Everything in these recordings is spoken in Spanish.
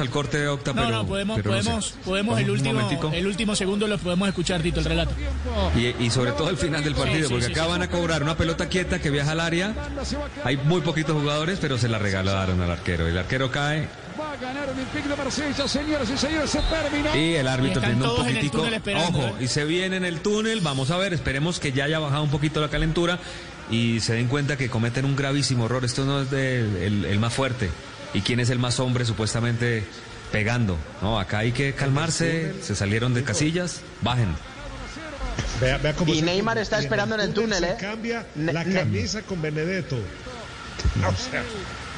al corte de Octa, No, pero... no, podemos, pero no sé. podemos, podemos el último, el último segundo lo podemos escuchar, Tito, el relato. Y, y sobre todo el final del partido, sí, porque sí, acá sí. van a cobrar una pelota quieta que viaja al área. Hay muy poquitos jugadores, pero se la regalaron al arquero. El arquero cae Va a ganar Olympique de Marsella, señoras y señores, se terminó. y el árbitro tiene un poquitico. Ojo, ¿eh? y se viene en el túnel. Vamos a ver, esperemos que ya haya bajado un poquito la calentura y se den cuenta que cometen un gravísimo error. Esto no es de- el, el más fuerte. ¿Y quién es el más hombre supuestamente pegando? No, acá hay que calmarse. Se salieron de casillas. Bajen. Vea, vea cómo Y se- Neymar está esperando en el túnel, ¿eh? cambia Ne- la camisa con Benedetto. O sea,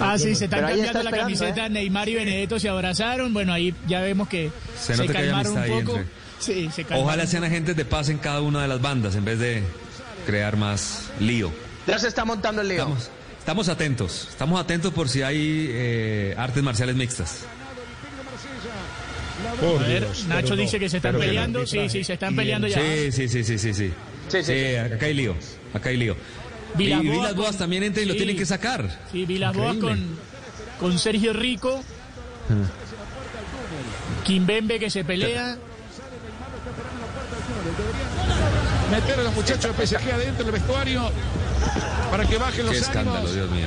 Ah, sí, se están cambiando está la camiseta. ¿eh? Neymar y Benedetto se abrazaron. Bueno, ahí ya vemos que Se se, nota que un poco. entre- Sí, se calmaron. Ojalá sean agentes de paz en cada una de las bandas en vez de crear más lío. Ya se está montando el lío. Estamos, estamos atentos, estamos atentos por si hay eh, artes marciales mixtas. por A ver, Dios, Nacho no, dice que se están peleando. Sí, sí, se están peleando el- ya. Sí, sí, sí, sí, sí, sí. Sí, sí, sí. acá hay lío, acá hay lío. Vilas y Boas Vilas Boas con- también entra y lo tienen que sacar. Sí, vi las boas con, con Sergio Rico. Kimbembe que se pelea. Meter a los muchachos de PSG adentro del vestuario para que bajen los Qué escándalo, ánimos. Dios mío.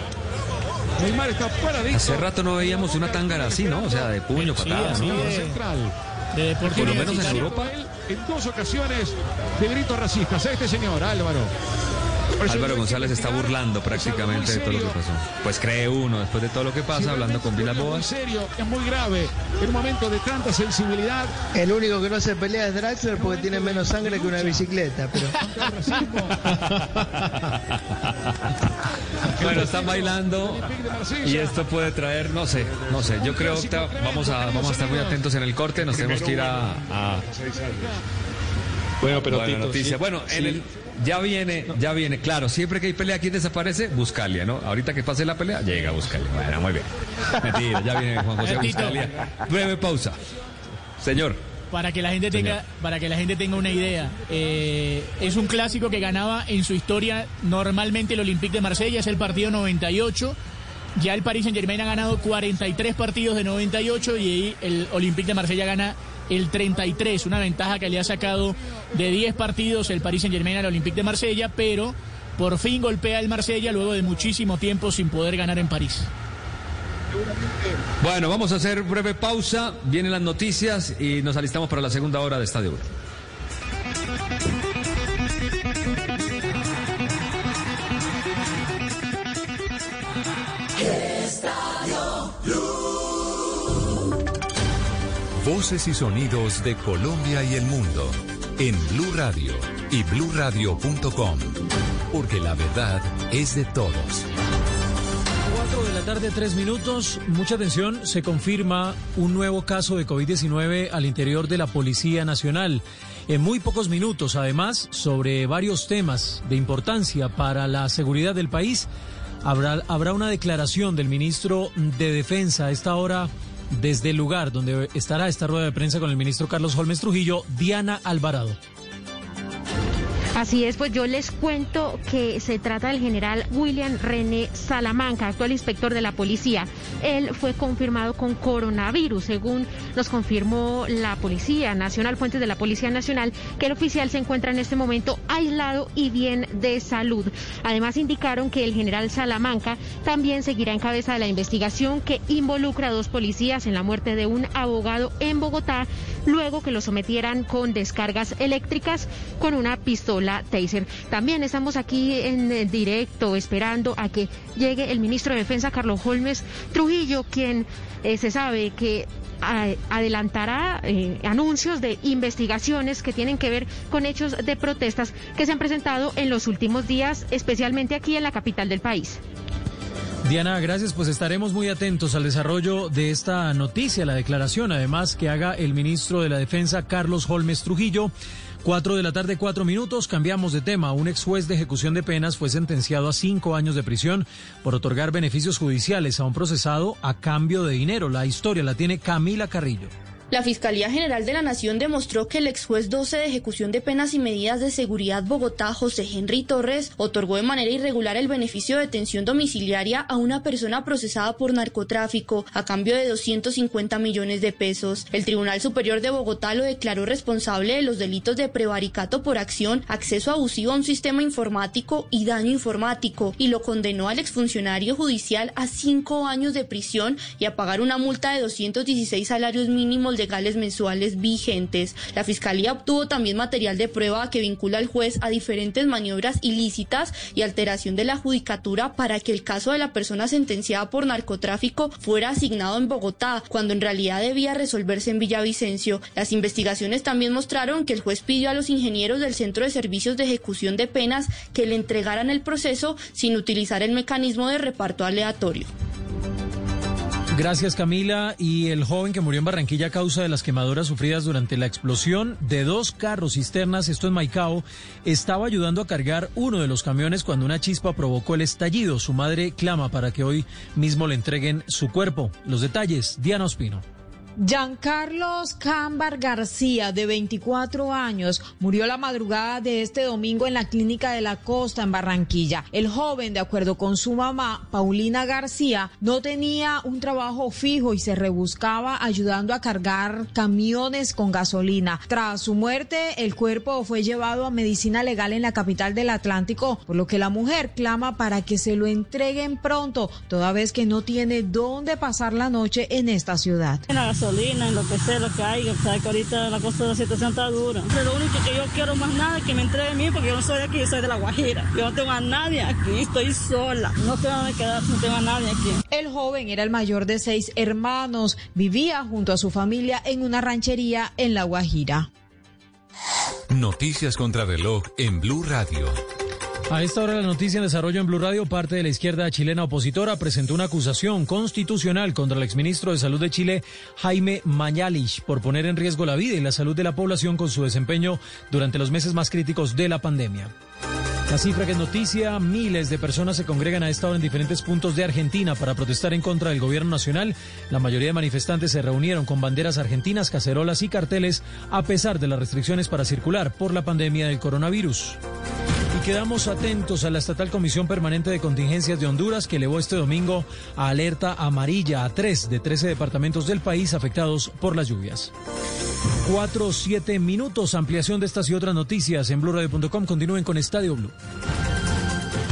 Neymar está paradito. Hace rato no veíamos una tángara así, ¿no? O sea, de puño, Sí, patada. De Por lo menos en. Europa. Él en dos ocasiones de gritos racistas. A este señor, Álvaro. Álvaro González está burlando prácticamente de todo lo que pasó. Pues cree uno, después de todo lo que pasa, hablando con muy Boas. serio, es muy grave. En un momento de tanta sensibilidad, El único que no se pelea es Draxler porque tiene menos sangre que una bicicleta, pero Bueno, están bailando y esto puede traer, no sé, no sé. Yo creo que vamos a, vamos a estar muy atentos en el corte. Nos tenemos que ir a. Bueno, pero buena Tito, noticia. sí, bueno, en sí. el, ya viene, ya viene. Claro, siempre que hay pelea, ¿quién desaparece? Buscalia, ¿no? Ahorita que pase la pelea, llega Buscalia. Bueno, muy bien. Mentira, ya viene Juan José. Buscalia. Breve pausa. Señor. Para que la gente tenga, para que la gente tenga una idea, eh, es un clásico que ganaba en su historia normalmente el Olympique de Marsella, es el partido 98. Ya el Paris Saint Germain ha ganado 43 partidos de 98 y ahí el Olympique de Marsella gana el 33, una ventaja que le ha sacado de 10 partidos el Paris Saint Germain al Olympique de Marsella, pero por fin golpea el Marsella luego de muchísimo tiempo sin poder ganar en París. Bueno, vamos a hacer breve pausa. Vienen las noticias y nos alistamos para la segunda hora de Estadio Voces y sonidos de Colombia y el mundo en Blue Radio y bluradio.com, porque la verdad es de todos. 4 de la tarde, 3 minutos. Mucha atención. Se confirma un nuevo caso de COVID-19 al interior de la Policía Nacional. En muy pocos minutos, además, sobre varios temas de importancia para la seguridad del país, habrá una declaración del ministro de Defensa a esta hora desde el lugar donde estará esta rueda de prensa con el ministro Carlos Holmes Trujillo, Diana Alvarado. Así es, pues yo les cuento que se trata del general William René Salamanca, actual inspector de la policía. Él fue confirmado con coronavirus, según nos confirmó la Policía Nacional, fuentes de la Policía Nacional, que el oficial se encuentra en este momento aislado y bien de salud. Además indicaron que el general Salamanca también seguirá en cabeza de la investigación que involucra a dos policías en la muerte de un abogado en Bogotá, luego que lo sometieran con descargas eléctricas con una pistola taser. También estamos aquí en eh, directo esperando a que llegue el ministro de Defensa, Carlos Holmes Trujillo, quien eh, se sabe que a- adelantará eh, anuncios de investigaciones que tienen que ver con hechos de protestas que se han presentado en los últimos días, especialmente aquí en la capital del país. Diana, gracias. Pues estaremos muy atentos al desarrollo de esta noticia, la declaración, además, que haga el ministro de la Defensa, Carlos Holmes Trujillo. Cuatro de la tarde, cuatro minutos. Cambiamos de tema. Un ex juez de ejecución de penas fue sentenciado a cinco años de prisión por otorgar beneficios judiciales a un procesado a cambio de dinero. La historia la tiene Camila Carrillo. La Fiscalía General de la Nación demostró que el ex juez 12 de ejecución de penas y medidas de seguridad Bogotá, José Henry Torres, otorgó de manera irregular el beneficio de detención domiciliaria a una persona procesada por narcotráfico a cambio de 250 millones de pesos. El Tribunal Superior de Bogotá lo declaró responsable de los delitos de prevaricato por acción, acceso abusivo a un sistema informático y daño informático y lo condenó al exfuncionario judicial a cinco años de prisión y a pagar una multa de 216 salarios mínimos legales mensuales vigentes. La Fiscalía obtuvo también material de prueba que vincula al juez a diferentes maniobras ilícitas y alteración de la judicatura para que el caso de la persona sentenciada por narcotráfico fuera asignado en Bogotá, cuando en realidad debía resolverse en Villavicencio. Las investigaciones también mostraron que el juez pidió a los ingenieros del Centro de Servicios de Ejecución de Penas que le entregaran el proceso sin utilizar el mecanismo de reparto aleatorio. Gracias Camila. Y el joven que murió en Barranquilla a causa de las quemaduras sufridas durante la explosión de dos carros cisternas, esto en Maicao, estaba ayudando a cargar uno de los camiones cuando una chispa provocó el estallido. Su madre clama para que hoy mismo le entreguen su cuerpo. Los detalles, Diana Ospino. Giancarlos Cámbar García, de 24 años, murió la madrugada de este domingo en la Clínica de la Costa en Barranquilla. El joven, de acuerdo con su mamá, Paulina García, no tenía un trabajo fijo y se rebuscaba ayudando a cargar camiones con gasolina. Tras su muerte, el cuerpo fue llevado a medicina legal en la capital del Atlántico, por lo que la mujer clama para que se lo entreguen pronto, toda vez que no tiene dónde pasar la noche en esta ciudad gasolina, en lo que sea, lo que hay. O sea, que ahorita la cosa de la situación está dura. Lo único que yo quiero más nada es que me entregue a mí, porque yo no soy de aquí, yo soy de La Guajira. Yo no tengo a nadie aquí, estoy sola. No sé dónde quedar, no tengo a nadie aquí. El joven era el mayor de seis hermanos. Vivía junto a su familia en una ranchería en La Guajira. Noticias contra reloj en Blue Radio. A esta hora la noticia en desarrollo en Blue Radio, parte de la izquierda chilena opositora presentó una acusación constitucional contra el exministro de Salud de Chile, Jaime Mañalich, por poner en riesgo la vida y la salud de la población con su desempeño durante los meses más críticos de la pandemia. La cifra que es noticia, miles de personas se congregan a esta hora en diferentes puntos de Argentina para protestar en contra del gobierno nacional. La mayoría de manifestantes se reunieron con banderas argentinas, cacerolas y carteles a pesar de las restricciones para circular por la pandemia del coronavirus. Y quedamos atentos a la Estatal Comisión Permanente de Contingencias de Honduras que elevó este domingo a alerta amarilla a tres de 13 departamentos del país afectados por las lluvias. Cuatro, siete minutos. Ampliación de estas y otras noticias en BlueRadio.com. Continúen con Estadio Blue.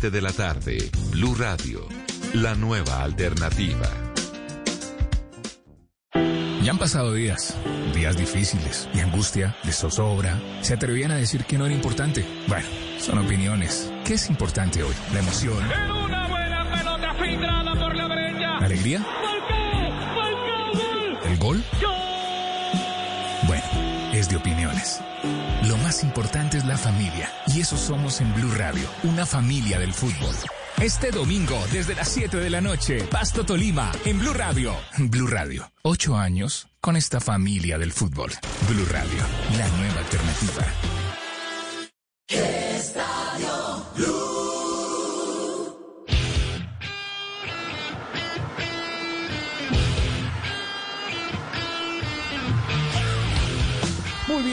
de la tarde, Blue Radio, la nueva alternativa. Ya han pasado días, días difíciles y angustia, de zozobra. Se atrevían a decir que no era importante. Bueno, son opiniones. ¿Qué es importante hoy? La emoción. una buena pelota filtrada por la derecha. ¿La alegría? ¿El gol? Bueno, de opiniones. Lo más importante es la familia. Y eso somos en Blue Radio, una familia del fútbol. Este domingo, desde las 7 de la noche, Pasto Tolima, en Blue Radio. Blue Radio, ocho años con esta familia del fútbol. Blue Radio, la nueva alternativa.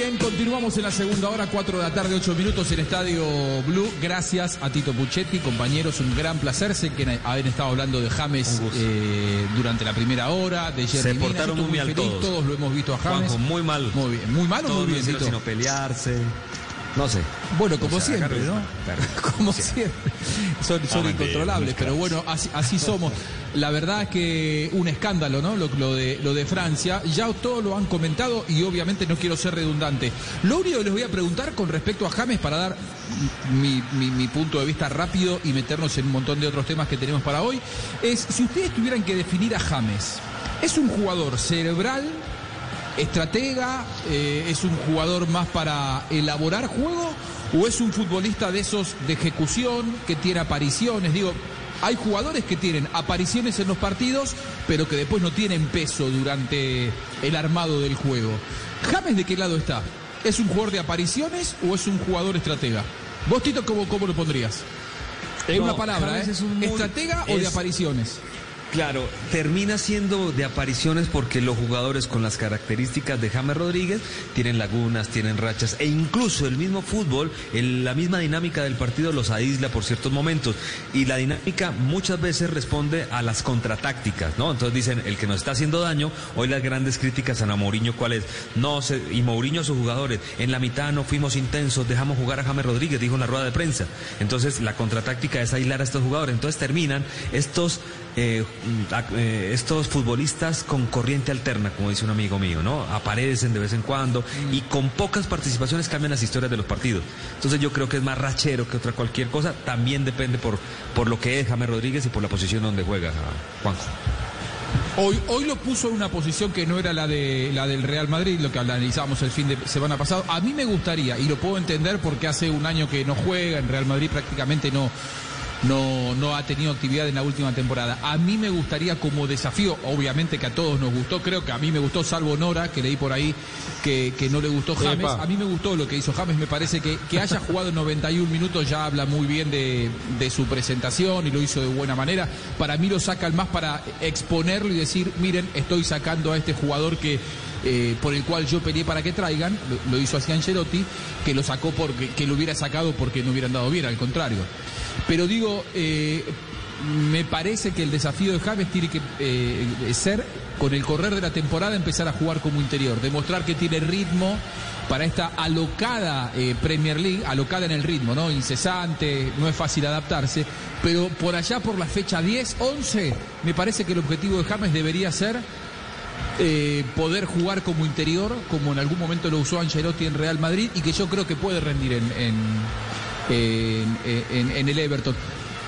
Bien, continuamos en la segunda hora, 4 de la tarde, 8 minutos en Estadio Blue. Gracias a Tito Puchetti, compañeros, un gran placer. Sé que haber estado hablando de James eh, durante la primera hora, de Jerry Se portaron muy mal feliz, todos. todos lo hemos visto a James. Juanjo, muy mal. Muy bien, muy mal o muy bien, Tito? sino pelearse. No sé. Bueno, como O sea, siempre, ¿no? Como siempre. Son, son incontrolables, pero bueno, así, así somos. La verdad es que un escándalo, ¿no? Lo, lo de, lo de Francia. Ya todos lo han comentado y obviamente no quiero ser redundante. Lo único que les voy a preguntar con respecto a James para dar mi, mi- mi punto de vista rápido y meternos en un montón de otros temas que tenemos para hoy es si ustedes tuvieran que definir a James, ¿es un jugador cerebral estratega, eh, es un jugador más para elaborar juego o es un futbolista de esos de ejecución que tiene apariciones. Digo, hay jugadores que tienen apariciones en los partidos, pero que después no tienen peso durante el armado del juego. James, ¿de qué lado está? ¿Es un jugador de apariciones o es un jugador estratega? Vos, Tito, ¿cómo, cómo lo pondrías? En No, una palabra, ¿eh? es un muy- ¿Estratega o de es- apariciones? Claro, termina siendo de apariciones porque los jugadores con las características de James Rodríguez tienen lagunas, tienen rachas e incluso el mismo fútbol, la misma dinámica del partido los aísla por ciertos momentos y la dinámica muchas veces responde a las contratácticas, ¿no? Entonces dicen, el que nos está haciendo daño, hoy las grandes críticas a Mourinho, ¿cuál es? No, se, y Mourinho a sus jugadores, en la mitad no fuimos intensos, dejamos jugar a James Rodríguez, dijo en la rueda de prensa. Entonces la contratáctica es aislar a estos jugadores, entonces terminan estos eh, mm, eh, estos futbolistas con corriente alterna, como dice un amigo mío, ¿no? Aparecen de vez en cuando y con pocas participaciones cambian las historias de los partidos. Entonces yo creo que es más rachero que otra cualquier cosa. También depende por, por lo que es James Rodríguez y por la posición donde juega Juanjo. Hoy, hoy lo puso en una posición que no era la de la del Real Madrid, lo que analizábamos el fin de semana pasado. A mí me gustaría, y lo puedo entender porque hace un año que no juega, en Real Madrid prácticamente no, no, no ha tenido actividad en la última temporada. A mí me gustaría como desafío, obviamente que a todos nos gustó, creo que a mí me gustó, salvo Nora, que leí por ahí que, que no le gustó James. Epa. A mí me gustó lo que hizo James, me parece que, que haya jugado 91 minutos ya habla muy bien de, de su presentación y lo hizo de buena manera. Para mí lo sacan más para exponerlo y decir, miren, estoy sacando a este jugador que eh, por el cual yo peleé para que traigan, lo, hizo así Ancelotti, que lo sacó porque que lo hubiera sacado porque no hubieran dado bien, al contrario. Pero digo, eh, me parece que el desafío de James tiene que eh, ser, con el correr de la temporada, empezar a jugar como interior, demostrar que tiene ritmo para esta alocada Premier League, alocada en el ritmo, ¿no? Incesante, no es fácil adaptarse, pero por allá por la fecha 10, 11, me parece que el objetivo de James debería ser eh, poder jugar como interior, como en algún momento lo usó Ancelotti en Real Madrid, y que yo creo que puede rendir en, en, en- el Everton.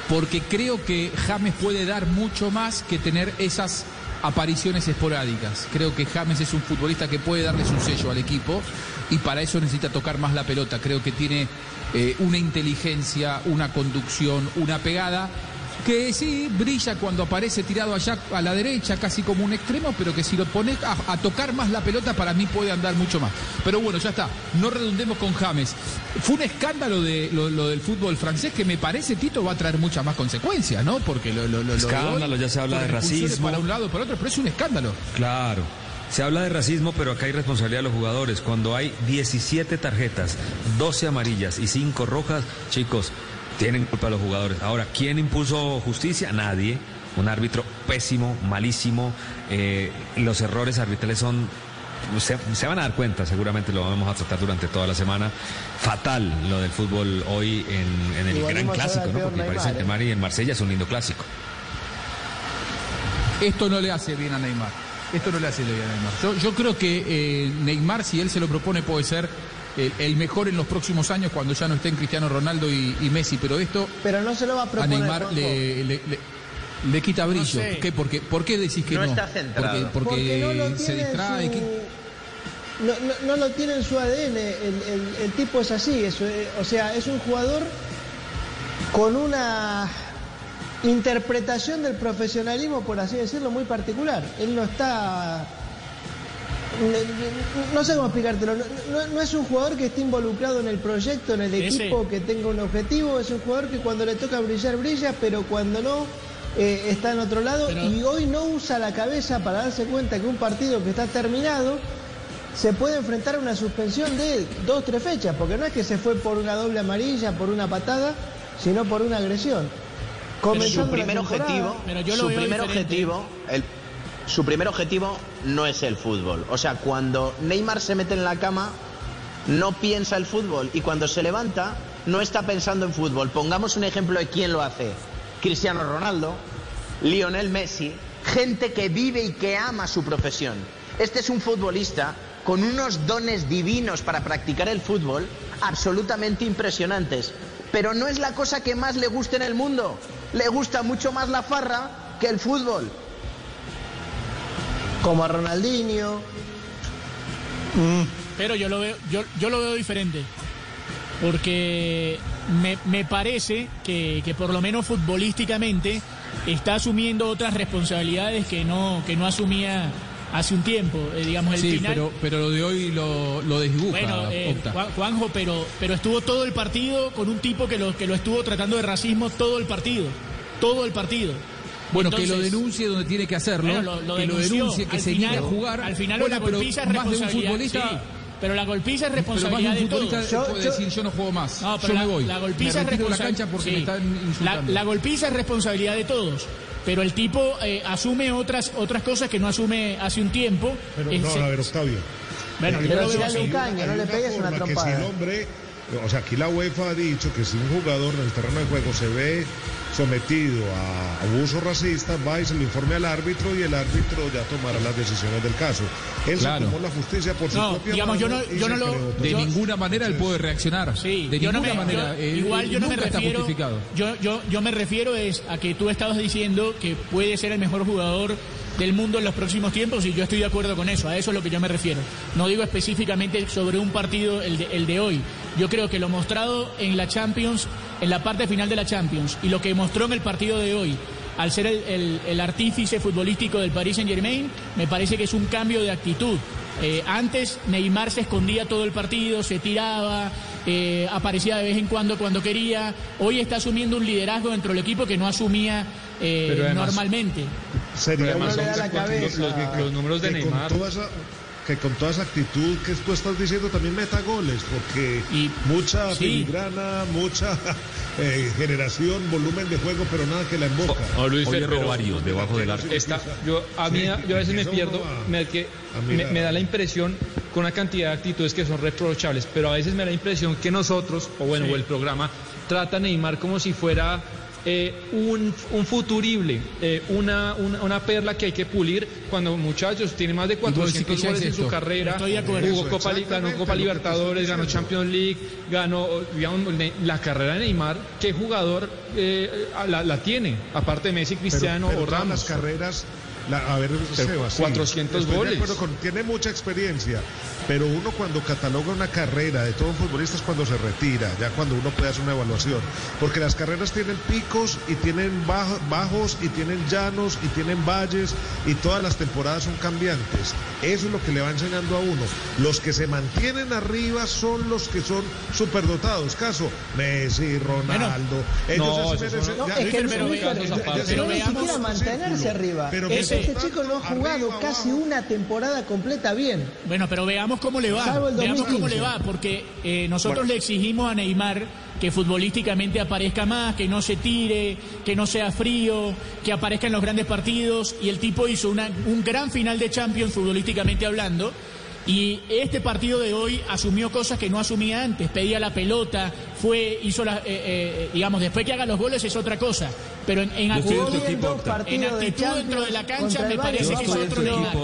Porque creo que James puede dar mucho más que tener esas apariciones esporádicas. Creo que James es un futbolista que puede darle su sello al equipo y para eso necesita tocar más la pelota. Creo que tiene eh, una inteligencia, una conducción, una pegada que sí brilla cuando aparece tirado allá a la derecha, casi como un extremo, pero que si lo pones a, a tocar más la pelota, para mí puede andar mucho más. Pero bueno, ya está, no redundemos con James. Fue un escándalo de lo, lo del fútbol francés que me parece, Tito, va a traer muchas más consecuencias, ¿no? Porque lo, lo, Escándalo, hoy, ya se habla de racismo. Para un lado, para otro, pero es un escándalo. Claro. Se habla de racismo, pero acá hay responsabilidad de los jugadores. Cuando hay 17 tarjetas, 12 amarillas y 5 rojas, chicos, tienen culpa los jugadores. Ahora, ¿quién impuso justicia? Nadie. Un árbitro pésimo, malísimo. Eh, los errores arbitrales son... Se, se van a dar cuenta, seguramente lo vamos a tratar durante toda la semana. Fatal lo del fútbol hoy en, en el gran clásico, ¿no? Porque Paris Neymar, ¿eh? Y el Marsella es un lindo clásico. Esto no le hace bien a Neymar. Esto no le hace bien a Neymar. Yo, yo creo que eh, Neymar, si él se lo propone, puede ser el, el mejor en los próximos años cuando ya no estén Cristiano Ronaldo y, y Messi. Pero esto Pero no se lo va a a proponer. Neymar Juanjo. le, le- le- le quita brillo. sé. ¿Qué? ¿Por, qué, ¿Por qué decís que No no? está centrado. Porque, porque no lo se distrae. No, no- no lo tiene en su ADN, el, el- el tipo es así, es, eh, o sea, es un jugador con una interpretación del profesionalismo, por así decirlo, muy particular. Él no está... No, no sé cómo explicártelo, no, no- no es un jugador que esté involucrado en el proyecto, en el equipo, que tenga un objetivo, es un jugador que cuando le toca brillar, brilla, pero cuando no, eh, está en otro lado y hoy no usa la cabeza para darse cuenta que un partido que está terminado se puede enfrentar a una suspensión de dos, tres fechas, porque no es que se fue por una doble amarilla, por una patada, sino por una agresión. su Comenzando la primer objetivo, su primer objetivo, el- su primer objetivo no es el fútbol. O sea, cuando Neymar se mete en la cama, no piensa el fútbol y cuando se levanta, no está pensando en fútbol. Pongamos un ejemplo de quién lo hace. Cristiano Ronaldo, Lionel Messi, gente que vive y que ama su profesión. Este es un futbolista con unos dones divinos para practicar el fútbol absolutamente impresionantes. Pero no es la cosa que más le gusta en el mundo. Le gusta mucho más la farra que el fútbol. Como a Ronaldinho, Pero yo lo veo, yo, yo lo veo diferente. Porque me, me parece que, que por lo menos futbolísticamente está asumiendo otras responsabilidades que no, que no asumía hace un tiempo. Eh, digamos, el sí, final. pero, pero lo de hoy lo, lo desdibuja. Bueno, eh, Juanjo, pero, pero estuvo todo el partido con un tipo que lo, que lo estuvo tratando de racismo todo el partido. Todo el partido. Bueno, que lo denuncie donde tiene que hacerlo, bueno, lo- lo que lo denuncie, que se final- niegue a jugar. Al final Bueno, la pero golpiza es más de un responsabilidad. futbolista, sí, pero la golpiza es pero más de responsabilidad un de futbolista todos. puede decir yo no juego más, No, pero yo la, me voy. la me golpiza es retiro de la responsa- cancha porque sí. me están La, insultando. la golpiza es responsabilidad de todos. Pero el tipo eh, asume otras otras cosas que no asume hace un tiempo. Pero no, se- a ver, Octavio. Bueno, Hay yo lo una veo forma- así. hay un caño, no le pegues una que si trompada. el hombre, o sea, aquí la UEFA ha dicho que si un jugador en el terreno de juego se ve sometido a abuso racista, va y se lo informe al árbitro y el árbitro ya tomará las decisiones del caso. Él Claro. se tomó la justicia por su No, propia digamos, yo no- yo no lo- de yo- ninguna manera él puede reaccionar. Sí, de no ninguna me- manera. yo- Él- igual él yo no me nunca está refiero. Yo, yo, yo me refiero es a que tú estabas diciendo que puede ser el mejor jugador del mundo en los próximos tiempos y yo estoy de acuerdo con eso. A eso es lo que yo me refiero. No digo específicamente sobre un partido el de, el de hoy. Yo creo que lo mostrado en la Champions, en la parte final de la Champions y lo que mostró en el partido de hoy. Al ser el, el- el artífice futbolístico del Paris Saint Germain, me parece que es un cambio de actitud. Eh, antes Neymar se escondía todo el partido, se tiraba, eh, aparecía de vez en cuando cuando quería. Hoy está asumiendo un liderazgo dentro del equipo que no asumía eh, además- normalmente. Sería Pero además da la cabeza. los- los números de que Neymar. Con toda esa, que con toda esa actitud que tú estás diciendo también meta goles, porque Y- mucha sí. filigrana, mucha eh, generación, volumen de juego, pero nada que la emboca. Oh, Luis erró pero- varios debajo del arco. Está, yo, a mí, Sí, yo a veces me pierdo, va me, que, a me, mirar. me da la impresión con una cantidad de actitudes que son reprochables, pero a veces me da la impresión que nosotros, o bueno, o el programa, trata a Neymar como si fuera eh, un, un futurible, eh, una, una, una perla que hay que pulir, cuando muchachos tiene más de vos decís 400 que ya goles es en su carrera, jugó Copa, ganó Copa Libertadores, ganó. Champions League, ganó, digamos, la carrera de Neymar, ¿qué jugador eh, la, la tiene? Aparte de Messi, Cristiano pero, pero o Ramos. las carreras, la- a ver, Sebas, sí, 400 estoy de goles. con- tiene mucha experiencia, pero uno cuando cataloga una carrera de todo un futbolista es cuando se retira, ya cuando uno puede hacer una evaluación, porque las carreras tienen picos y tienen bajo- bajos y tienen llanos y tienen valles y todas las temporadas son cambiantes. Eso es lo que le va enseñando a uno. Los que se mantienen arriba son los que son superdotados. Caso Messi, Ronaldo. ellos no, se merecen- No, ya- es que Luis, no, pero Luis, veamos, pero- pero Pero mantenerse arriba. Pero Este chico no ha jugado arriba, casi abajo. una temporada completa bien. Bueno, pero veamos cómo le va. Veamos 2015. cómo le va, porque eh, nosotros le exigimos a Neymar que futbolísticamente aparezca más, que no se tire, que no sea frío, que aparezca en los grandes partidos. Y el tipo hizo una- un gran final de Champions futbolísticamente hablando. Y este partido de hoy asumió cosas que no asumía antes. Pedía la pelota, fue, hizo la, eh, eh, digamos, después que haga los goles es otra cosa. Pero en, en actitud, en de actitud dentro de la cancha me parece que es otro Neymar.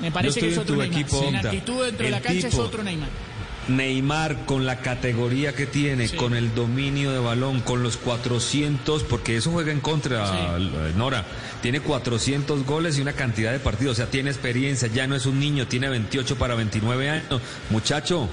Me parece que es otro Neymar. en actitud dentro de la cancha es otro Neymar. Neymar con la categoría que tiene, Sí. con el dominio de balón, con los 400, porque eso juega en contra, Sí. Nora. Tiene 400 goles y una cantidad de partidos, o sea, tiene experiencia, ya no es un niño, tiene 28 para 29 años. Muchacho,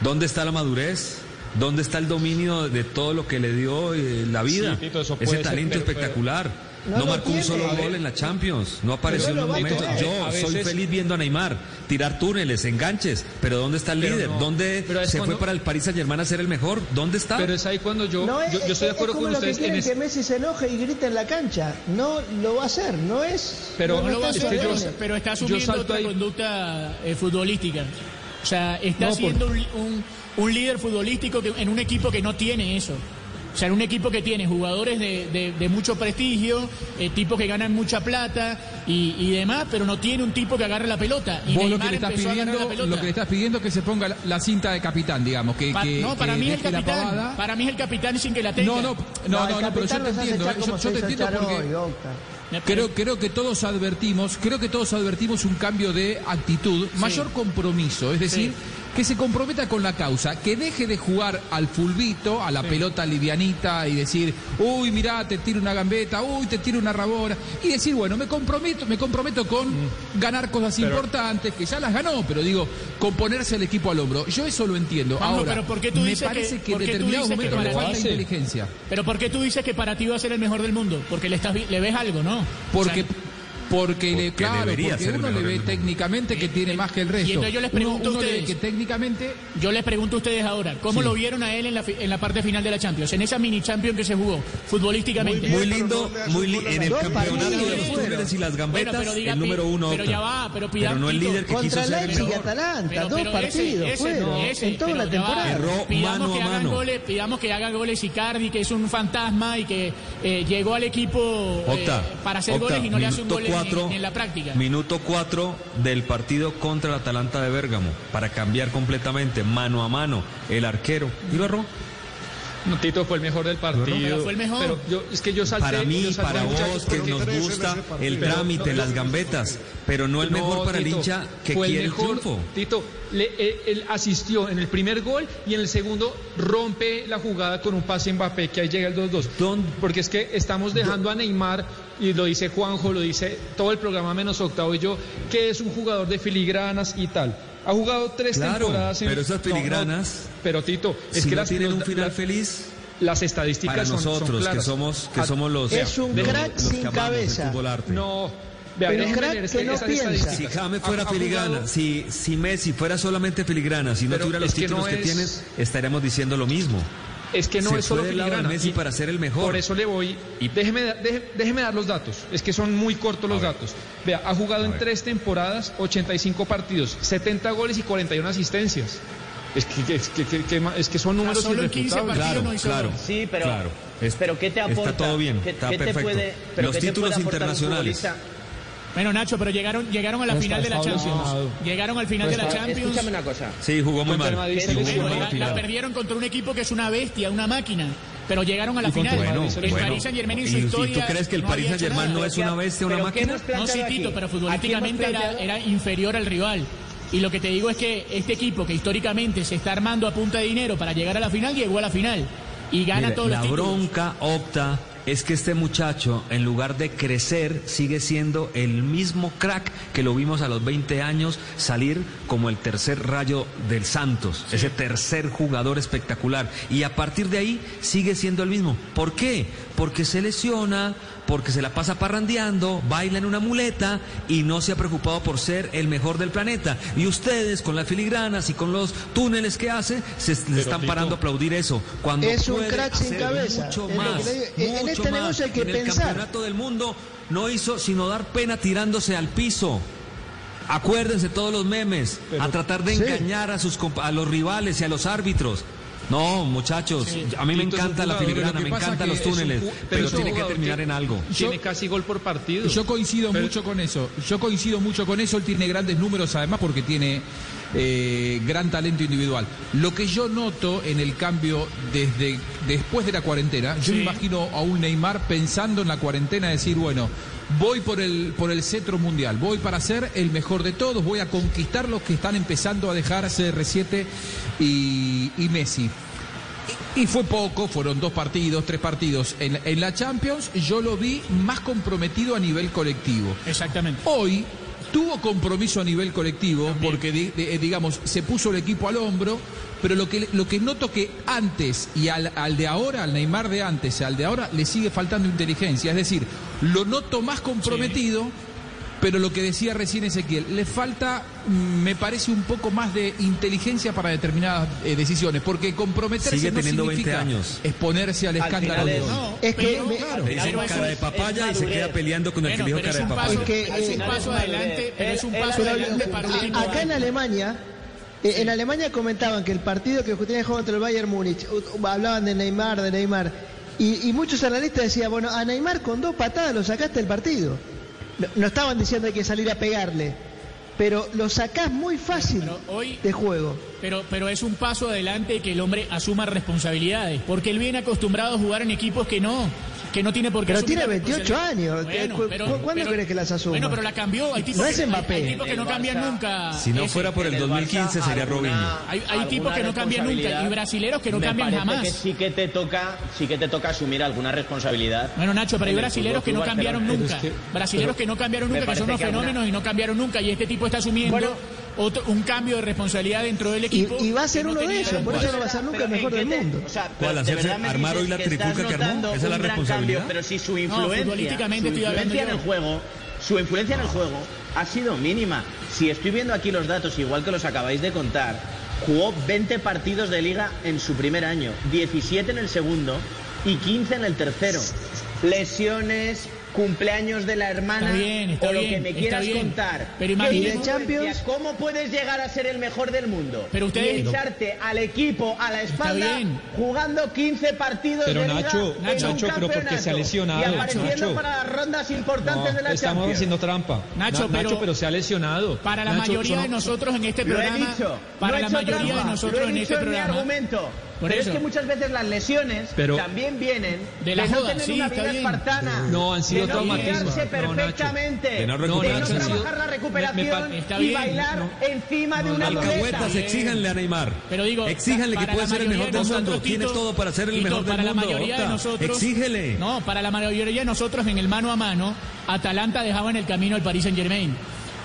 ¿dónde está la madurez? ¿Dónde está el dominio de todo lo que le dio eh, la vida? Sí, Tito, eso Ese ser, talento pero- espectacular. No marcó un solo gol en la Champions, no apareció en un momento. Yo soy feliz viendo a Neymar tirar túneles, enganches, pero ¿dónde está el Pero líder? no. ¿Dónde se cuando- fue para el Paris Saint Germain a ser el mejor? ¿Dónde está? Pero es ahí cuando yo, No, yo, es, yo estoy de es acuerdo como con lo que ustedes en quieren ese- que Messi se enoje y grite en la cancha. No lo va a hacer, no es. Pero- no, No lo va a hacer, que yo- pero está asumiendo otra ahí. conducta eh, futbolística. O sea, está No, por- siendo un, un- un líder futbolístico que- en un equipo que no tiene eso. O sea, en un equipo que tiene jugadores de, de- de mucho prestigio, eh, tipos que ganan mucha plata y, y demás, pero no tiene un tipo que agarre la pelota. Y Vos lo que le estás pidiendo, la pelota. lo que le estás pidiendo es que se ponga la, la cinta de capitán, digamos, que, Pa- que- no, para que mí es el capitán. Para mí es el capitán sin que la tenga. No, no, no, no, no, pero yo te entiendo, eh, yo, te entiendo porque hoy. Creo, creo que todos advertimos, creo que todos advertimos un cambio de actitud, mayor compromiso, es decir, que se comprometa con la causa, que deje de jugar al fulbito, a la pelota livianita y decir, uy, mirá, te tiro una gambeta, uy, te tiro una rabora, y decir, bueno, me comprometo, me comprometo con Mm. ganar cosas importantes, que ya las ganó, pero digo, con ponerse el equipo al hombro. Yo eso lo entiendo. Ahora, pero ¿por qué tú me dices parece que- en determinados dices que momentos le falta inteligencia. Pero ¿por qué tú dices que para ti va a ser el mejor del mundo? Porque le estás le ves algo, ¿no? Porque, O sea, porque, le, Porque claro, porque uno le ve técnicamente que tiene más que el resto. Y entonces yo les pregunto uno a ustedes. que técnicamente Yo les pregunto a ustedes ahora, ¿cómo Sí. lo vieron a él en la, fi- en la parte final de la Champions? En esa mini Champions que se jugó, futbolísticamente. Muy lindo, muy li- en el campeonato de los túneles y las gambetas, pero diga, el número uno pero ya va, pero pida- no el líder que Contra quiso Leipzig y. Atalanta, Pero- dos pero partidos fueron en toda pero la temporada. Erró Pidamos mano que a hagan mano. goles, pidamos que haga goles Icardi, que es un fantasma y que eh, llegó al equipo eh, para hacer goles y no le hace un gol en- cuatro, en, en la práctica. Minuto 4 del partido contra el Atalanta de Bérgamo, para cambiar completamente, mano a mano, el arquero. ¿Y lo erró? No, Tito fue el mejor del partido. Pero fue el mejor. Pero yo, es que yo salté. Para mí, yo salté, para vos, que pero- nos gusta el Pero- trámite, no, las no, gambetas, pero no el No, mejor para el Tito, hincha que fue quiere el el mejor. triunfo. Tito, le- él, él asistió en el primer gol y en el segundo rompe la jugada con un pase Mbappé que ahí llega el 2-2. ¿Dónde? Porque es que estamos dejando a Neymar, y lo dice Juanjo, lo dice todo el programa menos Octavo y yo, que es un jugador de filigranas y tal. Ha jugado tres Claro, temporadas en... pero esas No, no, filigranas, pero Tito, es si que no las tienen los- un final la- feliz, las estadísticas para son- son nosotros, que claras. somos, que Ah, somos los, Es un los- crack los que sin cabeza. fútbol arte. No, vea, Pero crack leer que no piensa. Si James fuera ha filigrana, jugado- si, si Messi fuera solamente filigrana, si no Pero tuviera los es que títulos que es- tienes, estaríamos diciendo lo mismo. Es que no Se es solo filigrana. Messi y para ser el mejor. Por eso le voy. Y déjeme, deje- déjeme dar los datos. Es que son muy cortos los datos. Vea, ha jugado en tres temporadas, 85 partidos, 70 goles y 41 asistencias. Es que, es que, que- es que son números solo en 15 irrefutables. partidos Claro, no hizo claro. Sí, pero, Claro. Es- pero ¿qué te está aporta? todo bien, ¿Qué- está qué te perfecto. puede- pero Los qué te títulos puede aportar un internacionales. futbolista? Bueno, Nacho, pero llegaron, llegaron a la No final de la Champions. lesionado. Llegaron al final de la Champions. Escúchame una cosa. Sí, jugó muy mal. Madrid Sí, jugó lesionó. muy mal la, la la perdieron contra un equipo que es una bestia, una máquina. Pero llegaron a la Y final. el Bueno, el bueno. Paris Saint Germain en su ¿Y- ¿Y historia. tú crees que el no Paris Saint Germain no es una bestia, una ¿Pero qué máquina? No, sí, Tito, pero futbolísticamente era, era inferior al rival. Y lo que te digo es que este equipo que históricamente se está armando a punta de dinero para llegar a la final, llegó a la final. Y gana Mire, todos la los títulos. bronca opta es que este muchacho, en lugar de crecer, sigue siendo el mismo crack que lo vimos a los 20 años salir como el tercer rayo del Santos, ese tercer jugador espectacular. Y a partir de ahí sigue siendo el mismo. ¿Por qué? Porque se lesiona, porque se la pasa parrandeando, baila en una muleta y no se ha preocupado por ser el mejor del planeta. Y ustedes, con las filigranas y con los túneles que hace, se le están Tito, parando a aplaudir eso. Cuando Es un puede crack sin hacer cabeza, Mucho es más, digo. En- mucho este más. negocio hay que en el campeonato del mundo no hizo sino dar pena tirándose al piso. Acuérdense todos los memes, a tratar de sí. engañar a sus compa- a los rivales y a los árbitros. No, muchachos, a mí me encanta la filigrana, me encantan los un túneles, pero, tiene que terminar que- en algo. Tiene casi gol por partido. Yo coincido Pero- mucho con eso. Yo coincido mucho con eso. Él tiene grandes números, además, porque tiene eh, gran talento individual. Lo que yo noto en el cambio desde después de la cuarentena, yo Sí. me imagino a un Neymar pensando en la cuarentena, decir, bueno. Voy por el, por el cetro mundial, voy para ser el mejor de todos, voy a conquistar los que están empezando a dejar CR7 y, y Messi. Y fue poco, fueron dos partidos, tres partidos. En, en la Champions yo lo vi más comprometido a nivel colectivo. Exactamente. Hoy tuvo compromiso a nivel colectivo porque, eh, digamos, se puso el equipo al hombro, pero lo que, lo que noto que antes y al, al de ahora, al Neymar de antes, al de ahora, le sigue faltando inteligencia. Es decir, lo noto más comprometido. Pero lo que decía recién Ezequiel, le falta, mm, me parece, un poco más de inteligencia para determinadas eh, decisiones, porque comprometerse Sigue no teniendo 20 significa años. exponerse al Al escándalo final de. No, Es que pero- me- claro. Le dicen cara de papaya y se queda peleando con el que Bueno, le dijo cara de papaya. paso, que, es un eh, paso adelante, pero es un paso adelante para un Acá en. Alemania, eh, en Alemania comentaban que el partido que tenía juego contra el Bayern Múnich, hablaban de Neymar, de Neymar, y, y muchos analistas decían, bueno, a Neymar con dos patadas lo sacaste del partido. No, no estaban diciendo hay que salir a pegarle, pero lo sacás muy fácil hoy- de juego. Pero, pero es un paso adelante que el hombre asuma responsabilidades, porque él viene acostumbrado a jugar en equipos que no, que no tiene por qué Pero tiene la 28 responsabilidad. años. Bueno, ¿Cu- pero- cu- ¿Cuándo crees que las asuma? Bueno, pero la cambió. Hay tipos No que, es Mbappé. hay tipos que no cambian nunca. Si no fuera por el 2015 sería Robinho. Hay, hay tipos que no cambian nunca y brasileros que no Me cambian jamás. que sí que te toca, sí que te toca asumir alguna responsabilidad. Bueno, Nacho, pero hay brasileros que no cambiaron nunca. Brasileros que no cambiaron nunca, que son unos alguna- fenómenos y no cambiaron nunca. Y este tipo está asumiendo Bueno. Otro, un cambio de responsabilidad dentro del equipo. y va a ser no uno de ellos, por eso no va a ser nunca el mejor ¿en del mundo. o sea, pero de ¿Hacerse armar hoy la tripuca que armó? ¿Esa es la responsabilidad? cambio, pero si su No, influencia, futbolísticamente su influencia en el juego, su influencia en el juego ha sido mínima. Si estoy viendo aquí los datos, igual que los acabáis de contar, jugó 20 partidos de liga en su primer año, 17 en el segundo y 15 en el tercero. Lesiones, cumpleaños de la hermana Está bien, está o lo bien, que me está quieras bien. contar. Pero ¿Qué imagínate- influencia? Champions? ¿Cómo puedes llegar a ser el mejor del mundo? Pero ustedes- y echarte al equipo a la espalda bien. jugando 15 partidos Pero de liga Nacho, en Nacho, un pero porque se ha lesionado, y apareciendo Nacho. para las rondas importantes No, de la estamos Champions. haciendo trampa. Nacho, Na- pero- pero se ha lesionado. Para la Nacho, mayoría son- de nosotros en este Lo he programa, dicho, para no he la hecho mayoría de trampa, nosotros lo he en dicho este en mi programa, argumento. Por pero eso. es que muchas veces las lesiones Pero- también vienen De la no joda, tener sí, una vida espartana, No, han sido de no traumatismos. No, perfectamente, De no de no Nacho, han sido- trabajar la me- me recuperación pa- Está y bien, bailar no. encima de una. Alcahuetas, exíjanle a Neymar. Pero digo, exíjanle que puede ser el mejor de del mundo. nosotros, Tiene Tito, todo para ser el Tito, mejor del para mundo. la mayoría de nosotros, Exígele. No, para la mayoría de nosotros en el mano a mano, Atalanta dejaba en el camino al Paris Saint Germain.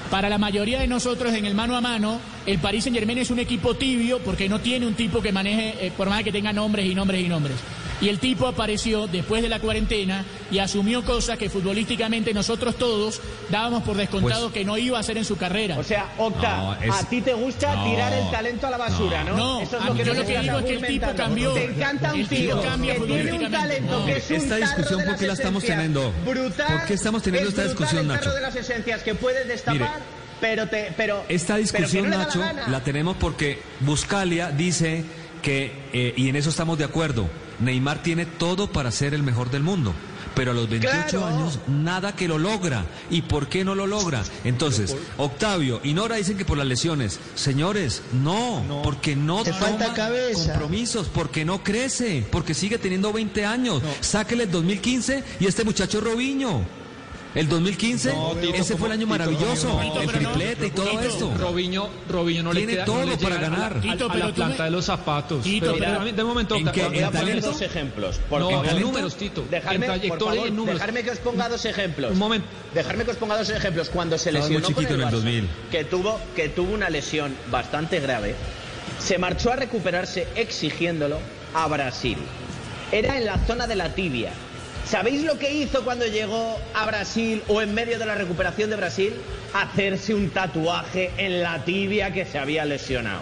Para la mayoría de nosotros en el mano a mano, el Paris Saint Germain es un equipo tibio porque no tiene un tipo que maneje, eh, por más que tenga nombres y nombres y nombres. Y el tipo apareció después de la cuarentena y asumió cosas que futbolísticamente nosotros todos dábamos por descontado Pues- que no iba a hacer en su carrera. O sea, Octa, No, es- a ti te gusta No. tirar el talento a la basura, ¿no? No, Eso es lo que yo lo que digo es que el tipo cambió. Te encanta un tío cambia que tiene un talento No. que es un Esta discusión, ¿por qué la estamos teniendo? Brutal. ¿Por qué estamos teniendo Es esta discusión, el Nacho? de las esencias que puedes destapar, pero te, pero Esta pero discusión, no le da Nacho, la, la tenemos porque Buscalia dice que, eh, y en eso estamos de acuerdo, Neymar tiene todo para ser el mejor del mundo. Pero a los 28 Claro. años nada que lo logra. ¿Y por qué no lo logra? Entonces, Octavio y Nora dicen que por las lesiones. Señores, no, porque no Te toma falta cabeza. compromisos, porque no crece, porque sigue teniendo 20 años. Sáquele el 2015 y este muchacho Robiño. El 2015, No, Tito, ese fue el año Tito, maravilloso, no, el pero no, triplete y todo Tito, esto. Robinho, Robinho no Tiene le queda, todo no le para a ganar. a, Tito, a pero la planta me- de los zapatos. Tito, pero, pero- de momento, ¿En qué? en Voy a poner talento- dos ejemplos. Porque No, en números, Tito. En por trayectoria y favor, en números. dejarme que os ponga dos ejemplos. Un momento. Dejarme que os ponga dos ejemplos. Cuando se lesionó con en el Barça, 2000. que tuvo que tuvo una lesión bastante grave, se marchó a recuperarse exigiéndolo a Brasil. Era en la zona de la tibia. ¿Sabéis lo que hizo cuando llegó a Brasil o en medio de la recuperación de Brasil? Hacerse un tatuaje en la tibia que se había lesionado.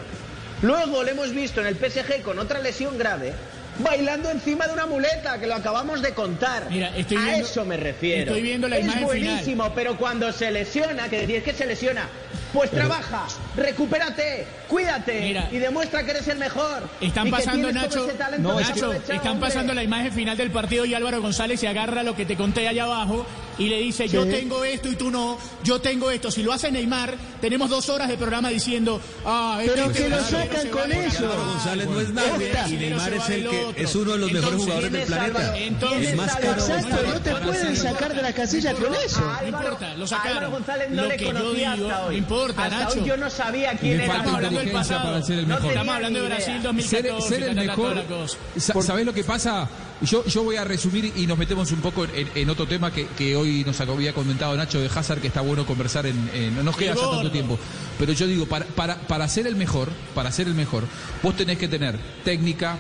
Luego le hemos visto en el PSG con otra lesión grave, bailando encima de una muleta, que lo acabamos de contar. Mira, estoy a viendo- eso me refiero. estoy viendo la es imagen final. buenísimo, pero cuando se lesiona, que decís que se lesiona, pues trabaja, recupérate, cuídate Mira, y demuestra que eres el mejor. Están y pasando, Nacho, talento Nacho, están hombre. pasando la imagen final del partido y Álvaro González se agarra lo que te conté allá abajo y le dice, yo tengo esto y tú no, yo tengo esto. Si lo hace Neymar, tenemos dos horas de programa diciendo, ah, es Pero este que lo sacan con eso. acá". Álvaro González no es nadie y Neymar es el que es uno de los mejores Entonces, jugadores del ¿quién es planeta. Entonces, el ¿quién más caro. Exacto, no te pueden sacar de la casilla con eso. No Álvaro- importa, lo sacaron. Álvaro González no Lo le que yo conocía digo, hasta hoy. Hasta Nacho. hoy yo no sabía quién Le era. Estamos hablando del inteligencia pasado. para ser el No mejor. tenía Estamos hablando de. Brasil ser, 2014. ser el mejor. ¿Sabés lo que pasa? Yo, yo voy a resumir y nos metemos un poco en, en otro tema que, que hoy nos había comentado Nacho de Hazard, que está bueno conversar en. en- no nos queda ya tanto tiempo. Pero yo digo, para, para, para ser el mejor, para ser el mejor, vos tenés que tener técnica,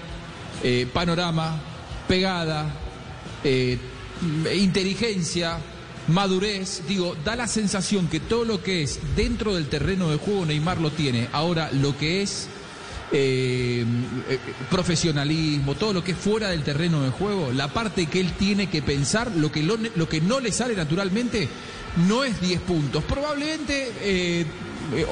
eh, panorama, pegada, eh, inteligencia, madurez, digo, da la sensación que todo lo que es dentro del terreno de juego Neymar lo tiene. Ahora, lo que es eh, eh, profesionalismo, todo lo que es fuera del terreno de juego, la parte que él tiene que pensar, lo que, lo, lo que no le sale naturalmente, no es 10 puntos. Probablemente eh,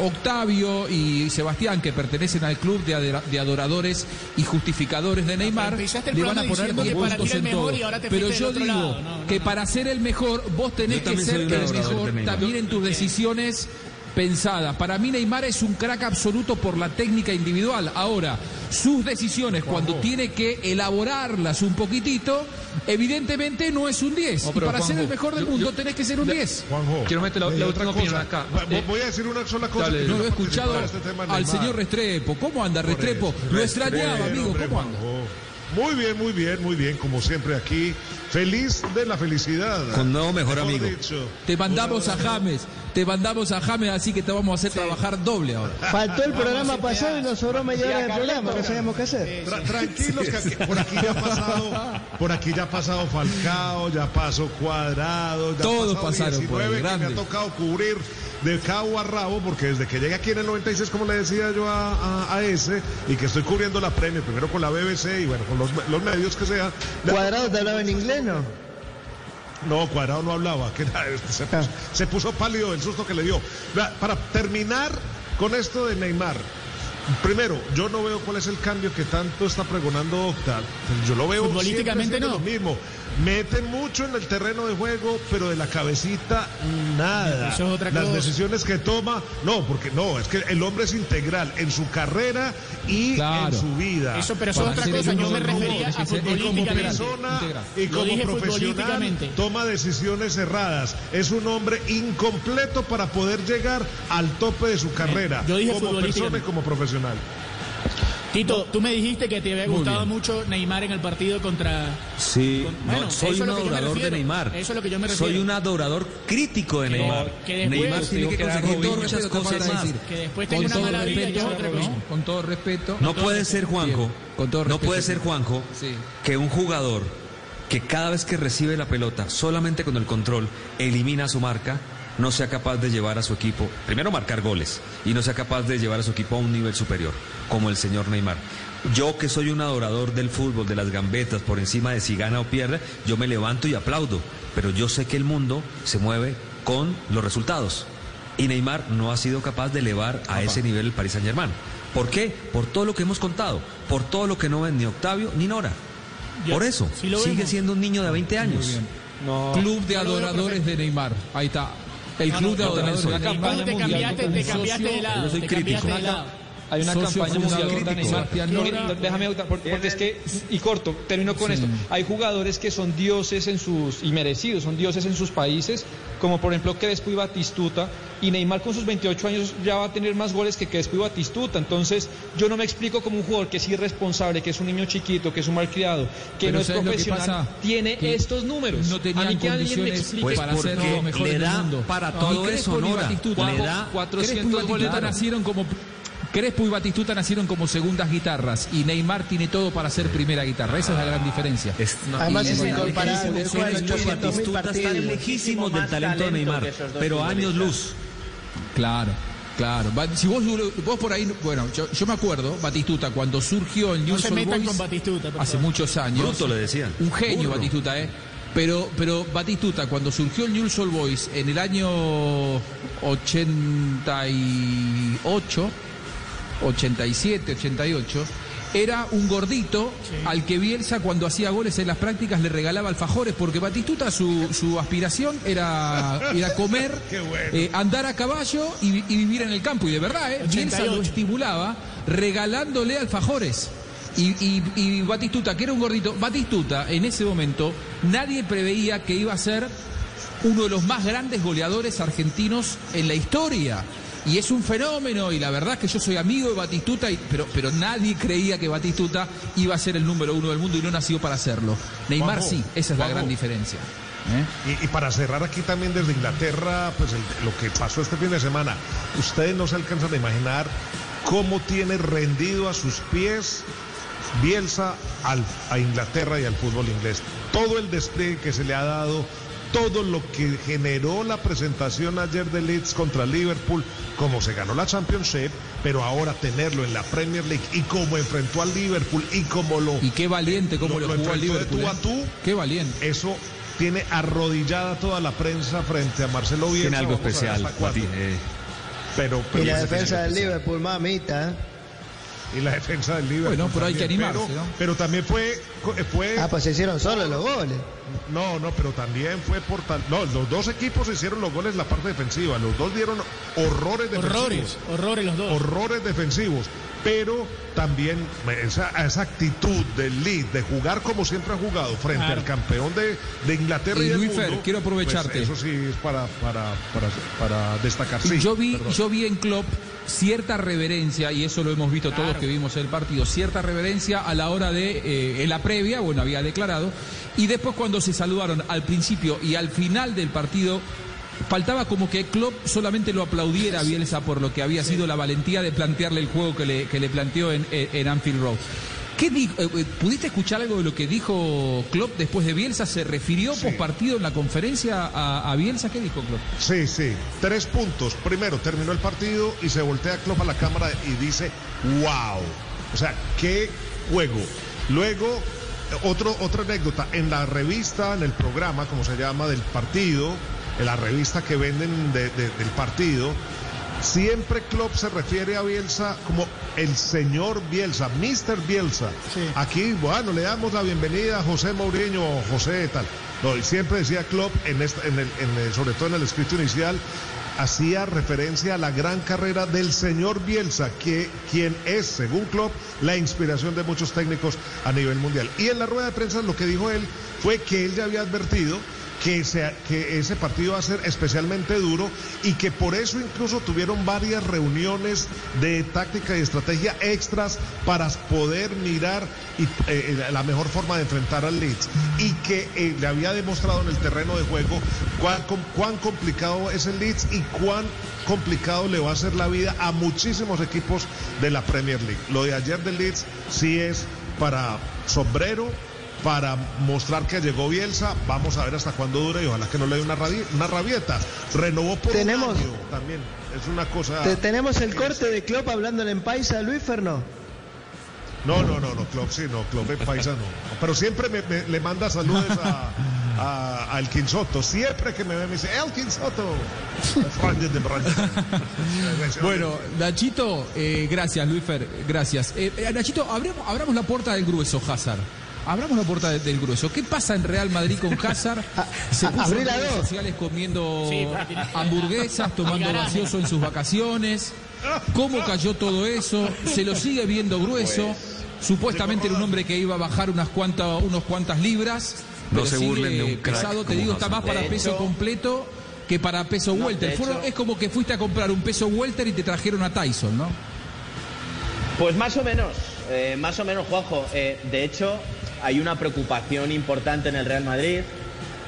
Octavio y Sebastián, que pertenecen al club de, de adoradores y justificadores de Neymar, le van a poner diciendo 10 que para ti puntos en todo. Pero yo digo lado. No, no, que no. para ser el mejor, vos tenés que ser el mejor también en tus decisiones pensada. Para mí Neymar es un crack absoluto por la técnica individual. Ahora, sus decisiones cuando tiene que elaborarlas un poquitito, evidentemente no es un 10. No, y para ser el mejor del yo- mundo yo- tenés que ser un le- 10. Juanjo, Quiero meter la, la otra última cosa. acá. Eh, Voy a decir una sola cosa. dale, No he escuchado este al señor Restrepo. ¿Cómo anda Restrepo? Lo extrañaba, amigo. hombre, ¿Cómo anda? Juanjo. Muy bien, muy bien, muy bien, como siempre aquí. Feliz de la felicidad. Con nuevo mejor amigo. dicho. Te mandamos a James, te mandamos a James, así que te vamos a hacer trabajar doble ahora. Faltó el programa pasado y nos sobró media hora de programa, no sabíamos qué hacer. Tra- tranquilos que aquí- por aquí ya ha pasado, por aquí ya ha pasado Falcao, ya pasó Cuadrado, ya Todos pasado pasaron por ahí, 19 que me ha tocado cubrir de cabo a rabo, porque desde que llegué aquí en el 96, como le decía yo a, a- a ese, y que estoy cubriendo la premio, primero con la BBC y bueno, con los, los medios que sea. Cuadrado te hablaba en inglés, ¿no? No, Cuadrado no hablaba, que era este, se, puso, se puso pálido el susto que le dio. Para terminar con esto de Neymar, primero, yo no veo cuál es el cambio que tanto está pregonando Octa. Yo lo veo Futbolísticamente siendo no. lo mismo. Mete mucho en el terreno de juego, pero de la cabecita nada. Eso es otra Las cosa. decisiones que toma, no, porque no, es que el hombre es integral en su carrera y Claro. en su vida. Eso, pero eso es otra cosa. Yo me refería a y como futbolísticamente. persona Integral. y como profesional futbolísticamente. toma decisiones erradas. Es un hombre incompleto para poder llegar al tope de su carrera Yo dije como persona y futbolísticamente. como profesional. Tito, tú me dijiste que te había gustado mucho Neymar en el partido contra. Sí, Con- no, bueno, soy un adorador de. Neymar. Eso es lo que yo me Soy refiero. un adorador crítico de Neymar. que después- Neymar tiene que conseguir muchas cosas más. decir. Que después Con tenga una todo mala vida y respeto, es otra cosa. ¿no? Con todo respeto. No puede ser, Juanjo, Bien, con todo no puede ser, Juanjo, Sí. que un jugador que cada vez que recibe la pelota, solamente con el control, elimina su marca, no sea capaz de llevar a su equipo, primero marcar goles, y no sea capaz de llevar a su equipo a un nivel superior, como el señor Neymar. Yo que soy un adorador del fútbol, de las gambetas, por encima de si gana o pierde, yo me levanto y aplaudo, pero yo sé que el mundo se mueve con los resultados. Y Neymar no ha sido capaz de elevar a ese nivel el Paris Saint Germain. ¿Por qué? Por todo lo que hemos contado, por todo lo que no ven ni Octavio ni Nora. Ya, Por eso, sí sigue vemos. siendo un niño de 20 años. No. Club de adoradores de Neymar. Ahí está. El club de adoradores. Te cambiaste, te cambiaste de lado. Yo soy te cambiaste crítico. Hay una campaña mundial de Nora. no, déjame porque, porque es que y corto, termino con esto. Hay jugadores que son dioses en sus y merecidos, son dioses en sus países, como por ejemplo Crespo y Batistuta, y Neymar con sus 28 años ya va a tener más goles que Crespo y Batistuta. Entonces, yo no me explico como un jugador que es irresponsable, que es un niño chiquito, que es un malcriado, que Pero no es ¿sabes lo que profesional, tiene Que estos números. No a mí que alguien me explique Pues para ser le del da mundo. para todo eso, Nora. Le da- 400 Crespo y Batistuta goles. nacieron como Crespo y Batistuta nacieron como segundas guitarras y Neymar tiene todo para ser primera guitarra. Esa es la gran diferencia. Es- Además es es incomparable, lejísimos, juega Crespo y 800.000 Batistuta están partidos. lejísimos del talento de Neymar, pero años luz. Claro, claro. Si vos, vos por ahí, bueno, yo, yo me acuerdo, Batistuta, cuando surgió el No se All metan Boys, con Batistuta. hace muchos años. Bruto le decían. Un genio Burro. Batistuta, ¿eh? Pero, pero Batistuta, cuando surgió el New Soul Boys en el año 88, 87, 88, era un gordito al que Bielsa cuando hacía goles en las prácticas le regalaba alfajores, porque Batistuta su, su aspiración era, era comer, bueno. eh, andar a caballo y, y vivir en el campo. Y de verdad, ¿eh? Bielsa 88. lo estimulaba regalándole alfajores. Y, y- y Batistuta, que era un gordito, Batistuta en ese momento nadie preveía que iba a ser uno de los más grandes goleadores argentinos en la historia. Y es un fenómeno, y la verdad es que yo soy amigo de Batistuta, y- pero, pero nadie creía que Batistuta iba a ser el número uno del mundo y no nació para hacerlo. Neymar Juanjo, sí, esa es la gran diferencia. ¿eh? Y, y para cerrar aquí también desde Inglaterra, pues el- lo que pasó este fin de semana, ustedes no se alcanzan a imaginar cómo tiene rendido a sus pies Bielsa al- a Inglaterra y al fútbol inglés. Todo el despliegue que se le ha dado, todo lo que generó la presentación ayer de Leeds contra Liverpool, como se ganó la Championship, pero ahora tenerlo en la Premier League y como enfrentó al Liverpool y como lo... Y qué valiente cómo lo, lo jugó al enfrentó de Liverpool. tú a ¿eh? tú. Qué valiente. Eso tiene arrodillada toda la prensa frente a Marcelo Bielsa. Tiene algo a especial, eh, Pero, pero Y la defensa del. Liverpool, mamita. Y la defensa del Liverpool. Bueno, pero hay que también. animarse, pero, ¿no? pero también fue, fue. Ah, pues se hicieron solo los goles. No, no, pero también fue por tal. No, los dos equipos hicieron los goles en la parte defensiva. Los dos dieron horrores defensivos. Horrores, horrores los dos. Horrores defensivos. Pero también esa, esa actitud del lead de jugar como siempre ha jugado frente Claro. al campeón de, de Inglaterra y, Y del Luis Fer, quiero aprovecharte. pues eso sí es para, para, para, para destacar. Sí, yo vi, perdón. yo vi en Klopp cierta reverencia, y eso lo hemos visto todos que vimos el partido, cierta reverencia a la hora de, eh, en la previa, bueno, había declarado, y después cuando se saludaron al principio y al final del partido, faltaba como que Klopp solamente lo aplaudiera a Bielsa por lo que había sido la valentía de plantearle el juego que le, que le planteó en, en Anfield Road. ¿Qué dijo? eh, eh, ¿Pudiste escuchar algo de lo que dijo Klopp después de Bielsa? ¿Se refirió post partido en la conferencia a, a Bielsa? ¿Qué dijo Klopp? Sí, sí. Tres puntos. Primero, terminó el partido y se voltea Klopp a la cámara y dice, wow. O sea, qué juego. Luego, eh, otro, otra anécdota. En la revista, en el programa, como se llama, del partido, la revista que venden de- de- del partido, siempre Klopp se refiere a Bielsa como el señor Bielsa, Mr. Bielsa. Aquí, bueno, le damos la bienvenida a José Mourinho o José tal. No, y siempre decía Klopp, en esta- en el- en el- sobre todo en el escrito inicial, hacía referencia a la gran carrera del señor Bielsa, que, quien es, según Klopp, la inspiración de muchos técnicos a nivel mundial. Y en la rueda de prensa lo que dijo él fue que él ya había advertido que, se- que ese partido va a ser especialmente duro y que por eso incluso tuvieron varias reuniones de táctica y estrategia extras para poder mirar y, eh, la mejor forma de enfrentar al Leeds y que eh, le había demostrado en el terreno de juego cuán, cuán complicado es el Leeds y cuán complicado le va a hacer la vida a muchísimos equipos de la Premier League. Lo de ayer del Leeds sí es para sombrero para mostrar que llegó Bielsa. Vamos a ver hasta cuándo dura y ojalá que no le dé una, rabi- una rabieta. Renovó por Tenemos- un año también. Es una cosa. Te- tenemos el corte de Klopp hablándole en paisa, Luis Ferno. No, no, no, no, Klopp sí, no, Klopp en paisa no. Pero siempre me, me- le manda saludos a, a, a Elkin Soto. Siempre que me ve me dice, Elkin Soto. Bueno, Nachito, eh, gracias, Luis Fer, gracias. Eh, eh, Nachito, abramos, abramos la puerta del grueso, Hazard. Abramos la puerta de- del grueso. ¿Qué pasa en Real Madrid con Hazard? Se puso en la redes sociales comiendo hamburguesas, tomando gaseoso en sus vacaciones. ¿Cómo cayó todo eso? Se lo sigue viendo grueso. Supuestamente era un hombre que iba a bajar unas cuantas, unos cuantas libras. No pero se burlen de un crack pesado, te digo, está más para peso completo que para peso No, welter. Fueron- es como que fuiste a comprar un peso welter y te trajeron a Tyson, ¿no? Pues más o menos, eh, más o menos, Juanjo. Eh, de hecho, hay una preocupación importante en el Real Madrid.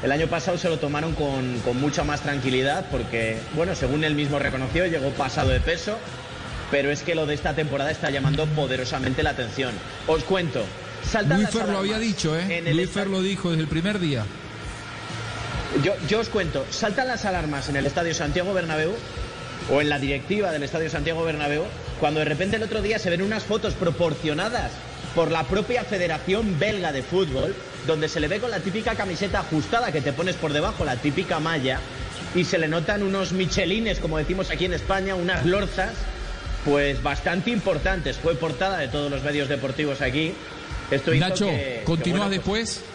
El año pasado se lo tomaron con, con mucha más tranquilidad porque, bueno, según él mismo reconoció, llegó pasado de peso. Pero es que lo de esta temporada está llamando poderosamente la atención. Os cuento. Luis Fer lo había dicho, ¿eh? Luis Fer lo dijo desde el primer día. Yo, yo os cuento, saltan las alarmas en el Estadio Santiago Bernabéu o en la directiva del Estadio Santiago Bernabéu cuando de repente el otro día se ven unas fotos proporcionadas por la propia Federación Belga de Fútbol donde se le ve con la típica camiseta ajustada que te pones por debajo, la típica malla y se le notan unos michelines, como decimos aquí en España, unas lorzas pues bastante importantes. Fue portada de todos los medios deportivos aquí. Esto Nacho, que- que, continúas bueno, pues, después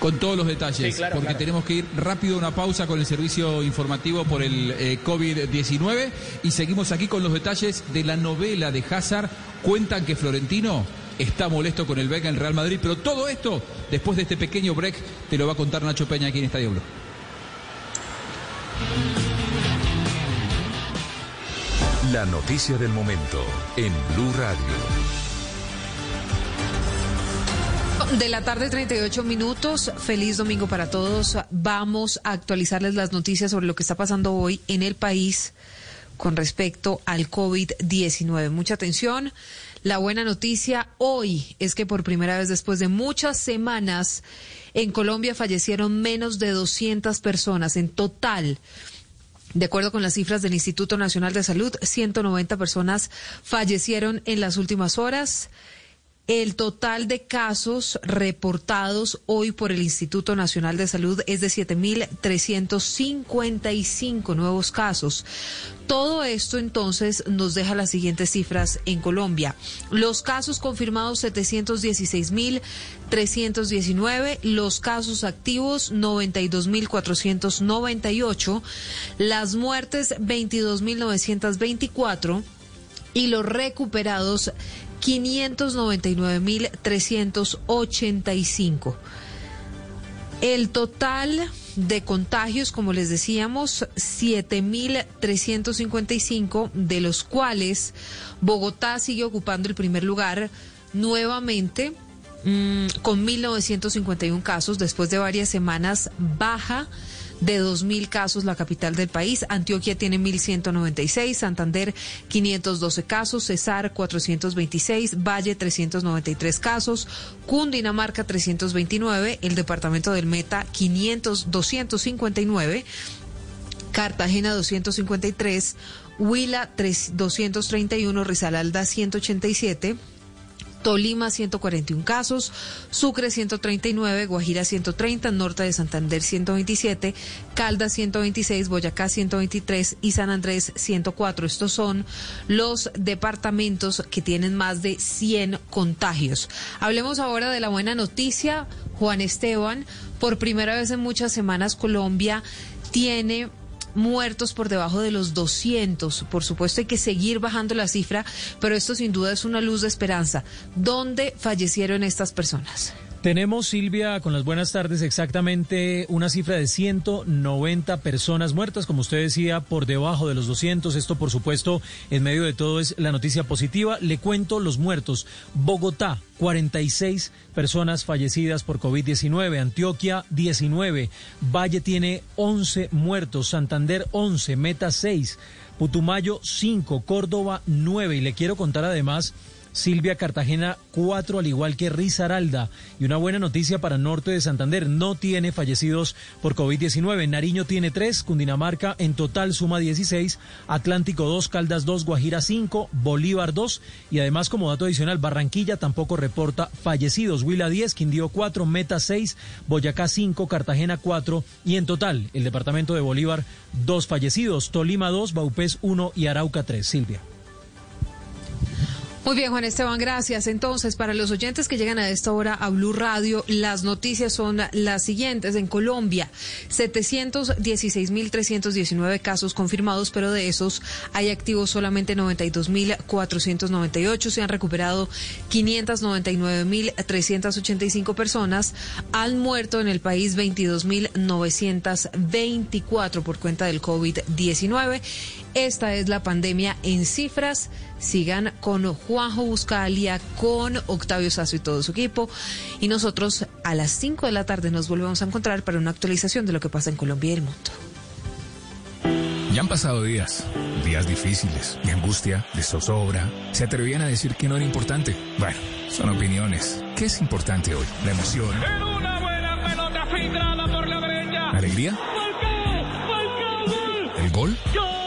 con todos los detalles, Sí, claro, porque claro. tenemos que ir rápido a una pausa con el servicio informativo por el eh, COVID-19 y seguimos aquí con los detalles de la novela de Hazard. Cuentan que Florentino está molesto con el Vega en Real Madrid, pero todo esto, después de este pequeño break, te lo va a contar Nacho Peña aquí en Estadio Blue. La noticia del momento en Blue Radio. De la tarde, 38 minutos. Feliz domingo para todos. Vamos a actualizarles las noticias sobre lo que está pasando hoy en el país con respecto al COVID-19. Mucha atención. La buena noticia hoy es que por primera vez después de muchas semanas en Colombia fallecieron menos de 200 personas en total. De acuerdo con las cifras del Instituto Nacional de Salud, 190 personas fallecieron en las últimas horas. El total de casos reportados hoy por el Instituto Nacional de Salud es de 7.355 nuevos casos. Todo esto entonces nos deja las siguientes cifras en Colombia. Los casos confirmados 716.319, los casos activos 92.498, las muertes 22.924 y los recuperados 599.385. El total de contagios, como les decíamos, 7.355, de los cuales Bogotá sigue ocupando el primer lugar nuevamente mm, con 1.951 casos después de varias semanas baja de 2.000 casos la capital del país. Antioquia tiene 1.196, Santander 512 casos, Cesar 426, Valle 393 casos, Cundinamarca 329, el departamento del Meta 500, 259. Cartagena 253, Huila 231, Rizalda 187, Tolima 141 casos, Sucre 139, Guajira 130, Norte de Santander 127, Caldas 126, Boyacá 123 y San Andrés 104. Estos son los departamentos que tienen más de 100 contagios. Hablemos ahora de la buena noticia. Juan Esteban, por primera vez en muchas semanas Colombia tiene muertos por debajo de los 200. Por supuesto hay que seguir bajando la cifra, pero esto sin duda es una luz de esperanza. ¿Dónde fallecieron estas personas? Tenemos, Silvia, con las buenas tardes, exactamente una cifra de 190 personas muertas, como usted decía, por debajo de los 200. Esto, por supuesto, en medio de todo es la noticia positiva. Le cuento los muertos. Bogotá, 46 personas fallecidas por COVID-19. Antioquia, 19. Valle tiene 11 muertos. Santander, 11. Meta, 6. Putumayo, 5. Córdoba, 9. Y le quiero contar además Silvia Cartagena cuatro, al igual que Risaralda. Y una buena noticia para Norte de Santander, no tiene fallecidos por COVID-19. Nariño tiene tres, Cundinamarca en total suma 16, Atlántico 2, Caldas 2, Guajira 5, Bolívar 2 y además como dato adicional, Barranquilla tampoco reporta fallecidos. Huila 10, Quindío 4, Meta 6, Boyacá 5, Cartagena 4 y en total el departamento de Bolívar 2 fallecidos, Tolima 2, Baupés 1 y Arauca 3. Silvia. Muy bien, Juan Esteban, gracias. Entonces, para los oyentes que llegan a esta hora a Blue Radio, las noticias son las siguientes. En Colombia, 716.319 casos confirmados, pero de esos hay activos solamente 92.498. Se han recuperado 599.385 personas. Han muerto en el país 22.924 por cuenta del COVID-19. Esta es la pandemia en cifras. Sigan con Juanjo Buscalia, con Octavio Sasso y todo su equipo. Y nosotros a las 5 de la tarde nos volvemos a encontrar para una actualización de lo que pasa en Colombia y el mundo. Ya han pasado días, días difíciles, de angustia, de zozobra. Se atrevían a decir que no era importante. Bueno, son opiniones. ¿Qué es importante hoy? La emoción. una buena pelota filtrada por la derecha. ¿La alegría? ¿El gol? Es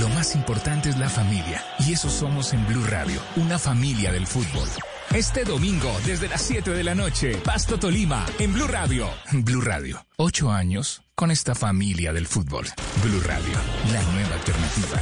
Lo más importante es la familia, y eso somos en Blue Radio, una familia del fútbol. Este domingo, desde las 7 de la noche, Pasto Tolima, en Blue Radio. Blue Radio, ocho años con esta familia del fútbol. Blue Radio, la nueva alternativa.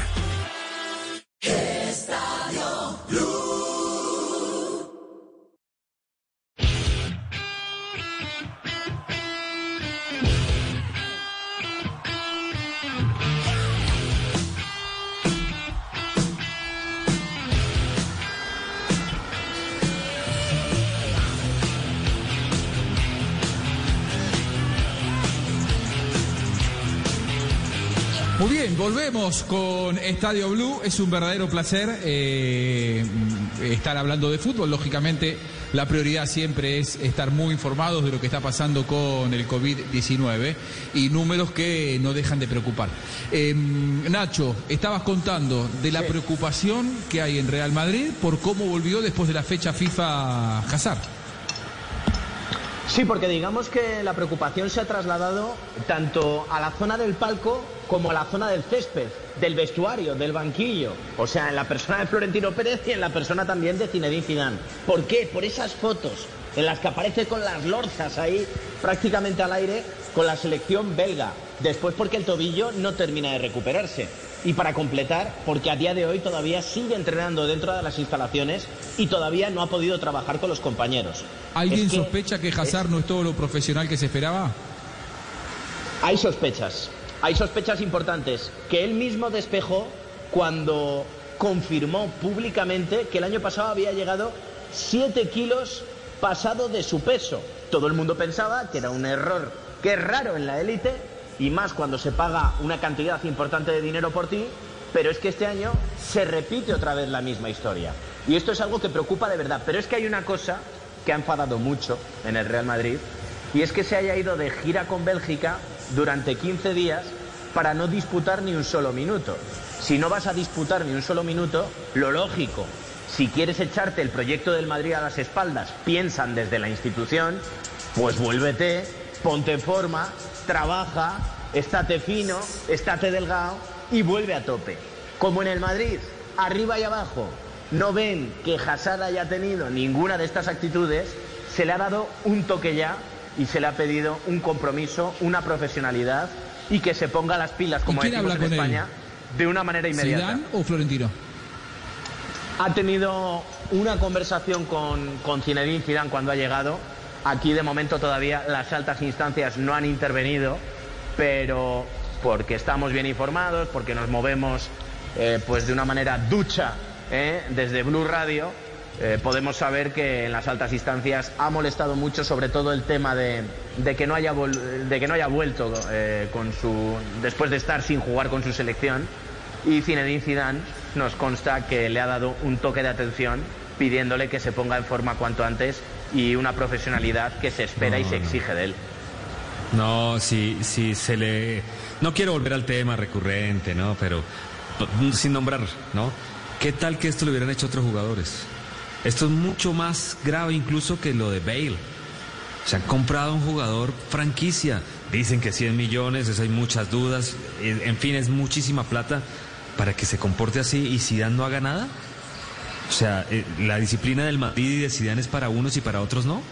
Bien, volvemos con Estadio Blue. Es un verdadero placer eh, estar hablando de fútbol. Lógicamente, la prioridad siempre es estar muy informados de lo que está pasando con el COVID-19 y números que no dejan de preocupar. Eh, Nacho, estabas contando de la preocupación que hay en Real Madrid por cómo volvió después de la fecha FIFA Hazard. Sí, porque digamos que la preocupación se ha trasladado tanto a la zona del palco como la zona del césped, del vestuario, del banquillo. O sea, en la persona de Florentino Pérez y en la persona también de Zinedine Zidane. ¿Por qué? Por esas fotos en las que aparece con las lorzas ahí prácticamente al aire con la selección belga. Después porque el tobillo no termina de recuperarse. Y para completar, porque a día de hoy todavía sigue entrenando dentro de las instalaciones y todavía no ha podido trabajar con los compañeros. ¿Alguien Es que- sospecha que Hazard no es todo lo profesional que se esperaba? Hay sospechas, hay sospechas importantes que él mismo despejó cuando confirmó públicamente que el año pasado había llegado 7 kilos pasado de su peso. Todo el mundo pensaba que era un error, que es raro en la élite y más cuando se paga una cantidad importante de dinero por ti, pero es que este año se repite otra vez la misma historia. Y esto es algo que preocupa de verdad, pero es que hay una cosa que ha enfadado mucho en el Real Madrid y es que se haya ido de gira con Bélgica durante 15 días para no disputar ni un solo minuto. Si no vas a disputar ni un solo minuto, lo lógico, si quieres echarte el proyecto del Madrid a las espaldas, piensan desde la institución, pues vuélvete, ponte en forma, trabaja, estate fino, estate delgado y vuelve a tope. Como en el Madrid, arriba y abajo, no ven que Hazard haya tenido ninguna de estas actitudes, se le ha dado un toque ya y se le ha pedido un compromiso, una profesionalidad y que se ponga las pilas, como decimos en él? España, de una manera inmediata. ¿Zidane o Florentino? Ha tenido una conversación con, con Zinedine Zidane cuando ha llegado. Aquí de momento todavía las altas instancias no han intervenido, pero porque estamos bien informados, porque nos movemos eh, pues de una manera ducha eh, desde Blue Radio, eh, podemos saber que en las altas instancias ha molestado mucho, sobre todo el tema de, de que no haya vol- de que no haya vuelto eh, con su después de estar sin jugar con su selección y Zinedine Zidane nos consta que le ha dado un toque de atención pidiéndole que se ponga en forma cuanto antes y una profesionalidad que se espera y se exige de él. No, si, se le... No quiero volver al tema recurrente, ¿no? Pero sin nombrar, ¿no? ¿Qué tal que esto lo hubieran hecho otros jugadores? Esto es mucho más grave incluso que lo de Bale. Se han comprado un jugador franquicia. Dicen que 100 millones, eso hay muchas dudas. En fin, es muchísima plata para que se comporte así y Zidane no haga nada. O sea, eh, la disciplina del Madrid y de Zidane es para unos y para otros no.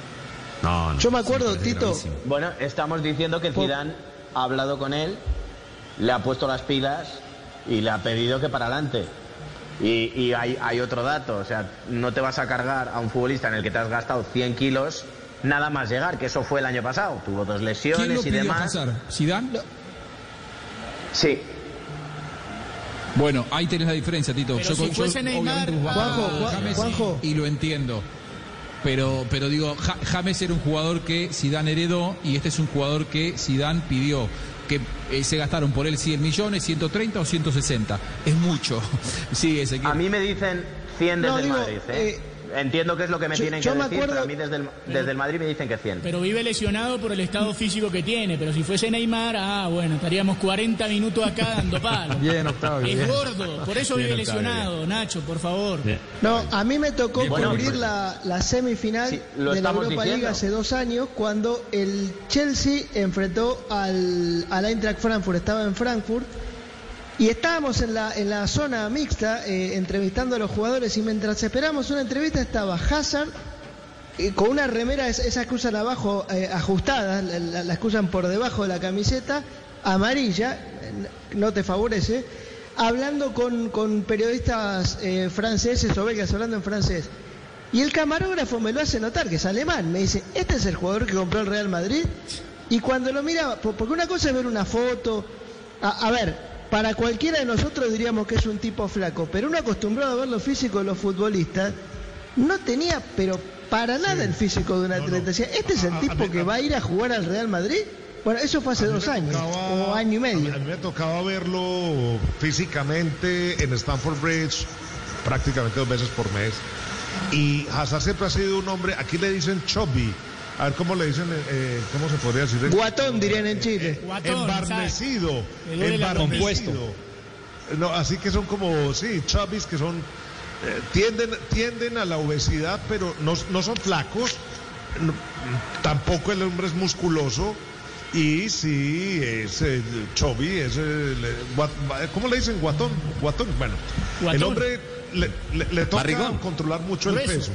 No, no. Yo me acuerdo, Tito, gravísimo. Bueno, estamos diciendo que Zidane ha hablado con él, le ha puesto las pilas y le ha pedido que para adelante. Y, y hay, hay otro dato, o sea, no te vas a cargar a un futbolista en el que te has gastado 100 kilos nada más llegar, que eso fue el año pasado. Tuvo dos ¿Quién lo lesiones y pidió demás. Hazard? ¿Zidane? Sí. Bueno, ahí tenés la diferencia, Tito. Pero si fuese Neymar, obviamente, jugaba Juanjo, con Juan- James Juanjo. y lo entiendo. Pero, pero digo, Ja- James era un jugador que Zidane heredó y este es un jugador que Zidane pidió. Que eh, se gastaron por él 100 millones, 130 o 160. Es mucho. Sí, ese A mí me dicen 100 desde No, digo, Madrid. ¿eh? Entiendo que es lo que me yo- tienen yo que me decir, acuerdo- pero a mí desde el, desde el Madrid me dicen que 100. Pero vive lesionado por el estado físico que tiene. Pero si fuese Neymar, ah, bueno, estaríamos 40 minutos acá dando palos. Bien, Octavio. Es bien. gordo, por eso Bien, vive Octavio, lesionado, Nacho, por favor. No, a mí me tocó Bueno, cubrir pues- la, la semifinal Sí, lo de la Europa diciendo. League hace dos años cuando el Chelsea enfrentó al, al Eintracht Frankfurt, estaba en Frankfurt y estábamos en la, en la zona mixta eh, entrevistando a los jugadores y mientras esperamos una entrevista estaba Hazard eh, con una remera, es- esas que abajo eh, ajustadas, la- la- usan por debajo de la camiseta, amarilla, eh, no te favorece, hablando con, con periodistas eh, franceses o belgas, hablando en francés. Y el camarógrafo me lo hace notar, que es alemán, me dice, este es el jugador que compró el Real Madrid. Y cuando lo miraba, po- porque una cosa es ver una foto, a, a ver, para cualquiera de nosotros diríamos que es un tipo flaco, pero uno acostumbrado a ver lo físico de los futbolistas, no tenía, pero para nada el físico de un atleta. Decía, este es el tipo que va a ir a jugar al Real Madrid. Bueno, eso fue hace dos años, o año y medio. A mí me tocaba verlo físicamente en Stamford Bridge prácticamente dos veces por mes. Y Hazard siempre ha sido un hombre, aquí le dicen chubby. A ver cómo le dicen, eh, ¿cómo se podría decir? Guatón, dirían en Chile. Embarnecido. Duele la Embarnecido. No, así que son como, sí, chubbies que son, eh, tienden, tienden a la obesidad, pero no, no son flacos. no- tampoco el hombre es musculoso, Y sí, es el Chovy, es el, ¿cómo le dicen? Guatón, guatón. Bueno, el hombre le, le, toca controlar mucho el peso.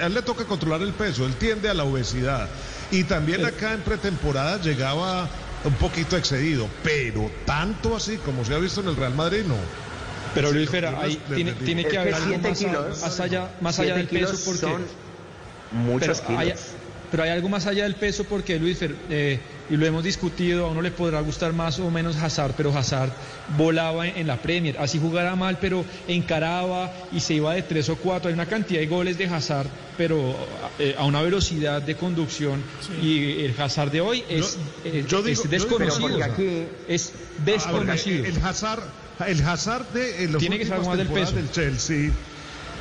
A él le toca controlar el peso, él tiende a la obesidad. Y también acá en pretemporada llegaba un poquito excedido, pero tanto así como se ha visto en el Real Madrid, no. Pero Luis Fera, ahí tiene, tiene que haber algo más, más, allá, más allá del peso porque... Son muchos kilos. Hay, pero hay algo más allá del peso porque Luis Fer, eh, y lo hemos discutido, a uno le podrá gustar más o menos Hazard, pero Hazard volaba en, la Premier, así jugara mal, pero encaraba y se iba de tres o cuatro, hay una cantidad de goles de Hazard, pero eh, a una velocidad de conducción y el Hazard de hoy es, desconocido. es desconocido. el Hazard, el Hazard de los Tiene que ser más del peso. del Chelsea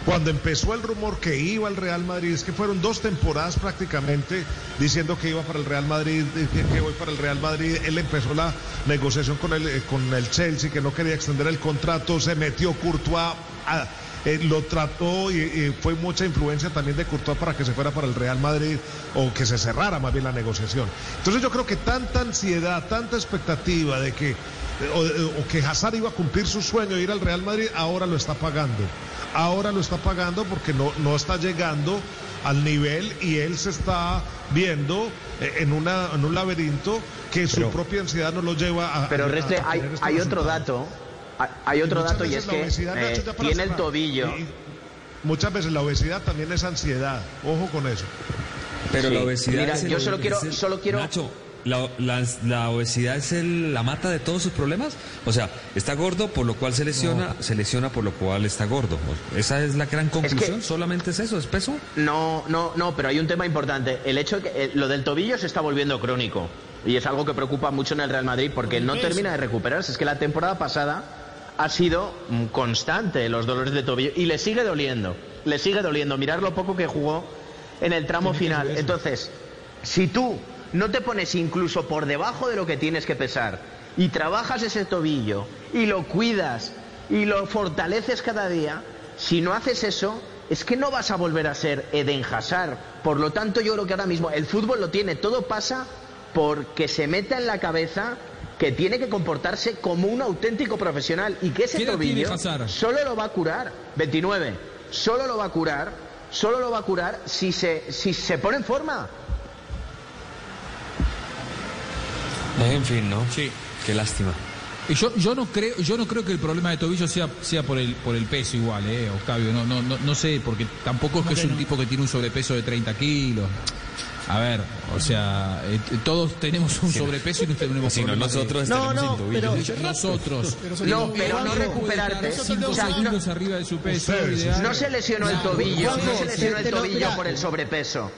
cuando empezó el rumor que iba al Real Madrid, es que fueron dos temporadas prácticamente diciendo que iba para el Real Madrid, que voy para el Real Madrid. Él empezó la negociación con el, eh, con el Chelsea, que no quería extender el contrato, se metió Courtois. Eh, lo trató y, fue mucha influencia también de Courtois para que se fuera para el Real Madrid o que se cerrara más bien la negociación. Entonces yo creo que tanta ansiedad, tanta expectativa de que o, o que Hazard iba a cumplir su sueño de ir al Real Madrid, ahora lo está pagando. Ahora lo está pagando porque no, no está llegando al nivel y él se está viendo eh, en, una, en un laberinto que su propia ansiedad no lo lleva a... Pero Restre, hay, hay otro dato, hay otro dato y es que eh, tiene el tobillo. muchas veces la obesidad también es ansiedad, ojo con eso. Pero la obesidad... Mira, yo solo quiero... Solo quiero... La, obesidad es la mata de todos sus problemas. O sea, está gordo, por lo cual se lesiona, se lesiona por lo cual está gordo. Esa es la gran conclusión. ¿Solamente es eso? ¿Es peso? No, no, no, pero hay un tema importante. El hecho de que eh, lo del tobillo se está volviendo crónico. Y es algo que preocupa mucho en el Real Madrid porque no termina de recuperarse. Es que la temporada pasada ha sido mm, constante los dolores de tobillo y le sigue doliendo. Le sigue doliendo. Mirar lo poco que jugó en el tramo final. Entonces, si tú no te pones incluso por debajo de lo que tienes que pesar. Y trabajas ese tobillo y lo cuidas y lo fortaleces cada día, si no haces eso, es que no vas a volver a ser Eden Hazard. Por lo tanto, yo creo que ahora mismo el fútbol lo tiene, todo pasa porque se meta en la cabeza que tiene que comportarse como un auténtico profesional y que ese tobillo solo lo va a curar. 29, solo lo va a curar, solo lo va a curar si se si se pone en forma. En fin, ¿no? Sí. Qué lástima. Y yo, yo no creo, yo no creo que el problema de tobillo sea, sea por el por el peso igual, eh, Octavio. No, no, no, sé, porque tampoco es que es un tipo que tiene un sobrepeso de 30 kilos. A ver, o sea, eh, todos tenemos un sobrepeso y no tenemos si no, nosotros no, no, pero nosotros. no, pero no recuperarte. Cinco segundos arriba de su peso. No se lesionó el tobillo, no se lesionó el tobillo por el sobrepeso.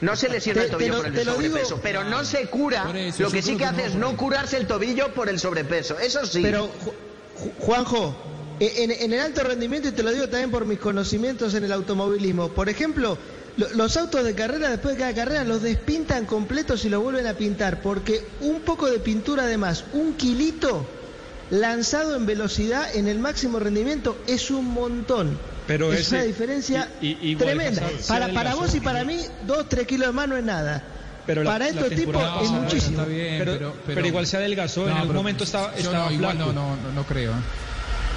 No se lesiona el tobillo por el sobrepeso, pero no se cura. lo que sí que hace es no curarse el tobillo por el sobrepeso. Eso sí. Pero, Juanjo, e, en, el alto rendimiento, y te lo digo también por mis conocimientos en el automovilismo, por ejemplo, los autos de carrera, después de cada carrera, los despintan completos y lo vuelven a pintar, porque un poco de pintura además, un kilito lanzado en velocidad en el máximo rendimiento es un montón. Pero es una diferencia tremenda. para, para vos y para mí, dos, tres kilos de más no es nada. Pero para estos tipos es muchísimo. pero, igual se adelgazó, en algún momento estaba, estaba no, no, no, no, creo.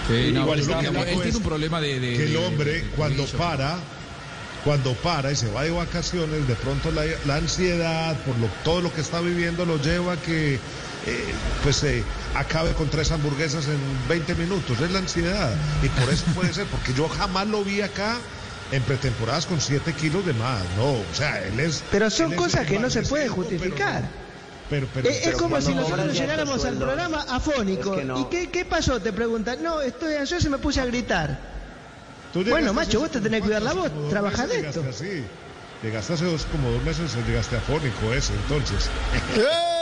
¿eh? igual estaba él tiene un problema de, que el hombre cuando para cuando para y se va de vacaciones de pronto la, la ansiedad por lo, todo lo que está viviendo lo lleva a que eh, pues eh, acabe con tres hamburguesas en 20 minutos. Es la ansiedad. Y por eso puede ser, porque yo jamás lo vi acá en pretemporadas con 7 kilos de más. No, o sea, él es. Pero son cosas que no se pueden justificar. Pero, es, como si nosotros llegáramos al programa afónico. ¿Y qué, qué, pasó? Te preguntan. No, estoy ansioso y me puse a gritar. Bueno, macho, vos te tenés que cuidar la voz. Trabajás de esto. Así. Llegaste hace dos, como dos meses, llegaste afónico eso, entonces.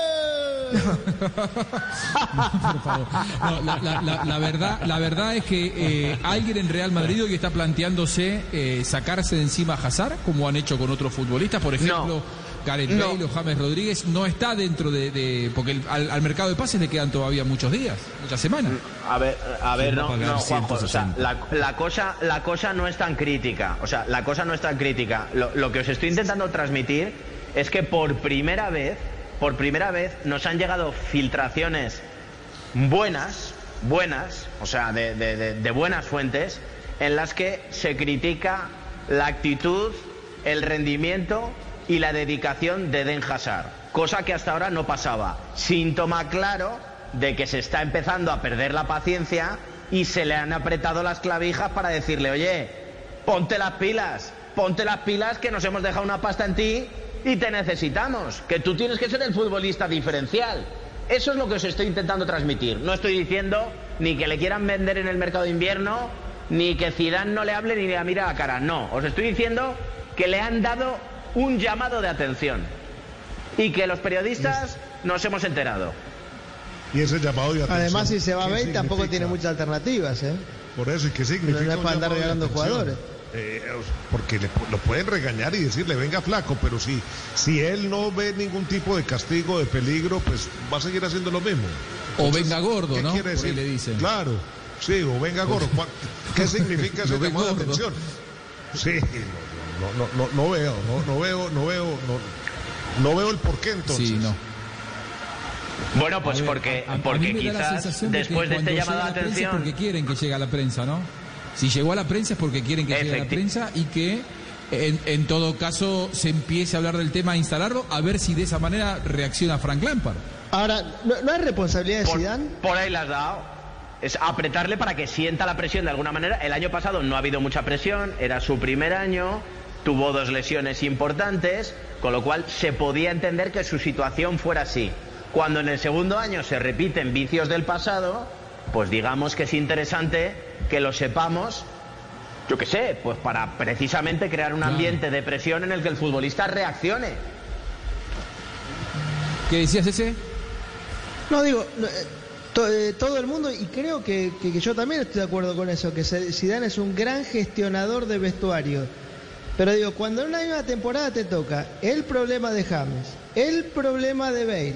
la, verdad, la verdad es que eh, alguien en Real Madrid hoy está planteándose eh, sacarse de encima a Hazard, como han hecho con otros futbolistas, por ejemplo. Gareth Bale o James Rodríguez no está dentro de, porque al, mercado de pases le quedan todavía muchos días, muchas semanas. Mm, a ver, a ver, no, no Juanjo, la, cosa, la cosa no es tan crítica, o sea, la cosa no es tan crítica. lo que os estoy intentando transmitir es que por primera vez por primera vez nos han llegado filtraciones buenas, buenas, o sea, de, buenas fuentes, en las que se critica la actitud, el rendimiento y la dedicación de Den Hazard, cosa que hasta ahora no pasaba. Síntoma claro de que se está empezando a perder la paciencia y se le han apretado las clavijas para decirle, oye, ponte las pilas, ponte las pilas que nos hemos dejado una pasta en ti y te necesitamos, que tú tienes que ser el futbolista diferencial. Eso es lo que os estoy intentando transmitir. No estoy diciendo ni que le quieran vender en el mercado de invierno, ni que Zidane no le hable ni le mire a la cara. No, os estoy diciendo que le han dado un llamado de atención y que los periodistas nos hemos enterado. Y ese llamado de atención. Además, si se va a ¿qué Bale, tampoco significa? tiene muchas alternativas, ¿eh? Por eso, ¿y qué significa? No es para andar regalando jugadores. Eh, porque le, lo pueden regañar y decirle, venga flaco, pero si, si él no ve ningún tipo de castigo, de peligro, pues va a seguir haciendo lo mismo. O venga gordo, ¿qué ¿no? quiere decir? le dicen. Claro, sí, o venga gordo. ¿Cuál- ¿Qué significa ese llamado de atención? Sí, no, no, no, no veo, no, no veo, no veo, no, no veo el porqué entonces. Sí, no. Bueno, pues porque, a- a- a porque quizás después de este llamado de atención... porque quieren que llegue a la prensa, ¿no? Si llegó a la prensa es porque quieren que llegue a la Efecti- prensa y que en, en todo caso se empiece a hablar del tema, a instalarlo, a ver si de esa manera reacciona Frank Lampard. Ahora, ¿no, no hay responsabilidad de Por, Zidane? por ahí la has dado. Es apretarle para que sienta la presión de alguna manera. El año pasado no ha habido mucha presión, era su primer año, tuvo dos lesiones importantes, con lo cual se podía entender que su situación fuera así. Cuando en el segundo año se repiten vicios del pasado, pues digamos que es interesante que lo sepamos, yo qué sé, pues para precisamente crear un ambiente de presión en el que el futbolista reaccione. ¿Qué decías ese? No, digo, no, eh, to- eh, todo el mundo, y creo que, que- que yo también estoy de acuerdo con eso, que Zidane es un gran gestionador de vestuario. Pero digo, cuando en una misma temporada te toca el problema de James, el problema de Bale,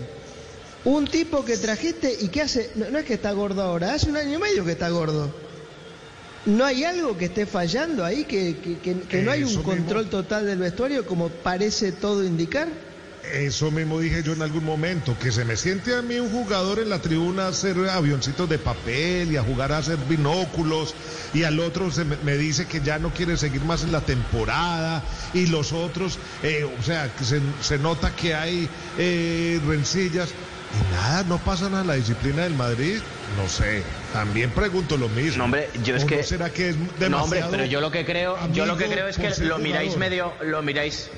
un tipo que trajiste y que hace, no, no es que está gordo ahora, hace un año y medio que está gordo. ¿No hay algo que esté fallando ahí, que, que- que- que no hay un mismo. control total del vestuario como parece todo indicar? Eso mismo dije yo en algún momento, que se me siente a mí un jugador en la tribuna a hacer avioncitos de papel y a jugar a hacer binóculos y al otro se me, me dice que ya no quiere seguir más en la temporada y los otros, eh, o sea, que se, se nota que hay eh, rencillas y nada, no pasa nada la disciplina del Madrid, no sé, también pregunto lo mismo. No, hombre, yo es ¿O que. no será que es No, demasiado hombre, pero yo lo que creo, yo lo que creo es que lo miráis medio, lo miráis,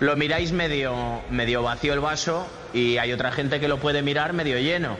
lo miráis medio, medio vacío el vaso y hay otra gente que lo puede mirar medio lleno.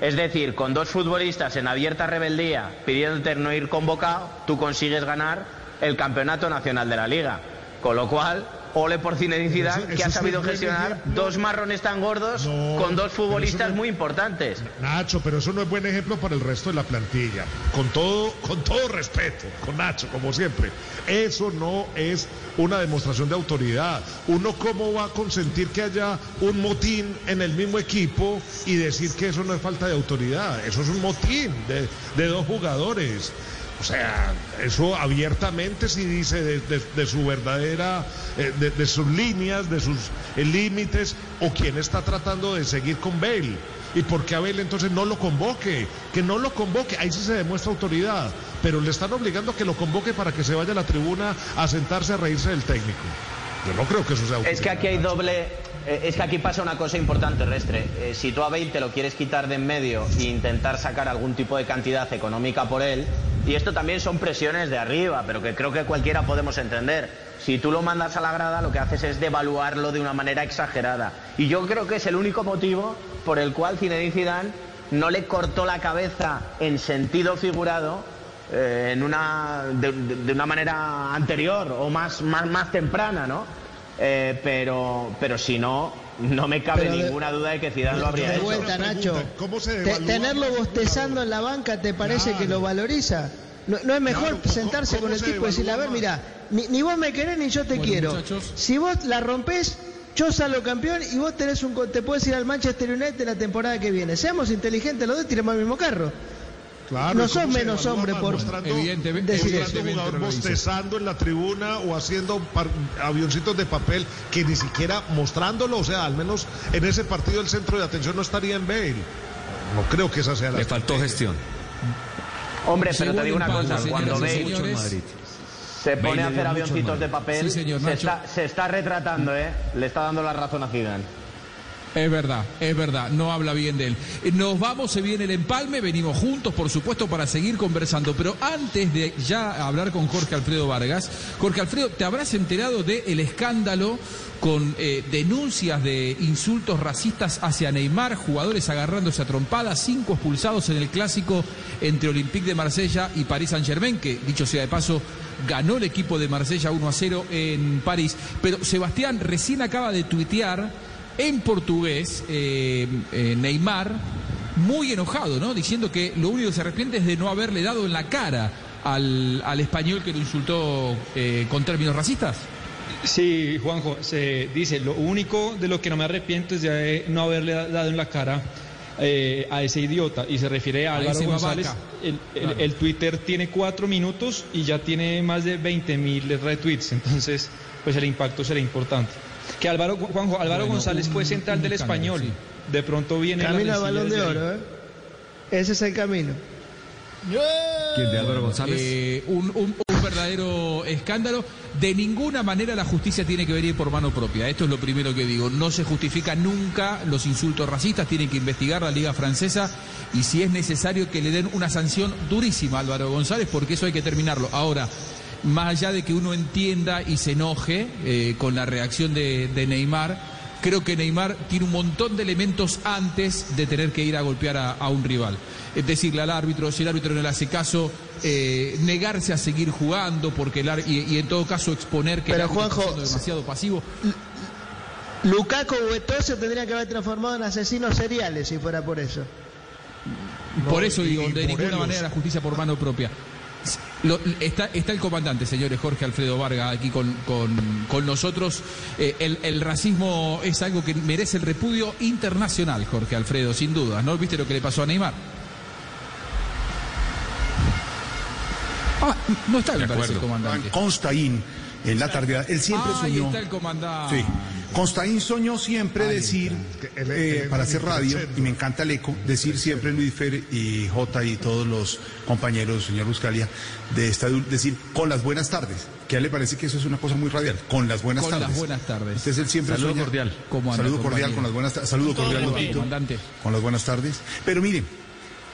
Es decir, con dos futbolistas en abierta rebeldía pidiéndote no ir convocado, tú consigues ganar el campeonato nacional de la liga. Con lo cual, ole por Zinedine Pero eso- Zidane, que ha sabido gestionar ejemplo. dos marrones tan gordos No, con dos futbolistas no- muy importantes. Nacho, pero eso no es buen ejemplo para el resto de la plantilla. Con todo, con todo respeto, con Nacho, como siempre. Eso no es una demostración de autoridad. Uno cómo va a consentir que haya un motín en el mismo equipo y decir que eso no es falta de autoridad. Eso es un motín de, de dos jugadores. O sea, eso abiertamente sí dice de, de- de su verdadera, eh, de, de sus líneas, de sus eh, límites, o quién está tratando de seguir con Bale. ¿Y por qué a Bale entonces no lo convoque? Que no lo convoque, ahí sí se demuestra autoridad, pero le están obligando a que lo convoque para que se vaya a la tribuna a sentarse a reírse del técnico. Yo no creo que eso sea autoridad. Es que aquí hay doble. Eh, Es que aquí pasa una cosa importante, Restre. Eh, si tú a Bale te lo quieres quitar de en medio e intentar sacar algún tipo de cantidad económica por él, y esto también son presiones de arriba, pero que creo que cualquiera podemos entender. Si tú lo mandas a la grada, lo que haces es devaluarlo de una manera exagerada. Y yo creo que es el único motivo por el cual Zinedine Zidane no le cortó la cabeza en sentido figurado eh, en una, de, de- una manera anterior o más, más, más temprana, ¿no? Eh, pero, pero si no, no me cabe Pero de- ninguna duda de que Zidane lo habría De hecho. vuelta, Nacho. ¿Cómo se Te- tenerlo bostezando en la banca te parece que lo valoriza. No, no es mejor Claro, ¿cómo- sentarse con el tipo y decirle, a ver, mira, ni, ni vos me querés ni yo te Bueno, quiero. muchachos. Si vos la rompés, yo salgo campeón y vos tenés un, co- te puedes ir al Manchester United la temporada que viene. Seamos inteligentes los dos, tiremos al mismo carro. Claro, no ¿y cómo sos se menos evalúa hombre más? por Evidentemente, decir eso. mostrando un jugador Evidentemente hizo. bostezando en la tribuna o haciendo avioncitos de papel que ni siquiera mostrándolo, o sea, al menos en ese partido el centro de atención no estaría en Bale. No creo que esa sea la Le faltó estrategia. gestión. Hombre, pero te digo una cosa, cuando Bale se pone Bale a hacer avioncitos de papel, Sí, señor, se, está, se está retratando, ¿eh? Le está dando la razón a Zidane. Es verdad, es verdad, no habla bien de él. Nos vamos, se viene el empalme, venimos juntos, por supuesto, para seguir conversando. Pero antes de ya hablar con Jorge Alfredo Vargas, Jorge Alfredo, ¿te habrás enterado del escándalo con eh, denuncias de insultos racistas hacia Neymar, jugadores agarrándose a trompadas, cinco expulsados en el clásico entre Olympique de Marsella y Paris Saint-Germain, que dicho sea de paso, ganó el equipo de Marsella 1 a 0 en París. Pero Sebastián recién acaba de tuitear en portugués, eh, eh, Neymar, muy enojado, ¿no? Diciendo que lo único que se arrepiente es de no haberle dado en la cara al, al español que lo insultó eh, con términos racistas. Sí, Juanjo, se dice, lo único de lo que no me arrepiento es de no haberle dado en la cara eh, a ese idiota. Y se refiere a A Álvaro González. El, el- Claro. el Twitter tiene cuatro minutos y ya tiene más de 20 mil retweets. Entonces, pues el impacto será importante. Que Álvaro, Juanjo, Álvaro Bueno, González fue central del español. De pronto viene Camino al rencilla balón de oro, ¿eh? Ese es el camino. ¿Quién de Álvaro González? Eh, un, un- un verdadero escándalo. De ninguna manera la justicia tiene que venir por mano propia. Esto es lo primero que digo. No se justifica nunca los insultos racistas. Tiene que investigar la Liga Francesa y si es necesario que le den una sanción durísima a Álvaro González, porque eso hay que terminarlo. Ahora, más allá de que uno entienda y se enoje eh, con la reacción de, de Neymar, creo que Neymar tiene un montón de elementos antes de tener que ir a golpear a, a un rival. Es decirle al árbitro, si el árbitro no le hace caso, eh, negarse a seguir jugando porque el ar- y, y en todo caso exponer que Pero, el árbitro está demasiado pasivo. Lukaku o se tendría que haber transformado en asesinos seriales si fuera por eso. por eso y- digo, de ninguna manera la justicia por mano propia. Lo- está, está el comandante, señores, Jorge Alfredo Vargas, aquí con, con- con nosotros. Eh, el, el racismo es algo que merece el repudio internacional, Jorge Alfredo, sin duda. ¿No viste lo que le pasó a Neymar? Ah, no está, me parece, el comandante. Constaín, en la tarde, él siempre Ahí soñó. está el comandante. Sí. Constaín soñó siempre Ahí decir, está. El- el- eh, el- para el- hacer radio, y me encanta el eco, decir siempre Luis Fer y J y todos los compañeros, señor Buscalia, de esta, decir con las buenas tardes. Que a él le parece que eso es una cosa muy radial, con las buenas Con tardes. las buenas tardes. Entonces él siempre Saludo sueña- cordial. ¿Cómo anda, Saludo cordial compañero? con las buenas tardes. Saludo cordial, comandante. Con las buenas tardes. Pero miren,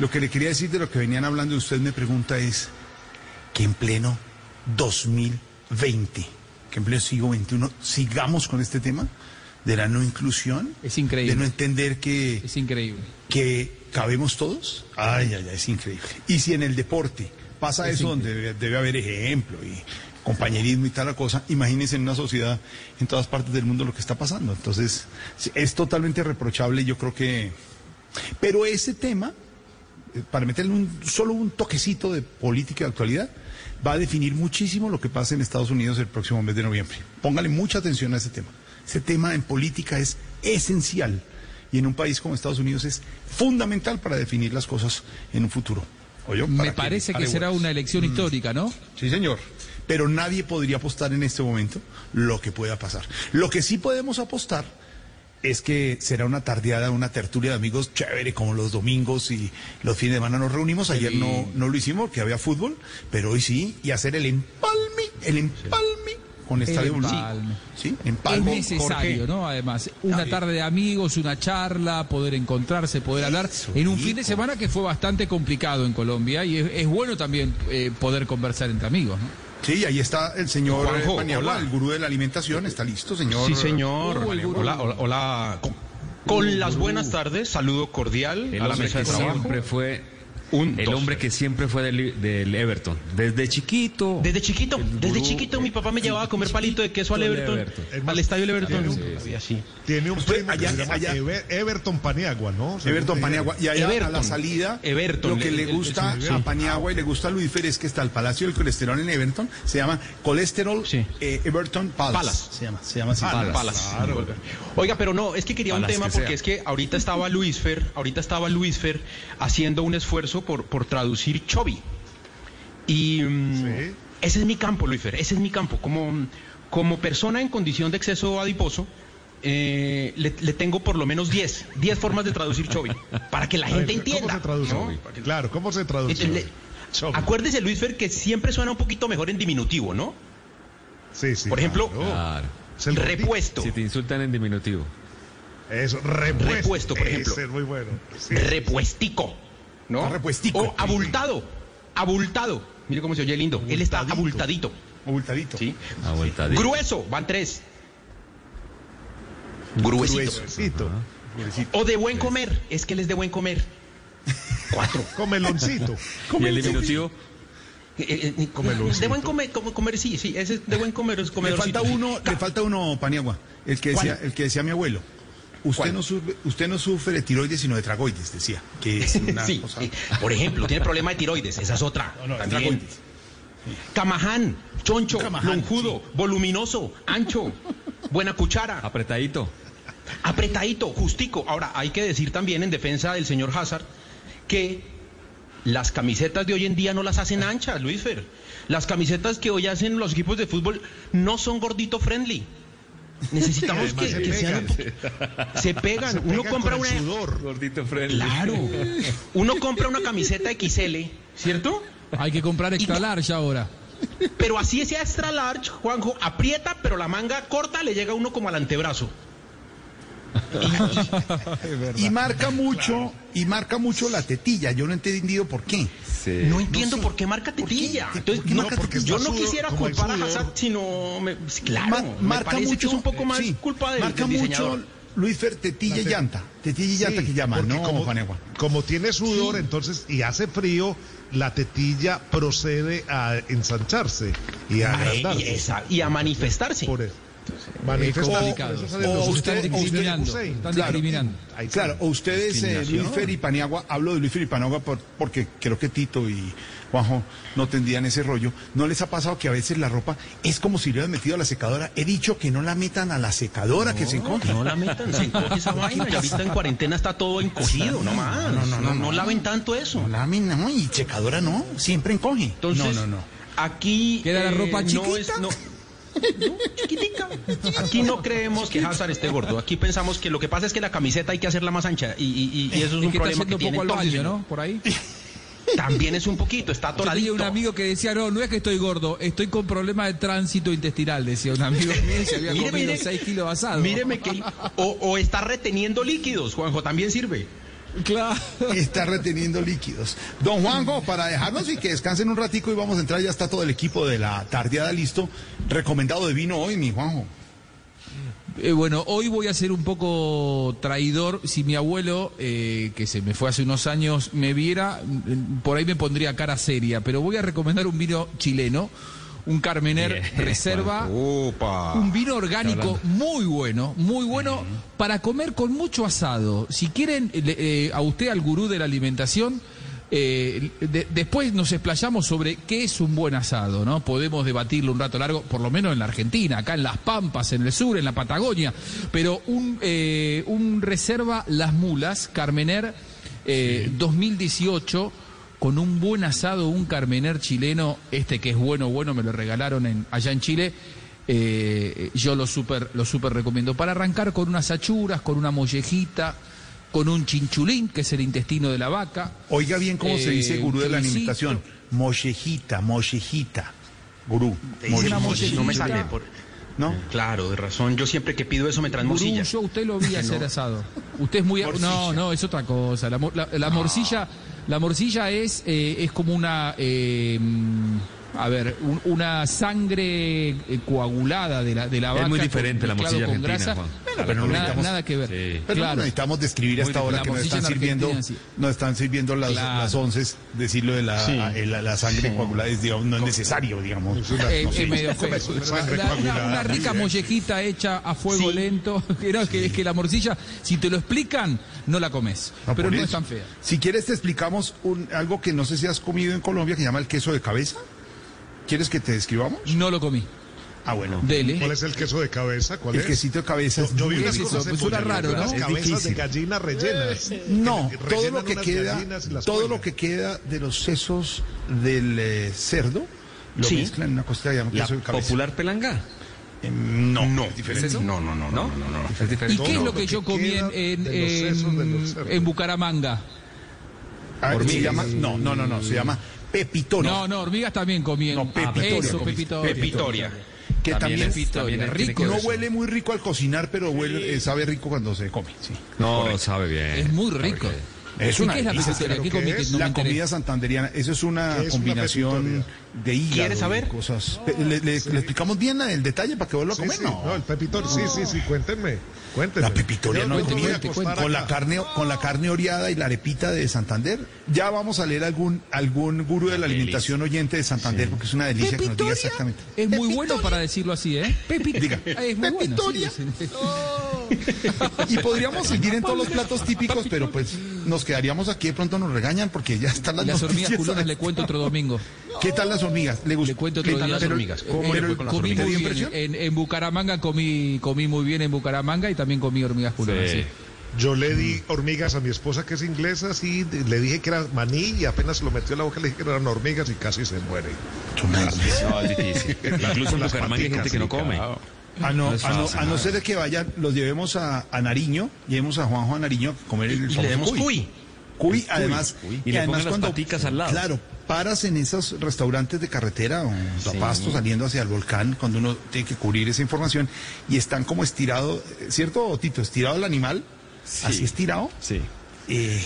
lo que le quería decir de lo que venían hablando, usted me pregunta es que en pleno 2020, que en pleno siglo XXI, sigamos con este tema de la no inclusión. Es increíble. De no entender que, Es increíble. que cabemos todos. Ay, ay, ay, es increíble. Y si en el deporte pasa Es eso donde debe, debe haber ejemplo y compañerismo y tal la cosa, imagínense en una sociedad en todas partes del mundo lo que está pasando. Entonces, es totalmente reprochable yo creo que... Pero ese tema, eh, para meterle un, solo un toquecito de política de actualidad, va a definir muchísimo lo que pasa en Estados Unidos el próximo mes de noviembre. Póngale mucha atención a ese tema. Ese tema en política es esencial y en un país como Estados Unidos es fundamental para definir las cosas en un futuro. Me parece que será una elección histórica, ¿no? Sí, señor. Pero nadie podría apostar en este momento lo que pueda pasar. Lo que sí podemos apostar es que será una tardeada, una tertulia de amigos chévere, como los domingos y los fines de semana nos reunimos. Ayer no, no lo hicimos porque había fútbol, pero hoy sí, y hacer el empalme, el empalme con El Estadio empalme. Sí, Es empalme. necesario, Jorge. ¿no? Además, una tarde de amigos, una charla, poder encontrarse, poder hablar en un fin de semana que fue bastante complicado en Colombia y es, es bueno también eh, poder conversar entre amigos, ¿no? Sí, ahí está el señor Juanjo, eh, Paniagua, hola. el gurú de la alimentación. Está listo, señor. Sí, señor. Uh, hola, hola, hola. Con, con las buenas tardes, saludo cordial a la mesa de trabajo. siempre fue Un, el dos, hombre que siempre fue del, del Everton. Desde chiquito. Desde chiquito, El desde gurú, chiquito mi papá me el llevaba a comer palito de queso al Everton, Everton. al estadio del Everton. Sí, sí. Y así. Tiene un primo allá- que se llama allá- Ever- Everton Paniagua, ¿no? Según Everton Paniagua. Y allá a la salida, Everton, lo que el- le el- gusta el- a sí. Paniagua y le gusta a Luífer es que está el Palacio del Colesterol en Everton. Se llama Colesterol Sí. eh, Everton Palace. Palace. Se llama, se llama así. Palace. Palace. Oiga, pero no, es que quería un tema que porque sea. es que ahorita estaba Luis Fer, ahorita estaba Luis Fer haciendo un esfuerzo por, por traducir Chobi. Y mm, ese es mi campo, Luisfer, ese es mi campo. Como, como persona en condición de exceso adiposo, eh, le, le tengo por lo menos 10, 10 formas de traducir Chobi, para que la ver, gente ¿cómo entienda. se traduce? ¿no? Claro, ¿cómo se traduce? Le- Acuérdese, Luisfer, que siempre suena un poquito mejor en diminutivo, ¿no? Sí, sí. Por ejemplo, Claro. repuesto. Si te insultan en diminutivo. Eso, repuesto. Repuesto, por ejemplo. Ese es muy bueno. Sí. Repuestico, ¿no? Repuestico. O abultado, abultado. Mire cómo se oye lindo. Él está abultadito. Abultadito. ¿Sí? Abultadito. Grueso, van tres. Gruesito. Gruesito. O de buen comer, es que él es de buen comer. Cuatro. Comeloncito. ¿Y el diminutivo? Eh, eh, eh, Comeloncito. de buen comer, como comer, sí, sí, ese es de buen comer es Le falta uno, le falta uno, Paniagua, el que decía, ¿Cuál? el que decía mi abuelo. Usted ¿Cuál? no sufre, usted no sufre de tiroides sino de tragoides, decía. Que es una Sí, cosa. sí. Por ejemplo, tiene problema de tiroides, esa es otra. No, no, también. tragoides. Camaján, choncho, Camaján, lonjudo, voluminoso, ancho, buena cuchara, Apretadito. apretadito, justico. Ahora, hay que decir también en defensa del señor Hazard que las camisetas de hoy en día no las hacen anchas, Luis Fer. Las camisetas que hoy hacen los equipos de fútbol no son gordito friendly. Necesitamos que, se que sean se pegan. Se Uno compra con una el sudor. Gordito friendly. Claro. Uno compra una camiseta XL, ¿cierto? Hay que comprar extra large ahora. Pero así sea extra large, Juanjo, aprieta, pero la manga corta le llega a uno como al antebrazo. Y marca mucho, y marca mucho la tetilla. Yo no he entendido por qué. Sí. No entiendo sé. por qué marca tetilla. qué? Entonces, ¿Por qué no, tetilla? yo no quisiera culpar a. Hazard, sino me- claro, me marca parece mucho, que es un poco más sí, culpa del, marca del diseñador. mucho Luis Fer, tetilla y llanta. Tetilla y llanta Sí, que llaman, porque no, como, Paniagua. como tiene sudor, entonces, y hace frío, la tetilla procede a ensancharse y a agrandarse. y, esa- y a manifestarse. Por eso. O usted- usted-. Están Claro. discriminando. O ustedes, eh. Luis Fer y Paniagua, hablo de Luis Fer y Paniagua por- porque creo que Tito y Juanjo no tendrían ese rollo. ¿No les ha pasado que a veces la ropa es como si le hubieran metido a la secadora? He dicho que no la metan a la secadora, que se encoge. No la metan, se encoge esa vaina. Y ahorita en cuarentena está todo encogido, no más. No, no, no, no, laven tanto eso. No lamen, no, y secadora no, siempre encoge. Entonces, no, no, no. aquí. ¿Queda la ropa no chiquita? es- no, chiquitica. Aquí no creemos que Hazard esté gordo. Aquí pensamos que lo que pasa es que la camiseta hay que hacerla más ancha. Y, y- y eso es un que problema que tiene poco al baño. ¿no? Por ahí. También es un poquito, está Yo tenía atoradito. un amigo que decía, no, no es que estoy gordo, estoy con problemas de tránsito intestinal, decía un amigo mío, se había Mire, comido mire. 6 kilos asado. Míreme que. O, o está reteniendo líquidos, Juanjo, también sirve. Claro. Está reteniendo líquidos. Don Juanjo, para dejarnos y que descansen un ratico y vamos a entrar, ya está todo el equipo de la tardeada listo. Recomendado de vino hoy, mi Juanjo. Eh, bueno, hoy voy a ser un poco traidor. Si mi abuelo, eh, que se me fue hace unos años, me viera, mm, por ahí me pondría cara seria. Pero voy a recomendar un vino chileno, un Carmener Reserva. Un vino orgánico muy bueno, muy bueno para comer con mucho asado. Si quieren, eh, a usted, al gurú de la alimentación, eh, de- después nos explayamos sobre qué es un buen asado, ¿no? Podemos debatirlo un rato largo, por lo menos en la Argentina, acá en Las Pampas, en el sur, en la Patagonia, pero un, eh, un reserva Las Mulas, Carmener, eh, 2018 con un buen asado, un carmener chileno, este que es bueno, bueno, me lo regalaron en, allá en Chile, eh, yo lo super, lo super recomiendo. Para arrancar con unas achuras, con una mollejita, con un chinchulín, que es el intestino de la vaca. Oiga bien cómo se Eh, dice gurú de la alimentación. Mollejita, mollejita. Gurú. Mollejita. No me sale. Por... ¿No? Claro, de razón. Yo siempre que pido eso me traen Gurú, yo usted lo vi hacer No. asado. Usted es muy... Morcilla. No, no, es otra cosa. La- la morcilla, la morcilla es, eh, es como una... eh, a ver, un- una sangre eh, coagulada de la, de la Es vaca. muy con- diferente la morcilla con argentina, grasa. Juan. Bueno, Pero no nada, necesitamos- nada que ver. Sí. Pero Claro. no necesitamos describir hasta Muy ahora que nos están en sirviendo, sí. nos están sirviendo las, Claro. las once, decirlo de la, Sí. eh, la, la sangre coagulada es, digamos, no es necesario, digamos. Eh, No es medio feo. Una, muy rica mollejita hecha a fuego Sí. lento. Que, es que la morcilla, si te lo explican, no la comes. No, pero no eso. es tan fea. Si quieres te explicamos un, algo que no sé si has comido en Colombia que se llama el queso de cabeza. ¿Quieres que te describamos? No lo comí. Ah, bueno. Dele. ¿Cuál es el queso de cabeza? ¿Cuál El es? quesito de cabeza Yo, yo vi muy unas cosas pues suena raro, ¿no? cabezas difícil. de gallinas rellenas. No, Que todo lo que queda, todo lo que queda de los sesos del eh, cerdo, lo Sí. mezclan en una cosita que llama La queso de cabeza. popular pelanga. Eh, no, No, es diferente. ¿Es eso? No, no, no, no, no, no. Es diferente. ¿Y qué es lo que lo yo que comí en, en, de los sesos de los en, cerdos. en Bucaramanga? Ah, se llama, no, no, no, no, se llama pepitoria. No, no, hormigas también comí en No, pepitoria Eso, pepitoria. Pepitoria. que También también, es- también rico. no huele muy rico al cocinar, pero huele, eh, sabe rico cuando se come. Sí. No, sabe bien. Es muy rico. Es ¿Y una qué es la comida santanderiana, eso es una ¿Qué es una combinación de hígado. ¿Quieres saber? Cosas. ¿Le, le- le explicamos bien el detalle para que vuelva a Sí, comer? sí, no. no, el pepitorio, sí, sí, sí, cuéntenme, La pepitoria no me voy a comida acostar con la carne con la carne oreada y la arepita de Santander. Ya vamos a leer algún algún gurú de la alimentación oyente de Santander porque es una delicia que nos diga ¿Pepitoria? exactamente. Es muy bueno para decirlo así, ¿eh? Pepita. Diga. Es muy bueno, sí, Pepitoria. sí. Y podríamos seguir en todos los platos típicos, pero pues nos quedaríamos aquí, de pronto nos regañan porque ya están las, Las hormigas culonas le cuento otro domingo. ¿Qué tal las hormigas? ¿Le gustó? Le cuento ¿Qué otro tal las hormigas? eh, ¿Cómo le pero fue con las comí hormigas? muy ¿Te dio bien. En, en Bucaramanga comí, comí muy bien en Bucaramanga y también comí hormigas culonas. Sí. sí. Yo le di hormigas a mi esposa que es inglesa, sí, le dije que era maní y apenas se lo metió en la boca le dije que eran hormigas y casi se muere. No, es difícil. Incluso en Las Bucaramanga hay gente que no come. claro. A no, No es a no, a no no. ser de que vayan, los llevemos a, a Nariño, llevemos a Juanjo a Nariño a comer el Y le demos cuy. Cuy, además, Y le las paticas al lado. Claro, paras en esos restaurantes de carretera o a pasto saliendo hacia el volcán cuando uno tiene que cubrir esa información y están como estirado, ¿cierto, Tito? Estirado el animal, así estirado. Sí. Eh,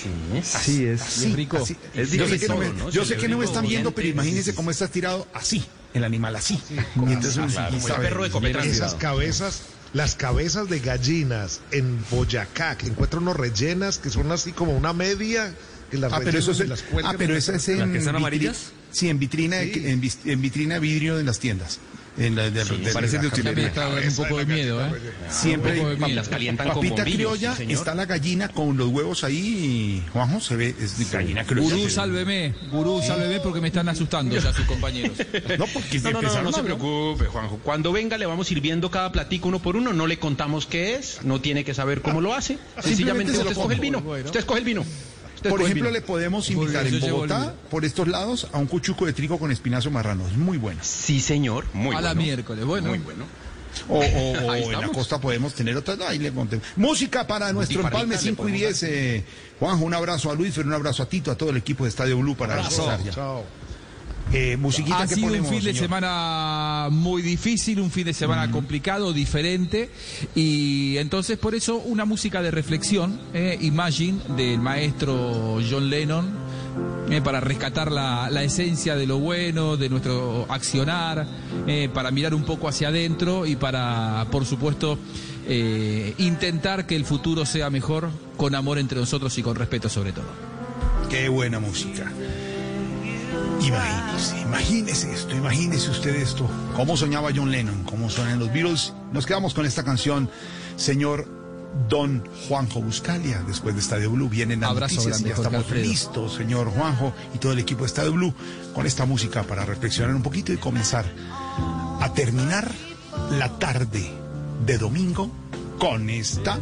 Así es. así, rico. así. Es yo sé que no me, ¿no? yo sé que no me están viendo, pero imagínense cómo está estirado así, el animal así. Y entonces claro, sí como el sabe. perro de. Esas cabezas, las cabezas de gallinas en Boyacá, que encuentran unos rellenas que son así como una media, que las Ah, pero eso es, y las ah, pero en esa es en ¿Las que están amarillas? Sí, en vitrina, Sí. en, en vitrina vidrio en las tiendas. En la, de, de- parecen de utilería. Ya me está un poco de miedo, ¿eh? Siempre Un poco de miedo. Las calientan con papita bombillos, criolla, sí, señor. está la gallina con los huevos ahí, y, Juanjo, se ve, es de gallina criolla. Gurú, sálveme. Gurú, sálveme porque me están asustando ya sus compañeros. No, porque No, no, no, no, no se preocupe, Juanjo. Cuando venga le vamos sirviendo cada platico uno por uno, no le contamos qué es, no tiene que saber cómo lo hace. Sencillamente usted escoge el vino. Usted escoge el vino. Por ejemplo, le podemos invitar en Bogotá, por estos lados, a un cuchuco de trigo con espinazo marrano. Es muy bueno. Sí, señor. Muy a la bueno. miércoles, bueno. Muy bueno. O, o- o Ahí en la costa podemos tener otras. Ahí le conté. Música para nuestro empalme le 5 y podemos 10. eh, Juanjo, un abrazo a Luis, un abrazo a Tito, a todo el equipo de Estadio Blue para empezar ya. Chao. Eh, musiquita Ha que sido un fin de semana muy difícil, un fin de semana complicado, diferente, y entonces por eso una música de reflexión, eh, Imagine, del maestro John Lennon, eh, para rescatar la, la esencia de lo bueno, de nuestro accionar, para mirar un poco hacia adentro y para, por supuesto, intentar que el futuro sea mejor con amor entre nosotros y con respeto sobre todo. Qué buena música. Imagínese, imagínese esto, imagínese usted esto. ¿Cómo soñaba John Lennon? ¿Cómo suenan los Beatles? Nos quedamos con esta canción, señor Don Juanjo Buscalia. Después de Estadio Blue vienen las Abrazo noticias y grande, ya Jorge estamos Alfredo. listos, señor Juanjo y todo el equipo de Estadio Blue, con esta música para reflexionar un poquito y comenzar a terminar la tarde de domingo con esta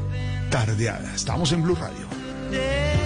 tardeada. Estamos en Blue Radio.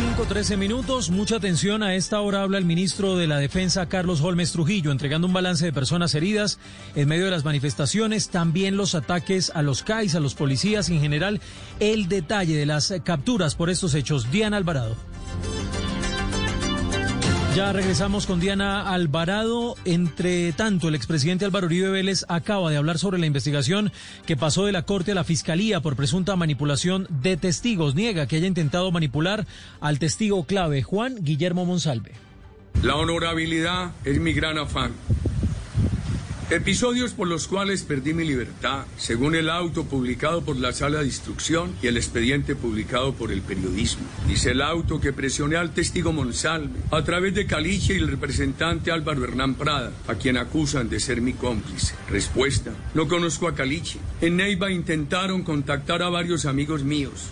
5, 13 minutos. Mucha atención. A esta hora habla el ministro de la Defensa, Carlos Holmes Trujillo, entregando un balance de personas heridas en medio de las manifestaciones, también los ataques a los CAIs, a los policías en general el detalle de las capturas por estos hechos. Diana Alvarado. Ya regresamos con Diana Alvarado. Entre tanto, el expresidente Álvaro Uribe Vélez acaba de hablar sobre la investigación que pasó de la Corte a la Fiscalía por presunta manipulación de testigos. Niega que haya intentado manipular al testigo clave, Juan Guillermo Monsalve. La honorabilidad es mi gran afán. Episodios por los cuales perdí mi libertad, según el auto publicado por la sala de instrucción y el expediente publicado por el periodismo. Dice el auto que presioné al testigo Monsalve a través de Caliche y el representante Álvaro Hernán Prada, a quien acusan de ser mi cómplice. Respuesta, no conozco a Caliche. En Neiva intentaron contactar a varios amigos míos.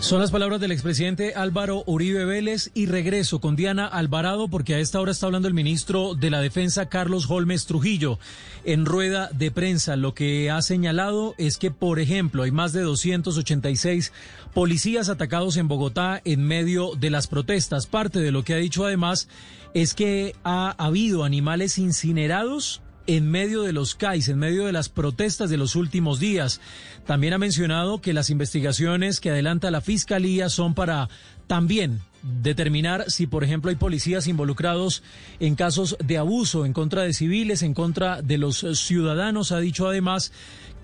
Son las palabras del expresidente Álvaro Uribe Vélez y regreso con Diana Alvarado porque a esta hora está hablando el ministro de la Defensa Carlos Holmes Trujillo en rueda de prensa. Lo que ha señalado es que, por ejemplo, hay más de 286 policías atacados en Bogotá en medio de las protestas. Parte de lo que ha dicho además es que ha habido animales incinerados en medio de los CAIs, en medio de las protestas de los últimos días. También ha mencionado que las investigaciones que adelanta la Fiscalía son para también determinar si, por ejemplo, hay policías involucrados en casos de abuso en contra de civiles, en contra de los ciudadanos. Ha dicho además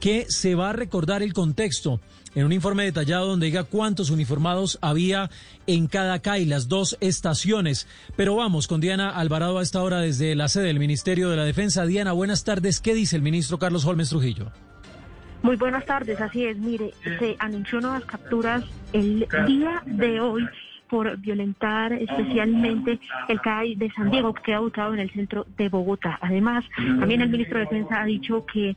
que se va a recordar el contexto en un informe detallado donde diga cuántos uniformados había en cada CAI, las dos estaciones. Pero vamos con Diana Alvarado a esta hora desde la sede del Ministerio de la Defensa. Diana, buenas tardes. ¿Qué dice el ministro Carlos Holmes Trujillo? Muy buenas tardes, así es. Mire, se anunció nuevas capturas el día de hoy por violentar especialmente el CAI de San Diego, que queda ubicado en el centro de Bogotá. Además, también el ministro de Defensa ha dicho que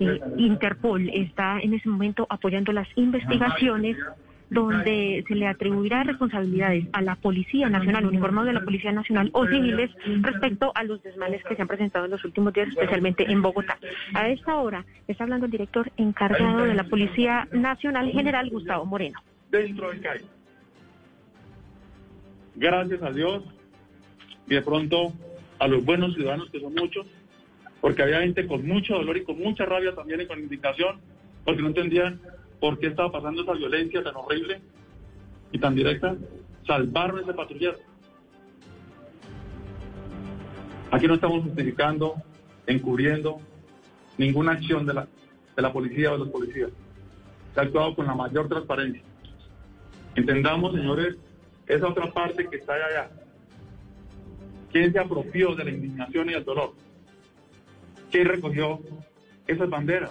eh, Interpol está en ese momento apoyando las investigaciones donde se le atribuirá responsabilidades a la Policía Nacional, uniformados de la Policía Nacional o civiles respecto a los desmanes que se han presentado en los últimos días, especialmente en Bogotá. A esta hora está hablando el director encargado de la Policía Nacional, general Gustavo Moreno. Dentro del CAI. Gracias a Dios y de pronto a los buenos ciudadanos, que son muchos, porque había gente con mucho dolor y con mucha rabia también y con indignación, porque no entendían por qué estaba pasando esa violencia tan horrible y tan directa. Salvaron ese patrullero. Aquí no estamos justificando, encubriendo ninguna acción de la, de la policía o de los policías. Se ha actuado con la mayor transparencia. Entendamos, señores, esa otra parte que está allá. ¿Quién se apropió de la indignación y el dolor? ¿Quién recogió esas banderas?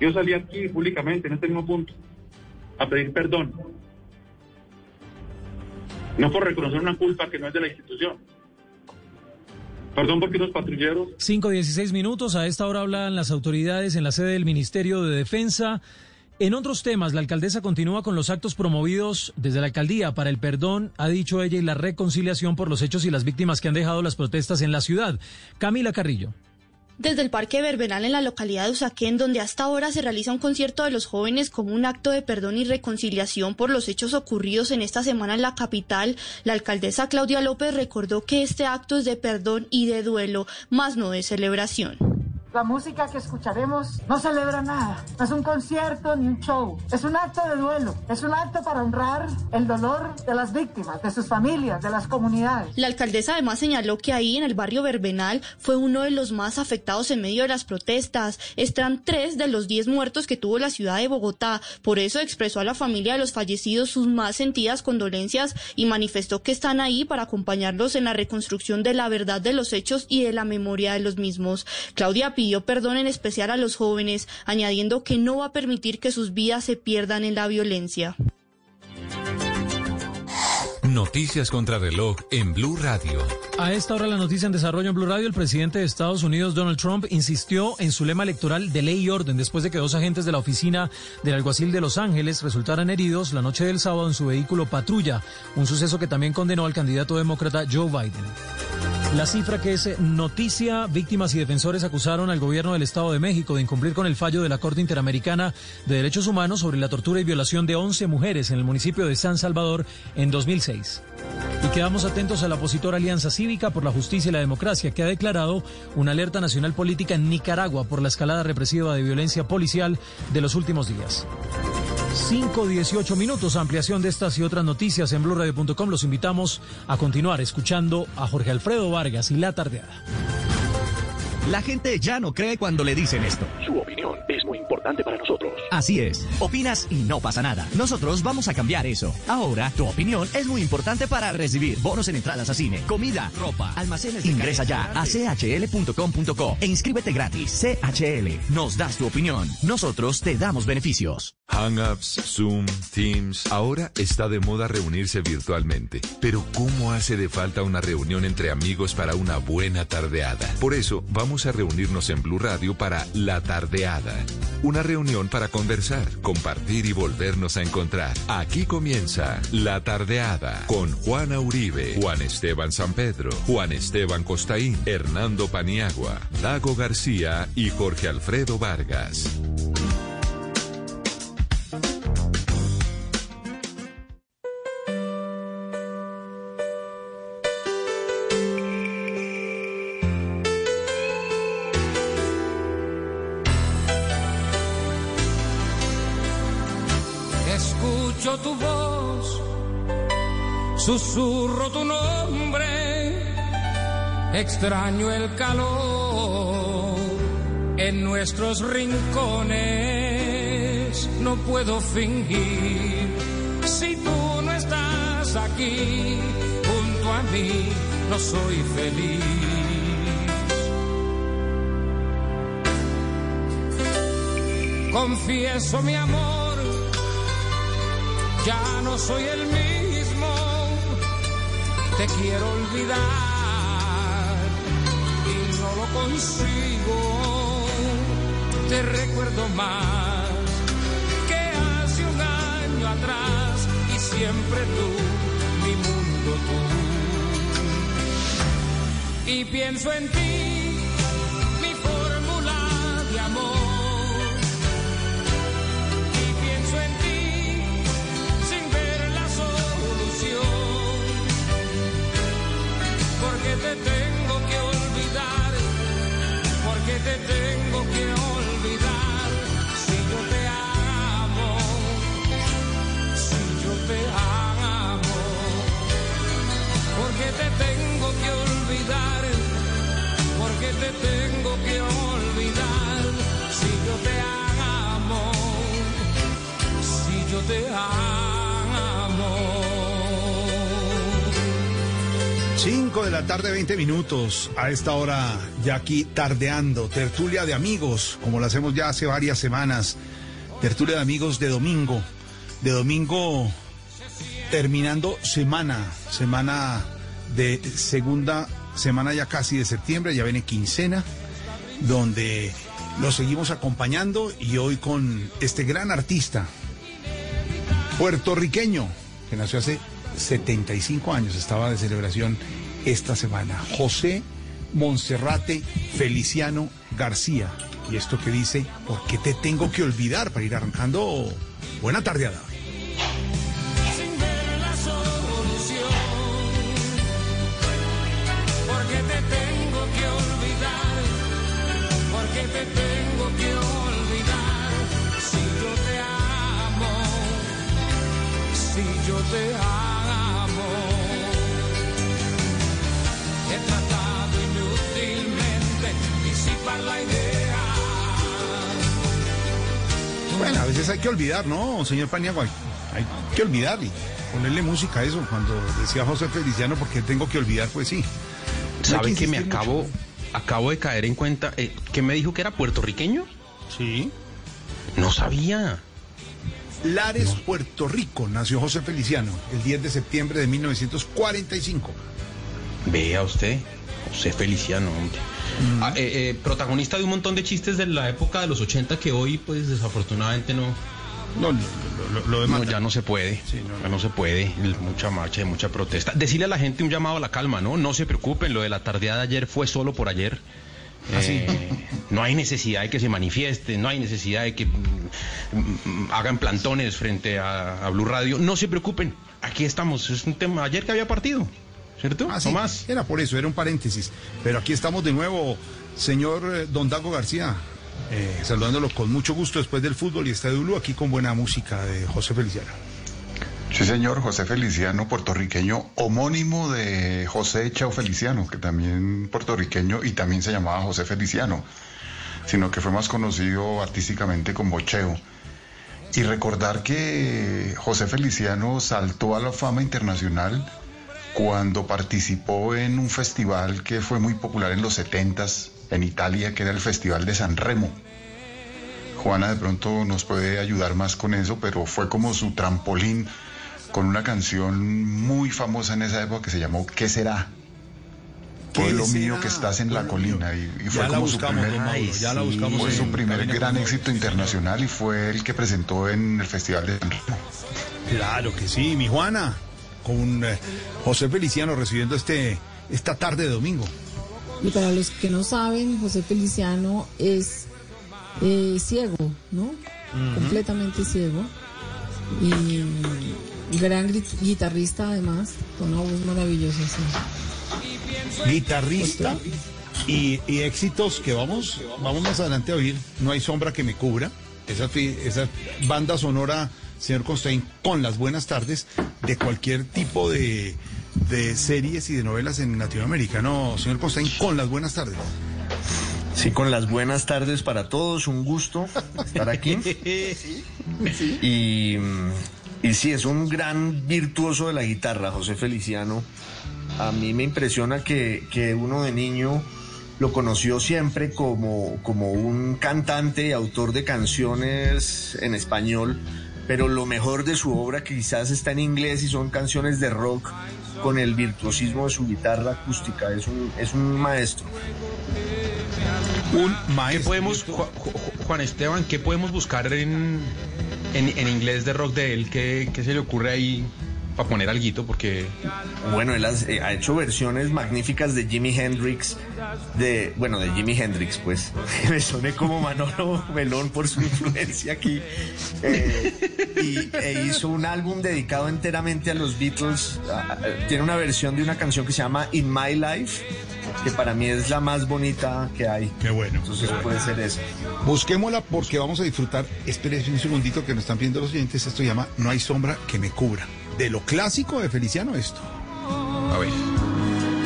Yo salí aquí públicamente, en este mismo punto, a pedir perdón. No por reconocer una culpa que no es de la institución. Perdón porque los patrulleros... 5.16 minutos. A esta hora hablan las autoridades en la sede del Ministerio de Defensa. En otros temas, la alcaldesa continúa con los actos promovidos desde la alcaldía para el perdón, ha dicho ella, y la reconciliación por los hechos y las víctimas que han dejado las protestas en la ciudad. Camila Carrillo. Desde el Parque Verbenal en la localidad de Usaquén, donde hasta ahora se realiza un concierto de los jóvenes como un acto de perdón y reconciliación por los hechos ocurridos en esta semana en la capital, la alcaldesa Claudia López recordó que este acto es de perdón y de duelo, más no de celebración. La música que escucharemos no celebra nada, no es un concierto ni un show, es un acto de duelo, es un acto para honrar el dolor de las víctimas, de sus familias, de las comunidades. La alcaldesa además señaló que ahí en el barrio Verbenal fue uno de los más afectados en medio de las protestas. Están tres de los diez muertos que tuvo la ciudad de Bogotá. Por eso expresó a la familia de los fallecidos sus más sentidas condolencias y manifestó que están ahí para acompañarlos en la reconstrucción de la verdad de los hechos y de la memoria de los mismos. Claudia pidió perdón en especial a los jóvenes, añadiendo que no va a permitir que sus vidas se pierdan en la violencia. Noticias contra reloj en Blue Radio. A esta hora la noticia en desarrollo en Blue Radio, el presidente de Estados Unidos, Donald Trump, insistió en su lema electoral de ley y orden después de que dos agentes de la oficina del alguacil de Los Ángeles resultaran heridos la noche del sábado en su vehículo patrulla, un suceso que también condenó al candidato demócrata Joe Biden. La cifra que es noticia, víctimas y defensores acusaron al gobierno del Estado de México de incumplir con el fallo de la Corte Interamericana de Derechos Humanos sobre la tortura y violación de 11 mujeres en el municipio de San Salvador en 2006. Y quedamos atentos a la opositora Alianza Cívica por la Justicia y la Democracia, que ha declarado una alerta nacional política en Nicaragua por la escalada represiva de violencia policial de los últimos días. 5.18 minutos, ampliación de estas y otras noticias en blurradio.com. Los invitamos a continuar escuchando a Jorge Alfredo Vargas y La Tardeada. La gente ya no cree cuando le dicen esto. Su opinión es muy importante para nosotros. Así es. Opinas y no pasa nada. Nosotros vamos a cambiar eso. Ahora, tu opinión es muy importante para recibir bonos en entradas a cine, comida, ropa, almacenes. de Ingresa ya a chl.com.co e inscríbete gratis. CHL. Nos das tu opinión. Nosotros te damos beneficios. Hangouts, Zoom, Teams. Ahora está de moda reunirse virtualmente. Pero ¿cómo hace de falta una reunión entre amigos para una buena tardeada? Por eso vamos a reunirnos en Blue Radio para La Tardeada. Una reunión para conversar, compartir y volvernos a encontrar. Aquí comienza La Tardeada con Juana Uribe, Juan Esteban San Pedro, Juan Esteban Costaín, Hernando Paniagua, Dago García y Jorge Alfredo Vargas. Susurro tu nombre, extraño el calor en nuestros rincones, no puedo fingir. Si tú no estás aquí junto a mí, no soy feliz. Confieso mi amor ya no soy el mismo, te quiero olvidar y no lo consigo, te recuerdo más que hace un año atrás y siempre tú, mi mundo tú. Y pienso en ti, te amo. 5 de la tarde, 20 minutos. A esta hora, ya aquí tardeando, tertulia de amigos, como lo hacemos ya hace varias semanas. Tertulia de amigos de domingo. De domingo terminando semana, semana de segunda semana ya casi de septiembre, ya viene quincena, donde lo seguimos acompañando y hoy con este gran artista puertorriqueño que nació hace 75 años, estaba de celebración esta semana, José Monserrate Feliciano García. Y esto que dice, ¿por qué te tengo que olvidar para ir arrancando? Buena tardeada. Porque te tengo que olvidar, te tengo yo te amo. He tratado inútilmente disipar la idea. Bueno, a veces hay que olvidar, ¿no, señor Paniagua? Hay, hay que olvidar y ponerle música a eso. Cuando decía José Feliciano, porque tengo que olvidar, pues sí. ¿Sabe que me acabo, acabo de caer en cuenta? eh, ¿Que me dijo que era puertorriqueño? Sí. No sabía. Lares, Puerto Rico, nació José Feliciano el 10 de septiembre de 1945. Vea usted, José Feliciano, hombre. Ah, eh, eh, protagonista de un montón de chistes de la época de los 80 que hoy, pues desafortunadamente no, No, lo, lo- lo demás. No, ya no se puede. Ya no se puede. Mucha marcha y mucha protesta. Decirle a la gente un llamado a la calma, ¿no? No se preocupen, lo de la tardeada de ayer fue solo por ayer. Eh, no hay necesidad de que se manifiesten, no hay necesidad de que mm, mm, hagan plantones frente a, a Blue Radio. No se preocupen, aquí estamos. Es un tema. Ayer que había partido, ¿cierto? Ah, sí, No más. Era por eso, era un paréntesis. Pero aquí estamos de nuevo, señor eh, Don Dago García, eh, saludándolo con mucho gusto después del fútbol y Estadio Blue, aquí con buena música de José Feliciano. Sí, señor, José Feliciano, puertorriqueño, homónimo de José Chao Feliciano, que también puertorriqueño y también se llamaba José Feliciano, sino que fue más conocido artísticamente como Cheo. Y recordar que José Feliciano saltó a la fama internacional cuando participó en un festival que fue muy popular en los 70s en Italia, que era el Festival de San Remo. Juana de pronto nos puede ayudar más con eso, pero fue como su trampolín con una canción muy famosa en esa época que se llamó ¿Qué será? Pueblo ¿Qué mío será? que estás en la colina y, y fue como su primer, Mauro, ya la buscamos fue su primer gran éxito internacional y fue el que presentó en el Festival de San Remo. Claro que sí, mi Juana, con eh, José Feliciano recibiendo este, esta tarde de domingo. Y para los que no saben, José Feliciano es eh, ciego, ¿no? Completamente ciego. Y gran guitarrista además, con una voz maravillosa. sí. Guitarrista y, y éxitos que vamos, vamos más adelante a oír. No hay sombra que me cubra. Esa, esa banda sonora, señor Constein, con las buenas tardes de cualquier tipo de, de series y de novelas en Latinoamérica. No, señor Constein, con las buenas tardes. Sí, con las buenas tardes para todos, un gusto estar aquí. Y, mm, y sí, es un gran virtuoso de la guitarra, José Feliciano. A mí me impresiona que, que uno de niño lo conoció siempre como, como un cantante y autor de canciones en español, pero lo mejor de su obra quizás está en inglés y son canciones de rock con el virtuosismo de su guitarra acústica. Es un, es un maestro. Un ¿Qué podemos, Ju- Ju- Juan Esteban, qué podemos buscar en, en, en inglés de rock de él? ¿Qué, qué se le ocurre ahí para poner alguito? Porque Bueno, él has- eh, ha hecho versiones magníficas de Jimi Hendrix, de, bueno, de Jimi Hendrix, pues. Me soné como Manolo Melón por su influencia aquí. Eh, y e hizo un álbum dedicado enteramente a los Beatles. Ah, ah, Tiene una versión de una canción que se llama In My Life, que para mí es la más bonita que hay. Qué bueno. Entonces puede ser eso. Busquémosla porque vamos a disfrutar. Espere un segundito que nos están viendo los oyentes. Esto se llama No hay sombra que me cubra. De lo clásico de Feliciano, esto. A ver.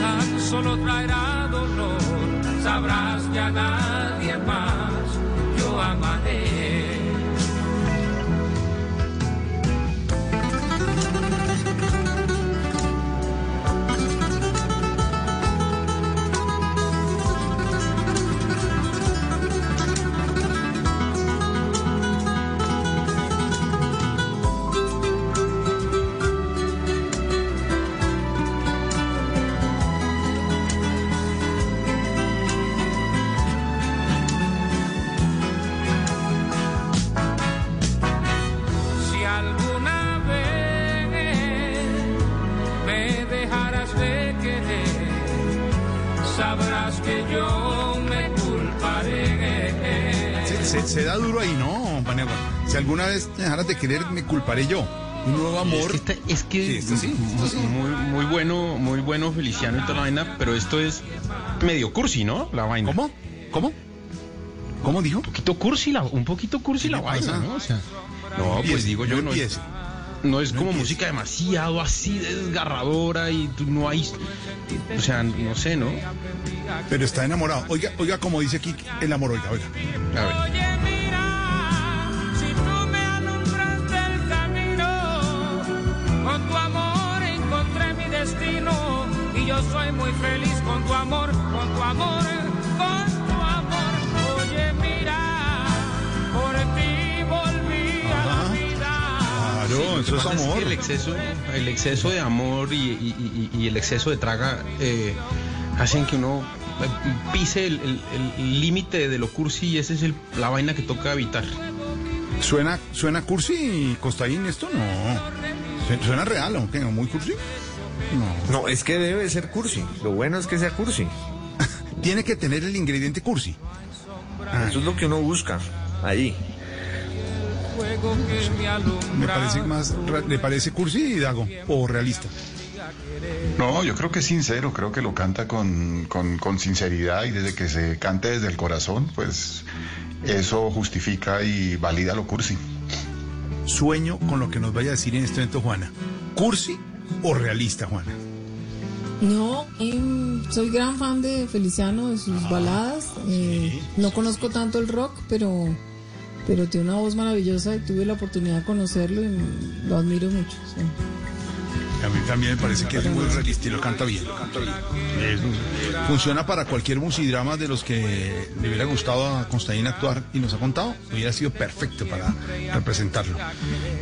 tan solo traerá dolor. Sabrás que a nadie más yo amaré. Sabrás que yo me culparé. Se, se- se da duro ahí, ¿no, Paniagua? Si alguna vez te dejaras de querer, me culparé yo. Un nuevo amor. Es que, esta- es que Sí, esto sí, esto sí. muy, muy bueno, muy bueno Feliciano y toda la vaina, pero esto es medio cursi, ¿no? La vaina. ¿Cómo? ¿Cómo? ¿Cómo dijo? Un poquito cursi la, un poquito cursi la vaina? ¿no? O sea, No pues digo yo, no empiece. No es como música demasiado así desgarradora y tú no hay, o sea, no sé, ¿no? Pero está enamorado. Oiga, oiga, como dice aquí el amor, oiga, oiga. A ver. Oye, mira, si tú me alumbraste el camino, con tu amor encontré mi destino y yo soy muy feliz con tu amor, con tu amor, Claro, Sí, lo que eso es amor. que el exceso, el exceso de amor y, y- y- y el exceso de traga eh, hacen que uno eh, pise el límite de lo cursi y esa es el- la vaina que toca evitar. ¿Suena, ¿Suena cursi, Costaín, esto? No. Su- ¿Suena real, aunque no muy cursi? No. No, es que debe ser cursi. Lo bueno es que sea cursi. Tiene que tener el ingrediente cursi. Eso es lo que uno busca ahí. Fuego que me alumbra. Me parece más, ¿le parece cursi, Dago? ¿O realista? No, yo creo que es sincero, creo que lo canta con, con, con sinceridad y desde que se cante desde el corazón, pues eso justifica y valida lo cursi. Sueño con lo que nos vaya a decir en este momento Juana. ¿Cursi o realista, Juana? No, em, soy gran fan de Feliciano, de sus baladas. eh, no conozco tanto el rock, pero, pero tiene una voz maravillosa y tuve la oportunidad de conocerlo y lo admiro mucho. sí. A mí también me parece que es muy realista y lo canta bien. Lo canta bien. Es- funciona para cualquier musidrama de los que le hubiera gustado a Constantín actuar y nos ha contado. Hubiera sido perfecto para representarlo.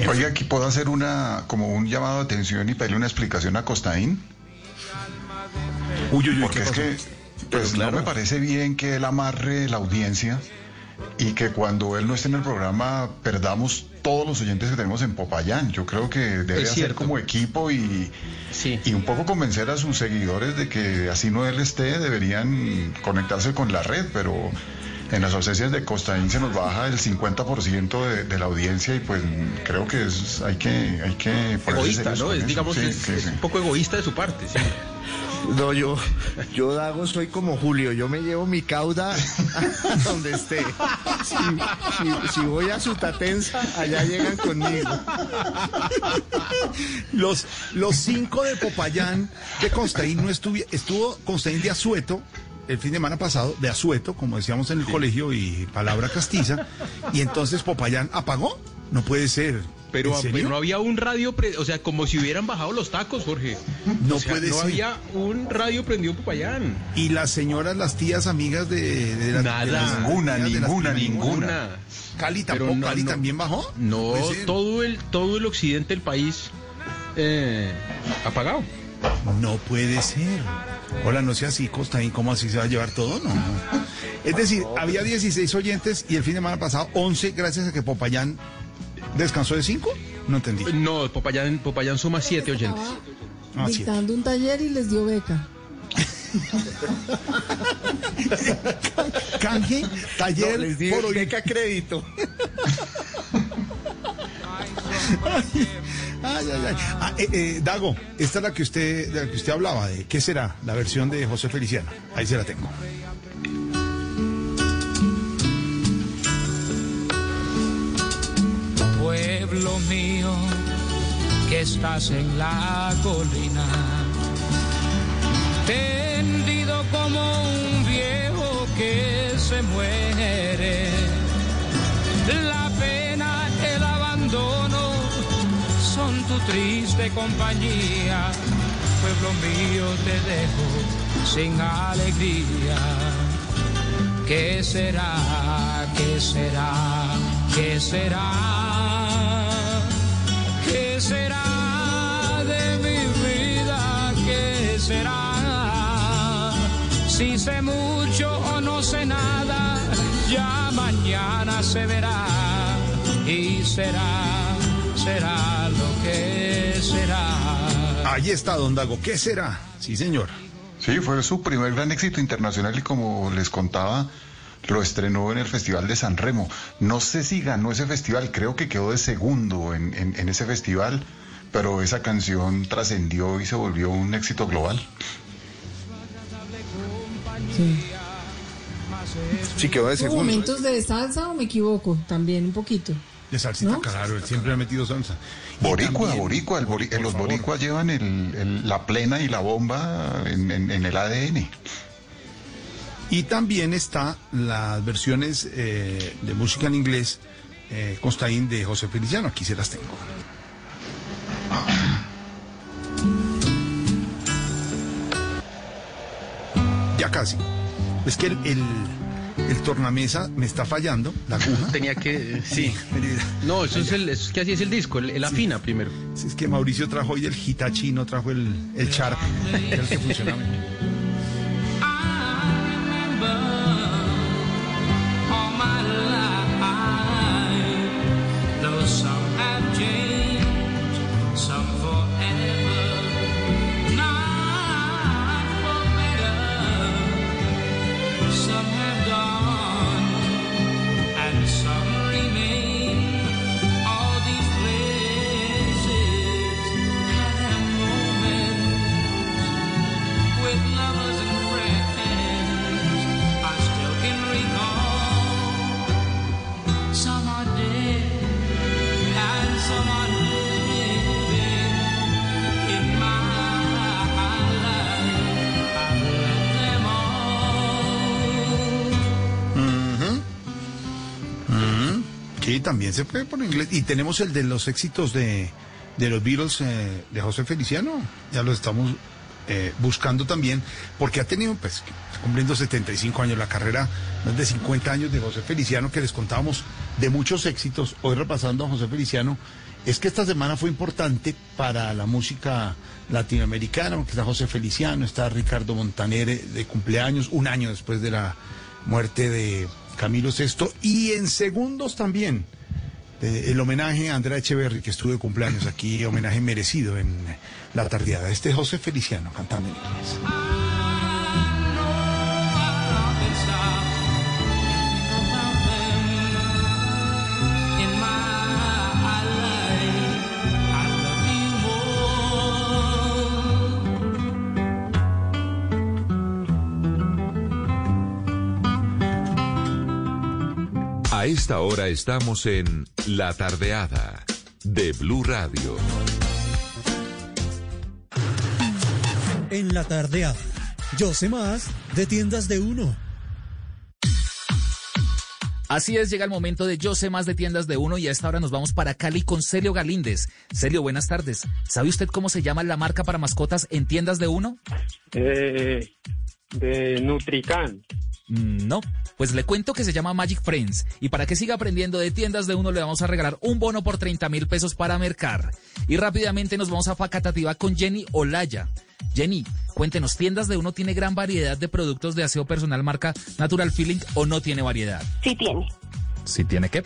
Oiga, aquí puedo hacer una como un llamado de atención y pedirle una explicación a Costaín. Uy, uy, uy, Porque ¿qué es que pues no me parece bien que él amarre la audiencia y que cuando él no esté en el programa perdamos todos los oyentes que tenemos en Popayán. Yo creo que debe hacer como equipo y, y un poco convencer a sus seguidores de que así no él esté, deberían conectarse con la red, pero en las ausencias de Costaín se nos baja el 50% de, de la audiencia y pues creo que es, hay que hay que Egoísta, ¿no? Es, digamos, Sí, es, sí, es sí. un poco egoísta de su parte. sí. No, yo, yo Dago soy como Julio, yo me llevo mi cauda a donde esté. Si, si- si voy a Sutatensa, allá llegan conmigo. Los, los cinco de Popayán de Constaín no estuvo, estuvo Constaín de Azueto el fin de semana pasado, de Azueto, como decíamos en el colegio y palabra castiza, y entonces Popayán apagó. No puede ser. Pero, no había un radio, pre- o sea, como si hubieran bajado los tacos, Jorge. No O sea, puede no ser. había un radio prendido en Popayán. Y las señoras, las tías amigas de, Nada. de las Ninguna, amigas de las ninguna, ninguna. Cali Pero tampoco, no, Cali no. también bajó. No, puede ser. todo el, todo el occidente del país eh, apagado. No puede ser. Hola, no sea así, Costaín, ¿cómo así se va a llevar todo? No. Es decir, había 16 oyentes y el fin de semana pasado 11 gracias a que Popayán descansó de 5. No entendí. No, Popayán, Popayán suma siete oyentes. Ah. Dictando un taller y les dio beca. Canje, taller, No, les di por hoy. beca crédito. Ay. Ah, eh, eh, Dago, esta es la que usted, que usted hablaba, de qué será la versión de José Feliciano. Ahí se la tengo. pueblo mío que estás en la colina, tendido como un viejo que se muere. La pena, el abandono son tu triste compañía. Pueblo mío, te dejo sin alegría. ¿Qué será? ¿Qué será? ¿Qué será? ¿Qué será de mi vida? ¿Qué será? Si sé mucho o no sé nada, ya mañana se verá y será, será lo que será. Ahí está, don Dago. ¿Qué será? Sí, señor. Sí, fue su primer gran éxito internacional y como les contaba, lo estrenó en el Festival de San Remo. No sé si ganó ese festival, creo que quedó de segundo en, en- en ese festival, pero esa canción trascendió y se volvió un éxito global. Sí. Sí, quedó de ¿Hubo segundo. momentos de salsa o me equivoco? También un poquito. De salsita, ¿No? claro, él siempre ha metido salsa. Boricua, también- boricua, el bori- por los favor. boricuas llevan el- el- la plena y la bomba en, en- en el ADN. Y también está las versiones eh, de música en inglés, eh, Constaín de José Feliciano. Aquí se las tengo. Ya casi. Es que el, el, el tornamesa me está fallando, la aguja. Tenía que, sí. No, eso es, el, es que así es el disco, el, el afina primero. Si es que Mauricio trajo hoy el Hitachi, no trajo el, el Sharp, el que funcionaba. se puede poner inglés. Y tenemos el de los éxitos de, de los Beatles eh, de José Feliciano. Ya lo estamos eh, buscando también, porque ha tenido, pues, cumpliendo 75 años la carrera, más de 50 años de José Feliciano, que les contábamos de muchos éxitos. Hoy repasando a José Feliciano, es que esta semana fue importante para la música latinoamericana, porque está José Feliciano, está Ricardo Montaner de cumpleaños, un año después de la muerte de Camilo VI, y en segundos también eh, el homenaje a Andrea Echeverry, que estuvo de cumpleaños aquí, homenaje merecido en la tardeada. Este es José Feliciano cantando en inglés. A esta hora estamos en La Tardeada de Blue Radio. En la tardeada. Yo sé más de tiendas de uno. Así es, llega el momento de Yo sé más de tiendas de uno y a esta hora nos vamos para Cali con Celio Galíndez. Celio, buenas tardes. ¿Sabe usted cómo se llama la marca para mascotas en tiendas de uno? Eh, de Nutrican. Mm, No, pues le cuento que se llama Magic Friends y para que siga aprendiendo de tiendas de uno le vamos a regalar un bono por 30 mil pesos para mercar. Y rápidamente nos vamos a Facatativa con Jenny Olaya. Jenny, cuéntenos, ¿tiendas de uno tiene gran variedad de productos de aseo personal marca Natural Feeling o no tiene variedad? Sí tiene, ¿Sí tiene qué?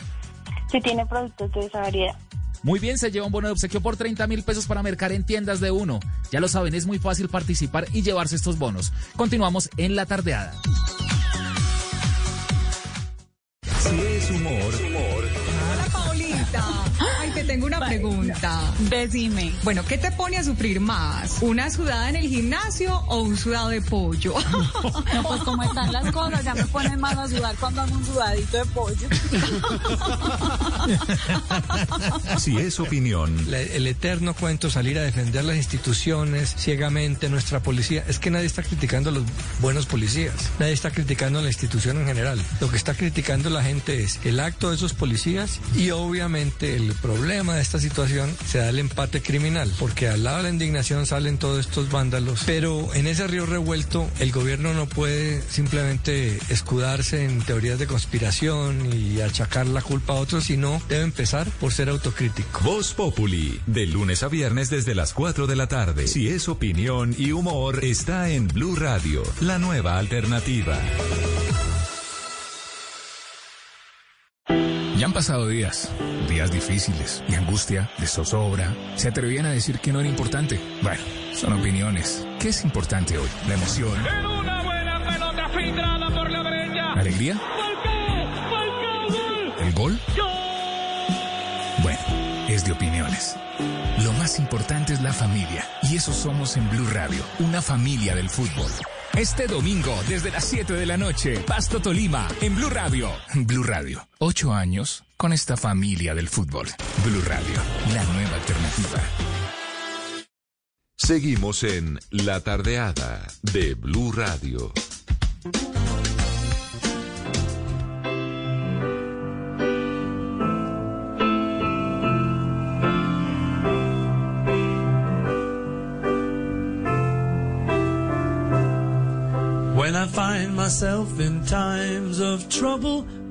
sí tiene productos de esa variedad. Muy bien, se lleva un bono de obsequio por 30 mil pesos para mercar en tiendas de uno. Ya lo saben, es muy fácil participar y llevarse estos bonos. Continuamos en la tardeada. Si es humor, te tengo una pregunta. Decime. Bueno, ¿qué te pone a sufrir más? ¿Una sudada en el gimnasio o un sudado de pollo? No, pues como están las cosas, ya me ponen más a sudar cuando hago un sudadito de pollo. si es opinión, La- el eterno cuento salir a defender las instituciones ciegamente, nuestra policía. Es que nadie está criticando a los buenos policías, nadie está criticando a la institución en general. Lo que está criticando la gente es el acto de esos policías y obviamente el problema de esta situación se da el empate criminal, porque al lado de la indignación salen todos estos vándalos, pero en ese río revuelto el gobierno no puede simplemente escudarse en teorías de conspiración y achacar la culpa a otros, sino debe empezar por ser autocrítico. Voz Populi, de lunes a viernes desde las 4 de la tarde. Si es opinión y humor, está en Blue Radio, la nueva alternativa. Pasado días, días difíciles, de angustia, de zozobra. Se atrevían a decir que no era importante. Bueno, son opiniones. ¿Qué es importante hoy? La emoción, En una buena pelota filtrada por la derecha. la alegría, Falcao, Falcao, gol. el gol. Bueno, es de opiniones. Lo más importante es la familia. Y eso somos en Blue Radio, una familia del fútbol. Este domingo, desde las 7 de la noche, Pasto Tolima, en Blue Radio. Blue Radio, ocho años con esta familia del fútbol. Blue Radio, la nueva alternativa. Seguimos en La Tardeada de Blue Radio. When I find myself in times of trouble,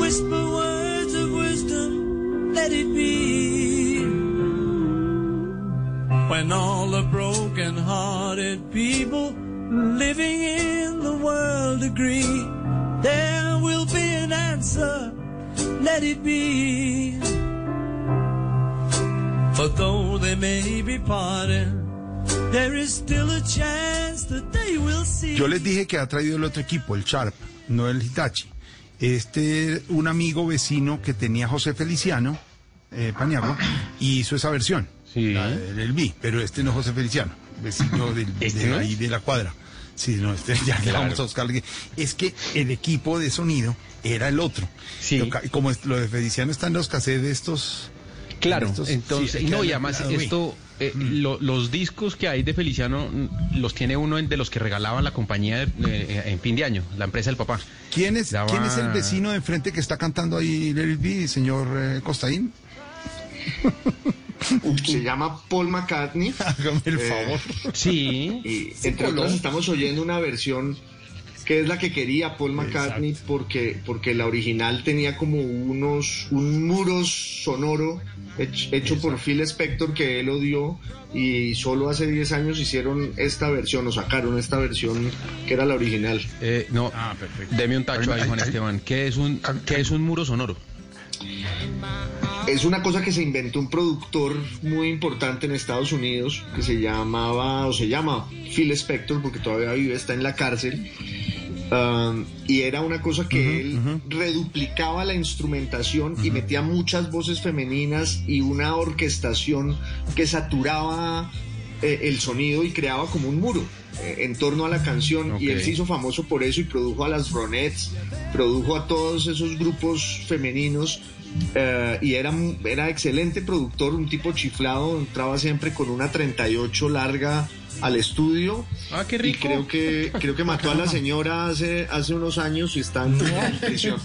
Whisper words of wisdom, let it be. When all the broken hearted people living in the world agree, there will be an answer, let it be. For though they may be parted, there is still a chance that they will see. Yo les dije que ha traído el otro equipo, el Sharp, no el Hitachi. Este, un amigo vecino que tenía José Feliciano, eh, Paniagua, y hizo esa versión, la del El B, pero este no es José Feliciano, vecino del, ¿Este de, no? ahí de la cuadra. Sí, no, este ya le vamos a buscar. Es que el equipo de sonido era el otro. Sí. Lo como lo de Feliciano está en los cassettes de estos. Claro, estos- entonces, sí, no, y además esto, eh, lo- los discos que hay de Feliciano mm, los tiene uno de los que regalaban la compañía de- eh, en fin de año, la empresa del papá. ¿Quién es, Daba- ¿Quién es el vecino de enfrente que está cantando ahí Let It señor eh, Costaín? Se llama Paul McCartney. Hágame el Eh, favor. Sí. Y entre otras estamos oyendo una versión que es la que quería Paul McCartney porque, porque la original tenía como unos un muro sonoro hech- hecho, por Phil Spector que él odió y solo hace 10 años hicieron esta versión o sacaron esta versión que era la original. Eh, no, deme un tacho ahí, Juan Esteban. ¿Qué es un, qué es un muro sonoro? Es una cosa que se inventó un productor muy importante en Estados Unidos que se llamaba o se llama Phil Spector porque todavía vive, está en la cárcel. Um, y era una cosa que él reduplicaba la instrumentación y metía muchas voces femeninas y una orquestación que saturaba eh, el sonido y creaba como un muro eh, en torno a la canción. Y él se hizo famoso por eso y produjo a las Ronettes, produjo a todos esos grupos femeninos eh, y era, mu- era excelente productor, un tipo chiflado, entraba siempre con una 38 larga al estudio Ah, qué y rico. creo que creo que mató a la señora hace hace unos años y está en prisión.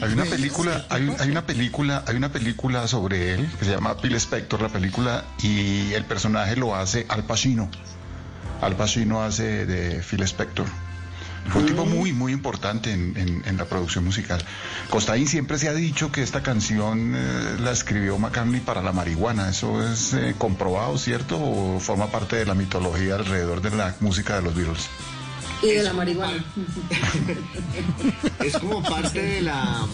Hay una película, hay, un- hay una película, hay una película sobre él que se llama Phil Spector, la película, y el personaje lo hace Al Pacino. Al Pacino hace de Phil Spector. Fue un tipo muy, muy importante en, en- en la producción musical. Costaín siempre se ha dicho que esta canción eh, la escribió McCartney para la marihuana. ¿Eso es eh, comprobado, cierto? ¿O forma parte de la mitología alrededor de la música de los Beatles? Y de la marihuana. Es como parte de la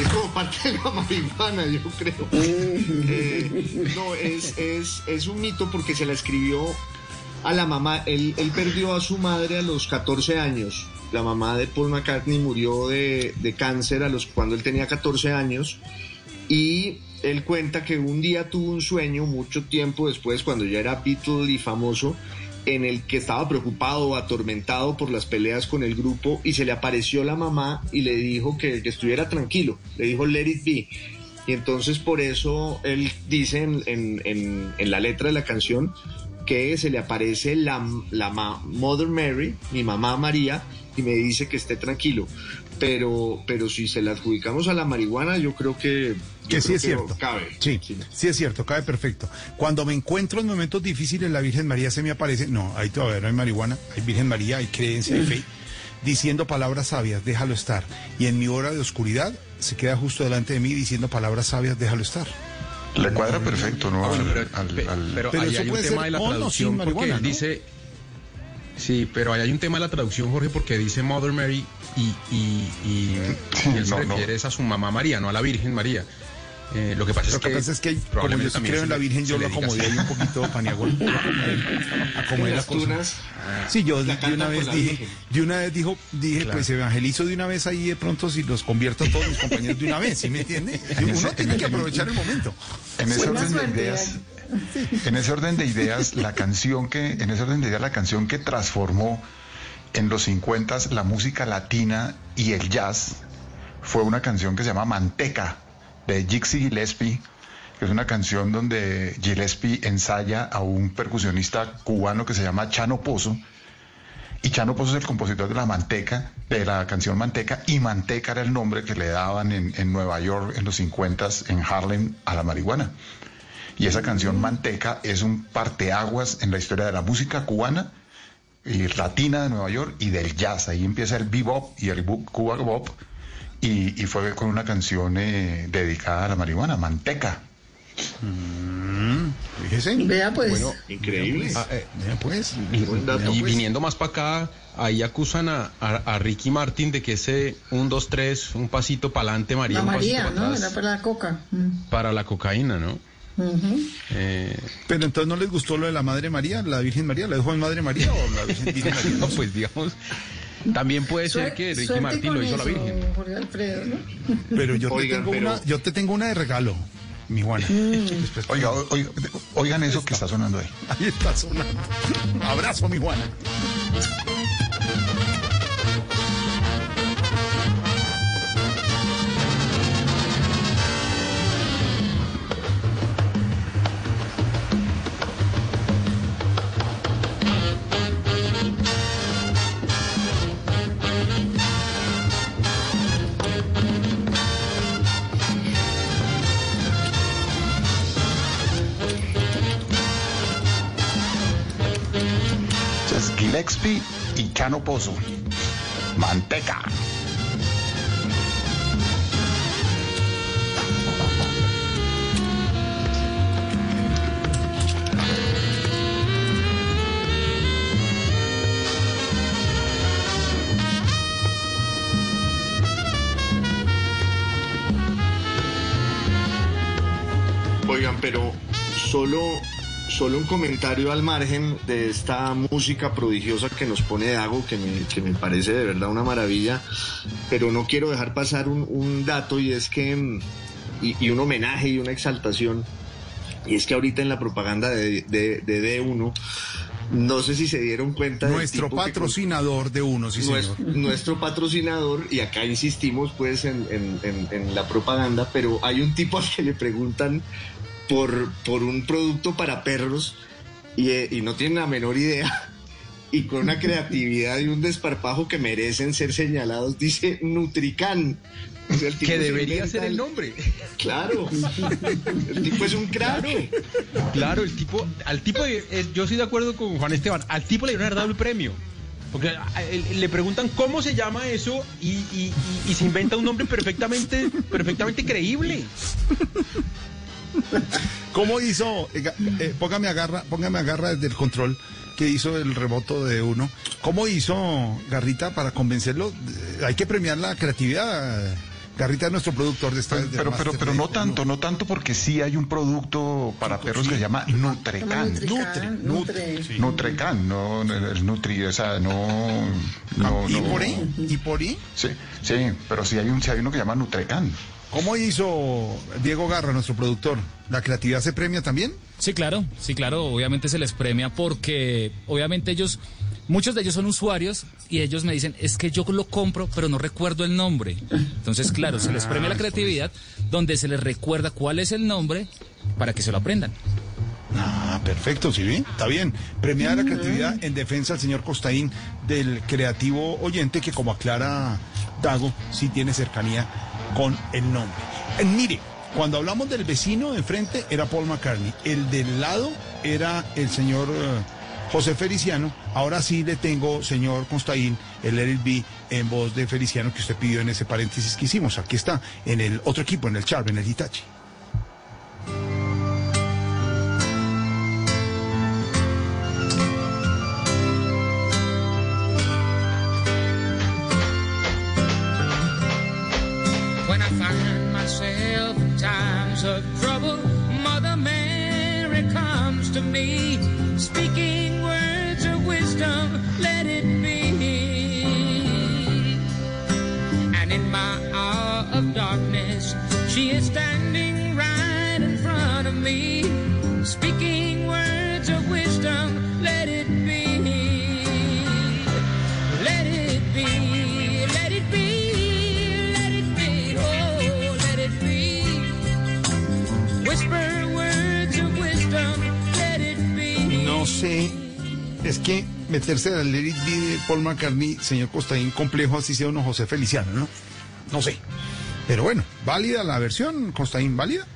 es como parte de la marihuana, yo creo. Eh, no, es, es, es un mito porque se la escribió a la mamá. Él, él perdió a su madre a los 14 años. La mamá de Paul McCartney murió de, de cáncer a los, cuando él tenía 14 años. Y él cuenta que un día tuvo un sueño, mucho tiempo después, cuando ya era Beatle y famoso, en el que estaba preocupado, atormentado por las peleas con el grupo, y se le apareció la mamá y le dijo que, que estuviera tranquilo, le dijo let it be. Y entonces por eso él dice en, en- en- en la letra de la canción que se le aparece la, la ma- Mother Mary, mi mamá María, y me dice que esté tranquilo. Pero, pero si se la adjudicamos a la marihuana, yo creo que, yo Que sí creo es cierto. cabe. Sí, sí es cierto, cabe perfecto. Cuando me encuentro en momentos difíciles, la Virgen María se me aparece. No, ahí todavía no hay marihuana, hay Virgen María, hay creencia, hay fe. Diciendo palabras sabias, déjalo estar. Y en mi hora de oscuridad se queda justo delante de mí diciendo palabras sabias, déjalo estar. Le cuadra perfecto, ¿no? Ah, bueno, pero, al- pe- al- pero Pero ahí hay un tema de la traducción porque ¿no? dice sí pero ahí hay un tema de la traducción Jorge porque dice Mother Mary y, y, y- y él se no, refiere es a su mamá María no a la Virgen María Eh, lo que pasa Lo es que que, pasa es que, como yo sí creo en la Virgen, yo lo acomodé ahí un poquito, Paniagón. Acomodé las tunas, Sí, yo La de una vez dije, de una vez dijo, dije, Claro. pues evangelizo de una vez ahí de pronto si los convierto a todos mis compañeros de una vez, ¿sí me entiende? En Uno tiene en- que aprovechar el momento. En ese orden de ideas, en ese orden de ideas, la canción que, en ese orden de ideas, la canción que transformó en los 50 la música latina y el jazz fue una canción que se llama Manteca de Jixi Gillespie, que es una canción donde Gillespie ensaya a un percusionista cubano que se llama Chano Pozo. Y Chano Pozo es el compositor de la Manteca, de la canción Manteca, y Manteca era el nombre que le daban en, en Nueva York en los 50 en Harlem a la marihuana. Y esa canción Manteca es un parteaguas en la historia de la música cubana y latina de Nueva York y del jazz. Ahí empieza el bebop y el Cuba Bop. Y, y fue con una canción eh, dedicada a la marihuana, Manteca. Fíjese. Vea pues. Bueno, increíble. Ah, eh, Vea, pues. Buen dato, y pues. viniendo más para acá ahí acusan a, a, a Ricky Martin de que ese un dos tres un pasito para adelante María la María, para ¿no? atrás Era para la coca. Mm. para la cocaína no. Eh, Pero entonces no les gustó lo de la Madre María, la Virgen María, la dejó en Madre María o la Virgen, Virgen María. no, pues digamos También puede ser que Ricky con lo hizo a la Virgen. Jorge Alfredo, ¿no? Pero yo, Oigan, te tengo pero- una, yo te tengo una de regalo, mi Juana. Oiga, o- oiga, oigan eso que está sonando ahí. Ahí está sonando. Abrazo, mi Juana. Gillespie y Chano Pozo. Manteca. Oigan, pero solo, solo un comentario al margen de esta música prodigiosa que nos pone Dago, que me, que me parece de verdad una maravilla, pero no quiero dejar pasar un, un dato y es que, y, y un homenaje y una exaltación, y es que ahorita en la propaganda de, de, de D1, no sé si se dieron cuenta Nuestro que- patrocinador de uno, sí, nuestro, señor. nuestro patrocinador, y acá insistimos pues en, en- en- en la propaganda, pero hay un tipo al que le preguntan por, por un producto para perros y, eh, y no tienen la menor idea. Y con una creatividad y un desparpajo que merecen ser señalados, dice Nutrican. O sea, Que debería ser el nombre. Claro. El tipo es un crack. Claro, el tipo, al tipo, eh, yo estoy de acuerdo con Juan Esteban, al tipo le dieron dado el premio. Porque a- él- le preguntan cómo se llama eso y, y- y- y se inventa un nombre perfectamente, perfectamente creíble. ¿Cómo hizo? eh, eh, póngame agarra, póngame agarra desde el control que hizo el remoto de uno. ¿Cómo hizo Garrita para convencerlo? Eh, Hay que premiar la creatividad. Garrita es nuestro productor de esta. Pero, de pero, pero, no tanto, no tanto porque sí hay un producto para perros que se llama Nutrecan. Nutrican, Nutre. Nutrecan, no el, Nutri, o sea, no, no, ¿Y no. por ahí? ¿Y por ahí? Sí, sí, pero sí hay un, sí hay uno que se llama Nutrecan. ¿Cómo hizo Diego Garra, nuestro productor? ¿La creatividad se premia también? Sí, claro, sí, claro, obviamente se les premia porque obviamente ellos, muchos de ellos son usuarios y ellos me dicen, es que yo lo compro, pero no recuerdo el nombre. Entonces, claro, se les premia la creatividad donde se les recuerda cuál es el nombre para que se lo aprendan. Ah, perfecto, sí, bien, está bien. Premiada la creatividad en defensa al señor Costaín del creativo oyente que, como aclara Dago, sí tiene cercanía con el nombre. Eh, mire, cuando hablamos del vecino de enfrente era Paul McCartney, el del lado era el señor eh, José Feliciano. Ahora sí le tengo, señor Costaín, el Be en voz de Feliciano que usted pidió en ese paréntesis que hicimos. Aquí está, en el otro equipo, en el Charve, en el Hitachi. Times of trouble, Mother Mary comes to me, speaking words of wisdom, let it be. And in my hour of darkness, she is standing No sé, es que meterse al Be de Paul McCartney, señor Costaín, complejo así sea uno José Feliciano, ¿no? No sé. Pero bueno, válida la versión, Costaín, válida.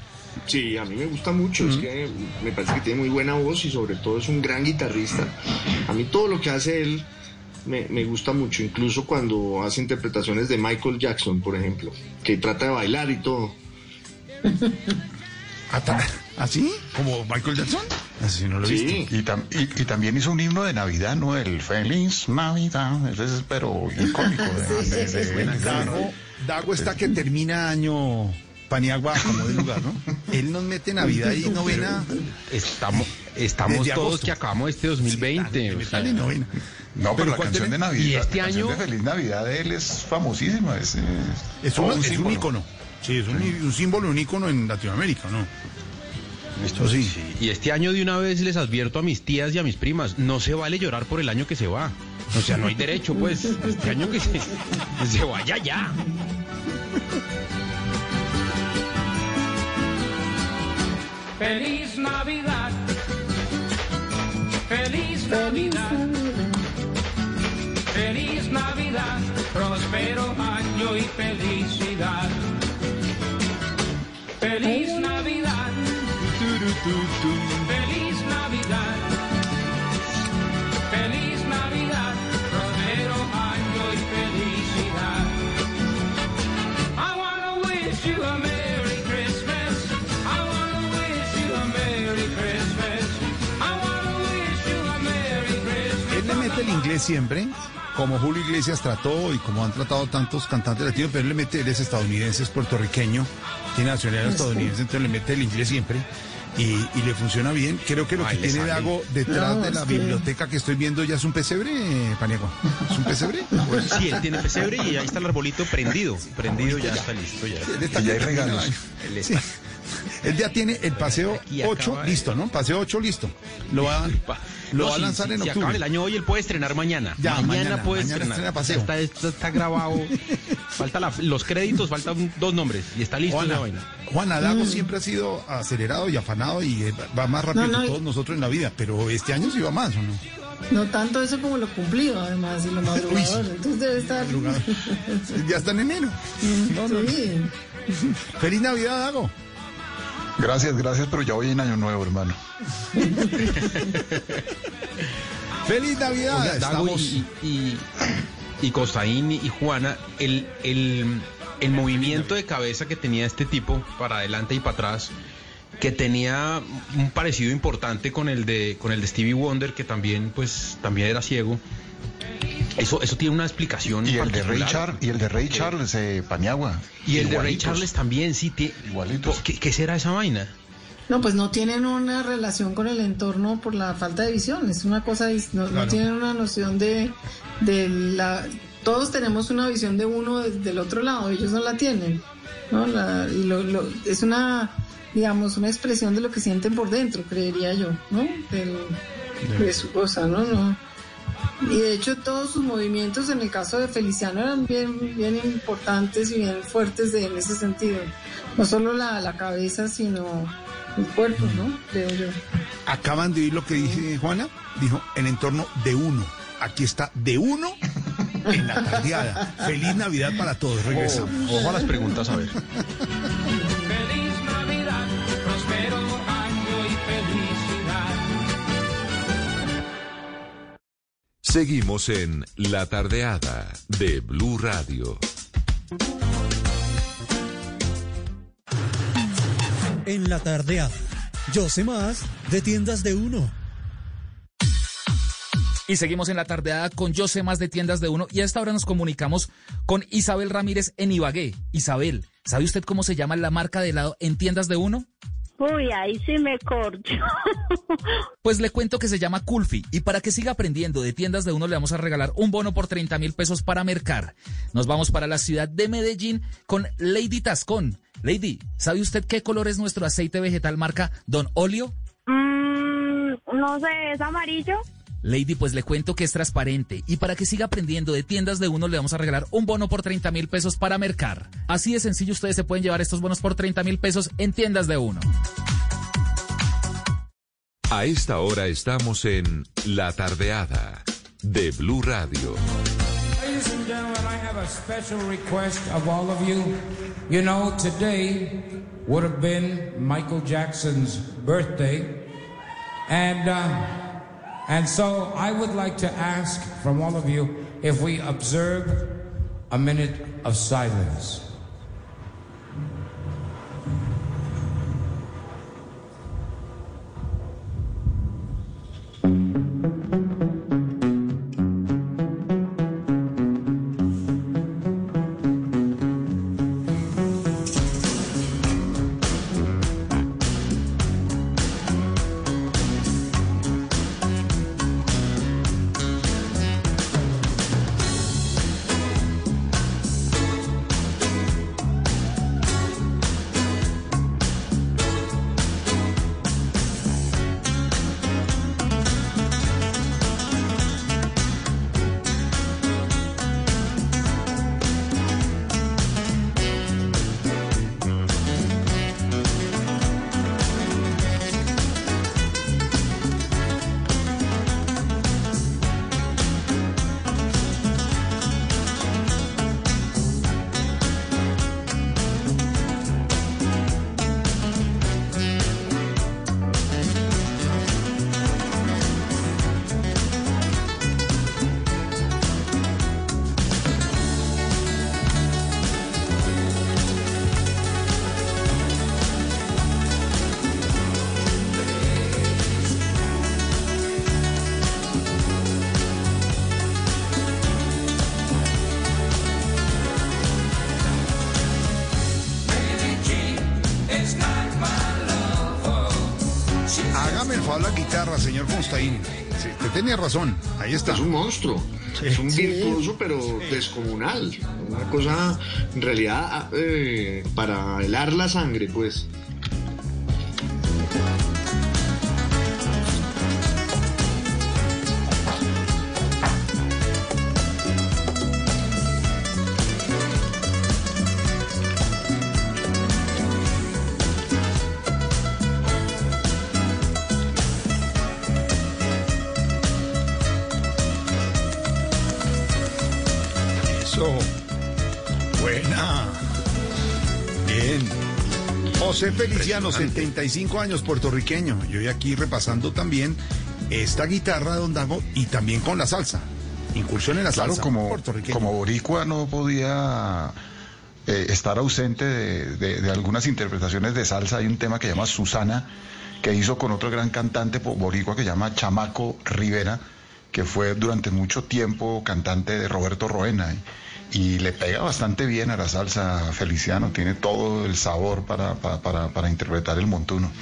Sí, a mí me gusta mucho, es que me parece que tiene muy buena voz y sobre todo es un gran guitarrista. A mí todo lo que hace él me, me gusta mucho, incluso cuando hace interpretaciones de Michael Jackson, por ejemplo, que trata de bailar y todo. ¿Así? ¿Como Michael Jackson? Así no lo Sí. visto. Y, tam- y- y también hizo un himno de Navidad, ¿no? El Feliz Navidad. Ese es, pero icónico. de- de- de- de- de- Dago, Dago está que termina año Paniagua como de lugar, ¿no? Él nos mete Navidad y novena. Estamos, estamos todos que acabamos este 2020. o sea, Dale novena. No, pero, la ¿cuál canción de? Navidad, Y este la canción año- de Feliz Navidad de él es famosísima. Es, es, Es todo un, es un símbolo. ícono. Sí, es un, un símbolo, un ícono en Latinoamérica, ¿no? Esto sí. Y este año de una vez les advierto a mis tías y a mis primas, no se vale llorar por el año que se va. O sea, no hay derecho, pues, este año que se, que se vaya ya. Feliz Navidad. Feliz Navidad. Feliz Navidad. Próspero año y felicidad. Feliz Navidad. Feliz Navidad. Feliz Navidad. Próspero año y felicidad. I wanna wish you a Merry Christmas. I wanna wish you a Merry Christmas. I wanna wish you a Merry Christmas. Él le mete el inglés siempre, como Julio Iglesias trató y como han tratado tantos cantantes latinos, pero él le mete, él es estadounidense, es puertorriqueño, tiene nacionalidad estadounidense, entonces le mete el inglés siempre. Y, y le funciona bien. Creo que lo Ay, que tiene sale. Dago detrás No, de la que- biblioteca que estoy viendo ya es un pesebre, Paniagua. ¿Es un pesebre? Pues sí, él tiene pesebre y ahí está el arbolito prendido. Prendido ya está listo ya. Él está- Y ya hay regalos. Él Sí. está- Él ya tiene el paseo Aquí 8 acaba de- listo, ¿no? Paseo 8 listo. Lo va, lo No, va a lanzar si- en si octubre. acaba el año hoy, él puede estrenar mañana. Ya, mañana, mañana, puede mañana estrenar. estrena paseo. Está, está- está grabado. Falta la- los créditos, faltan dos nombres y está listo Juana, la vaina. Juana Dago siempre ha sido acelerado y afanado y eh, va más rápido No, no, que y- todos nosotros en la vida, pero este año sí va más, ¿o no? No tanto eso como lo cumplido, además, y lo madrugador. Entonces debe estar. Ya está en enero. No. Sí. Feliz Navidad, Dago. Gracias, gracias, pero ya voy en Año Nuevo, hermano. Feliz Navidad. Oiga, Estamos... y, y, y Costaín y Juana, el, el, el movimiento de cabeza que tenía este tipo para adelante y para atrás, que tenía un parecido importante con el de, con el de Stevie Wonder, que también, pues, también era ciego. Eso, eso tiene una explicación. Y el de Ray, particular. Char y el de Ray Charles, eh, Paniagua. Y el de Ray. Charles también, sí. tie- Igualitos. ¿Qué, qué será esa vaina? No, pues no tienen una relación con el entorno por la falta de visión. Es una cosa, no, tienen una noción de, de la. Todos tenemos una visión de uno des- del otro lado, ellos no la tienen. ¿no? La- y lo, lo- es una, digamos, una expresión de lo que sienten por dentro, creería yo, ¿no? Del- de su cosa, ¿no? no y de hecho todos sus movimientos en el caso de Feliciano eran bien, bien importantes y bien fuertes de- en ese sentido. No solo la, la cabeza, sino el cuerpo, ¿no? Creo yo. Acaban de oír lo que dije Juana. Dijo, el entorno de uno. Aquí está de uno en la tardeada. Feliz Navidad para todos. Regresamos. Ojo, ojo a las preguntas, a ver. Seguimos en La Tardeada de Blue Radio. En la tardeada. Yo sé más de tiendas de uno. Y seguimos en la tardeada con Yo sé más de tiendas de uno y a esta hora nos comunicamos con Isabel Ramírez en Ibagué. Isabel, ¿sabe usted cómo se llama la marca de helado en tiendas de uno? Uy, ahí sí me corcho. Pues le cuento que se llama Culfi y para que siga aprendiendo de tiendas de uno le vamos a regalar un bono por 30 mil pesos para mercar. Nos vamos para la ciudad de Medellín con Lady Tascón. Lady, ¿sabe usted qué color es nuestro aceite vegetal marca Don Olio? Mm, no sé, ¿es amarillo? Lady, pues le cuento que es transparente y para que siga aprendiendo de tiendas de uno le vamos a regalar un bono por 30 mil pesos para mercar. Así de sencillo ustedes se pueden llevar estos bonos por 30 mil pesos en tiendas de uno. A esta hora estamos en La Tardeada de Blue Radio. Ladies and gentlemen, I have a special request of all of you. You know, today would have been Michael Jackson's birthday. And, uh, and so I would like to ask from all of you if we observe a minute of silence. Una cosa, en realidad, eh, para helar la sangre, pues. Feliciano, 75 años, puertorriqueño. Yo voy aquí repasando también esta guitarra de Don Dago y también con la salsa. Incursión en la Claro, salsa. como, como boricua no podía eh, estar ausente de, de- de algunas interpretaciones de salsa. Hay un tema que se llama Susana, que hizo con otro gran cantante boricua que se llama Chamaco Rivera, que fue durante mucho tiempo cantante de Roberto Roena. Y, le pega bastante bien a la salsa Feliciano, tiene todo el sabor para, para, para- para interpretar el montuno.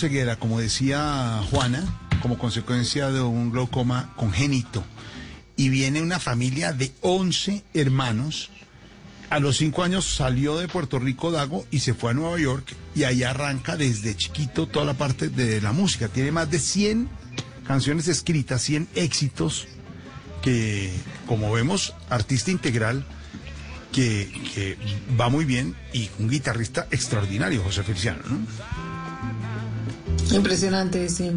Ceguera, como decía Juana, como consecuencia de un glaucoma congénito. Y viene una familia de 11 hermanos. A los 5 años salió de Puerto Rico Dago y se fue a Nueva York y ahí arranca desde chiquito toda la parte de la música. Tiene más de 100 canciones escritas, 100 éxitos que, como vemos, artista integral que, va muy bien y un guitarrista extraordinario, José Feliciano, ¿no? Impresionante, sí.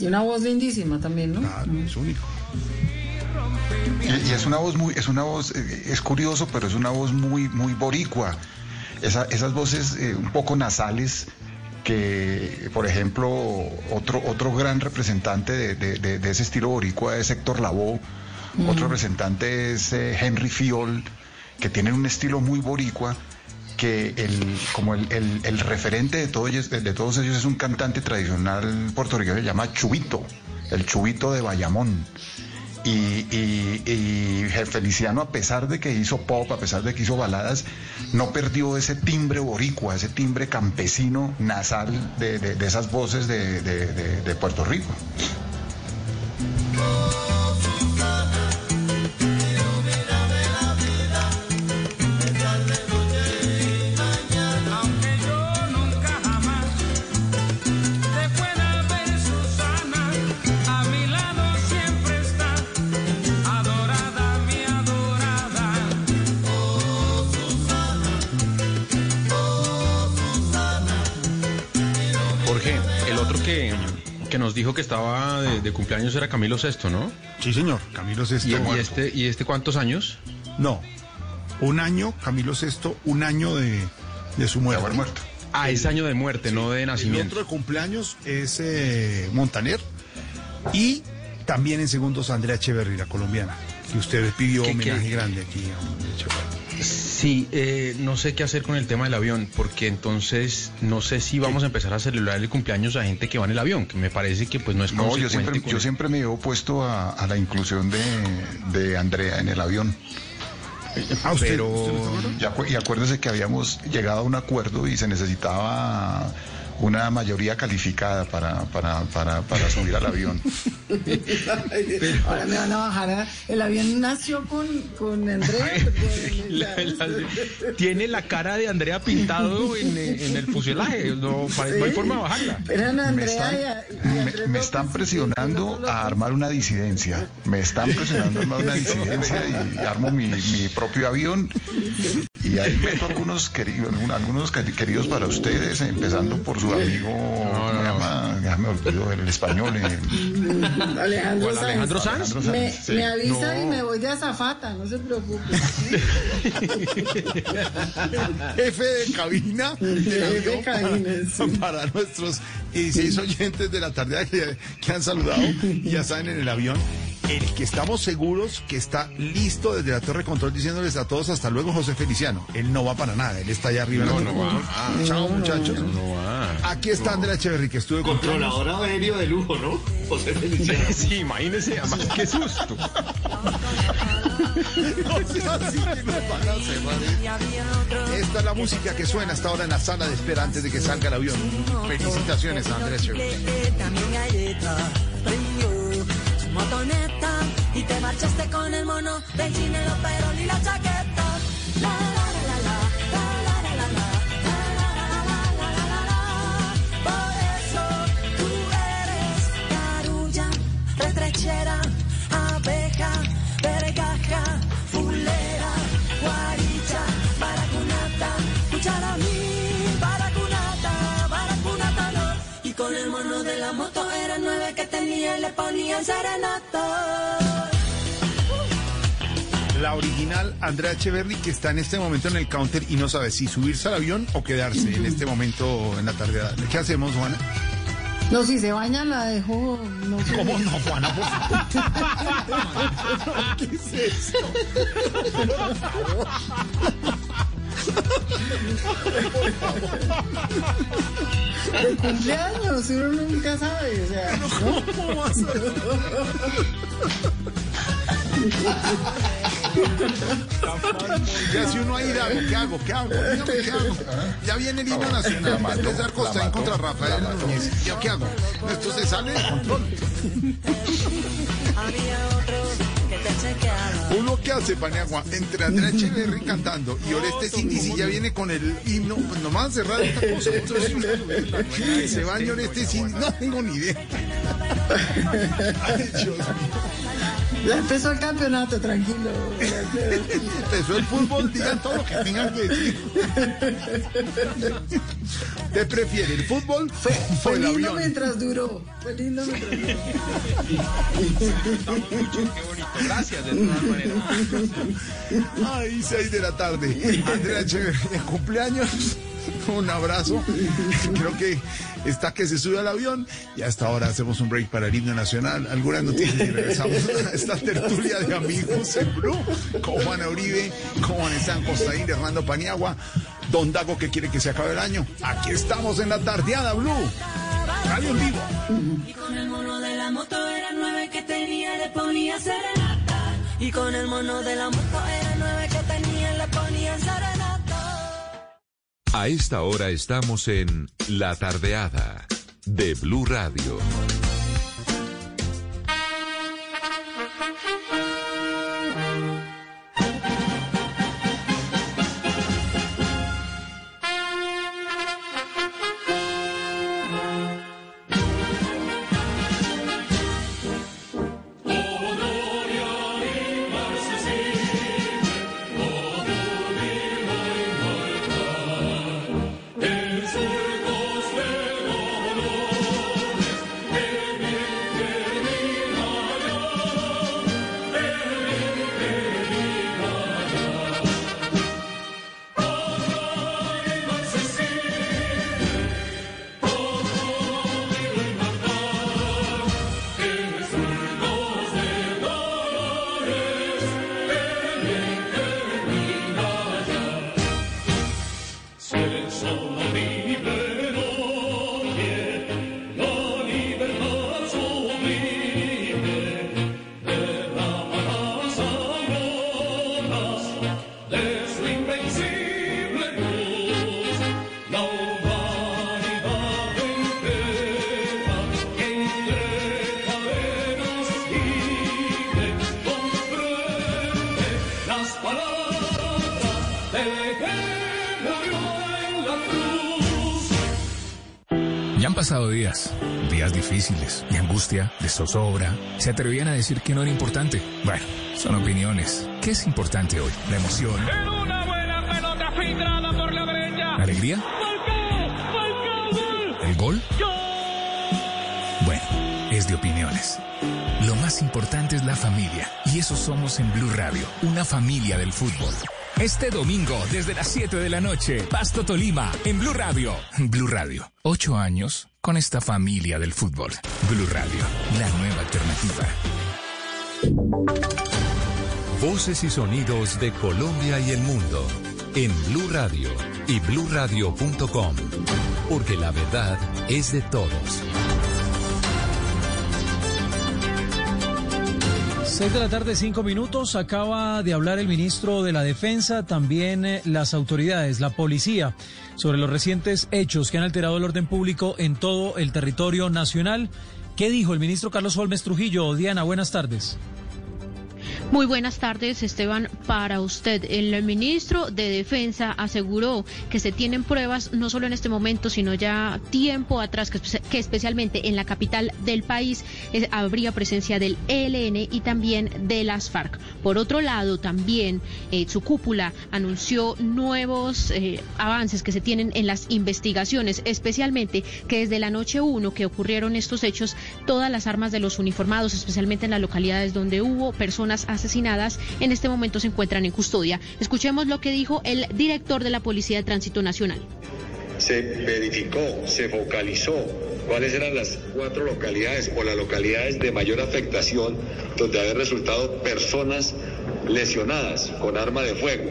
Y una voz lindísima también, ¿no? Claro, es único. Y, y es una voz muy, es una voz, eh, es curioso, pero es una voz muy, muy boricua. Esa- esas voces eh, un poco nasales que, por ejemplo, otro, otro gran representante de, de- de- de ese estilo boricua es Héctor Lavoe, otro representante es eh, Henry Fiol, que tienen un estilo muy boricua que el, como el, el- referente de, de, todos ellos es un cantante tradicional puertorriqueño que se llama Chubito, el Chubito de Bayamón. Y, y, Feliciano, a pesar de que hizo pop, a pesar de que hizo baladas, no perdió ese timbre boricua, ese timbre campesino, nasal de, de- de esas voces de- de Puerto Rico. Nos dijo que estaba de, de cumpleaños era Camilo Sesto, ¿no? Sí, señor, Camilo Sesto. ¿Y, este, ¿Y este cuántos años? No, un año, Camilo Sesto, un año de, de su muerte. muerto. Ah, es año de muerte, no de El nacimiento. otro de cumpleaños es eh, Montaner y también en segundos Andrea Echeverry, la colombiana, que usted pidió ¿Qué- homenaje qué? grande aquí a. Sí, eh, no sé qué hacer con el tema del avión, porque entonces no sé si vamos a empezar a celebrar el cumpleaños a gente que va en el avión, que me parece que pues no es No, yo siempre, yo siempre me he opuesto a, a la inclusión de, de Andrea en el avión. Ah, ¿usted- Pero, usted no y acu- y acuérdese que habíamos llegado a un acuerdo y se necesitaba una mayoría calificada para, para, para, para subir al avión. Ahora me van a bajar. a- El avión nació con, con Andrea. La- la- tiene la cara de Andrea pintado en, eh, en el fuselaje. No, no hay forma de bajarla. Eran Me Andrea están, y a- y me- me están presionando a armar una disidencia. Me están presionando a armar una disidencia y armo mi, mi propio avión. Y ahí meto algunos queridos, algunos queri- queridos para ustedes, empezando por su amigo, ¿cómo se llama? Ya me olvidó el español. eh, Alejandro ¿Cuál, Sanz. Alejandro Sanz? Me, Sí. me avisa No. y me voy de azafata, no se preocupe. Jefe de cabina del Jefe de avión cabina, sí. para nuestros 16 oyentes de la tarde que, que han saludado y ya saben en el avión. El que estamos seguros que está listo desde la torre de control diciéndoles a todos hasta luego José Feliciano. Él no va para nada, él está allá arriba. en la No, torre no va. Ah, Chao muchachos. No va. Aquí está Andrea Echeverry que estuvo de cumpleaños. Controlador aéreo de lujo, ¿no? José Feliciano. Sí, imagínese, además, qué susto. Esta es la música que suena hasta ahora en la sala de espera antes de que salga el avión. Felicitaciones a Andrea Echeverry. Y te marchaste con el mono del cine, los peroles y la chaqueta. La original Andrea Echeverry que está en este momento en el counter y no sabe si subirse al avión o quedarse en este momento en la tarde. ¿Qué hacemos, Juana? No, si se baña la dejo. No sé. ¿Cómo no, Juana? ¿Qué es esto? De cumpleaños, uno nunca sabe. O sea, ¿no? ¿Cómo vas Ya si uno ha ido, ¿qué hago? ¿Qué hago? Dígame, ¿qué hago? Ya viene el himno nacional. Mató, César Costa en contra Rafael. Núñez. ¿Ya qué hago? Esto se sale de control. Había otro. Uno que hace Paniagua entre Andrea Echeverry cantando y Oreste Cini si ya viene con el himno, pues nomás cerrar esta cosa. Entonces, se bañe Oreste Cini, no tengo ni idea. Ay, Dios mío. Ya empezó el campeonato, tranquilo. Empezó el fútbol, digan todo lo que tengan que decir. ¿Te prefiere el fútbol o Fue el lindo avión? mientras duró. Fue lindo mientras duró. Qué bonito. Gracias, de todas maneras. Ay, 6 de la tarde. Andrea Echeverry, de cumpleaños. Un abrazo. Creo que está que se sube al avión. Y hasta ahora hacemos un break para el himno nacional. Algunas noticias y regresamos a esta tertulia de amigos en Blue. Con Juana Uribe, con Están Costaín, Hernando Paniagua. Don Dago que quiere que se acabe el año. Aquí estamos en la tardeada Blue. Radio en vivo. Y con el mono de la moto eran nueve que tenía le ponía serenata. Y con el mono de la moto eran nueve que tenía le ponían serenata. A esta hora estamos en La Tardeada de Blue Radio. Difíciles, de angustia, de zozobra. Se atrevían a decir que no era importante. Bueno, son opiniones. ¿Qué es importante hoy? La emoción, En una buena pelota filtrada por la derecha. la alegría, Falcao, Falcao, gol. el gol. Bueno, es de opiniones. Lo más importante es la familia. Y eso somos en Blue Radio, una familia del fútbol. Este domingo, desde las 7 de la noche, Pasto Tolima, en Blue Radio. Blue Radio, ocho años con esta familia del fútbol. Blue Radio, la nueva alternativa. Voces y sonidos de Colombia y el mundo en Blue Radio y bluradio.com, porque la verdad es de todos. Seis de la tarde, cinco minutos. Acaba de hablar el ministro de la Defensa, también eh, las autoridades, la policía, sobre los recientes hechos que han alterado el orden público en todo el territorio nacional. ¿Qué dijo el ministro Carlos Holmes Trujillo? Diana, buenas tardes. Muy buenas tardes, Esteban, para usted. El ministro de Defensa aseguró que se tienen pruebas no solo en este momento, sino ya tiempo atrás, que, espe- que especialmente en la capital del país habría presencia del ELN y también de las FARC. Por otro lado, también eh, su cúpula anunció nuevos eh, avances que se tienen en las investigaciones, especialmente que desde la noche 1 que ocurrieron estos hechos, todas las armas de los uniformados, especialmente en las localidades donde hubo personas asesinadas, en este momento se encuentran en custodia. Escuchemos lo que dijo el director de la Policía de Tránsito Nacional. se verificó, se focalizó cuáles eran las cuatro localidades o las localidades de mayor afectación donde habían resultado personas lesionadas con arma de fuego.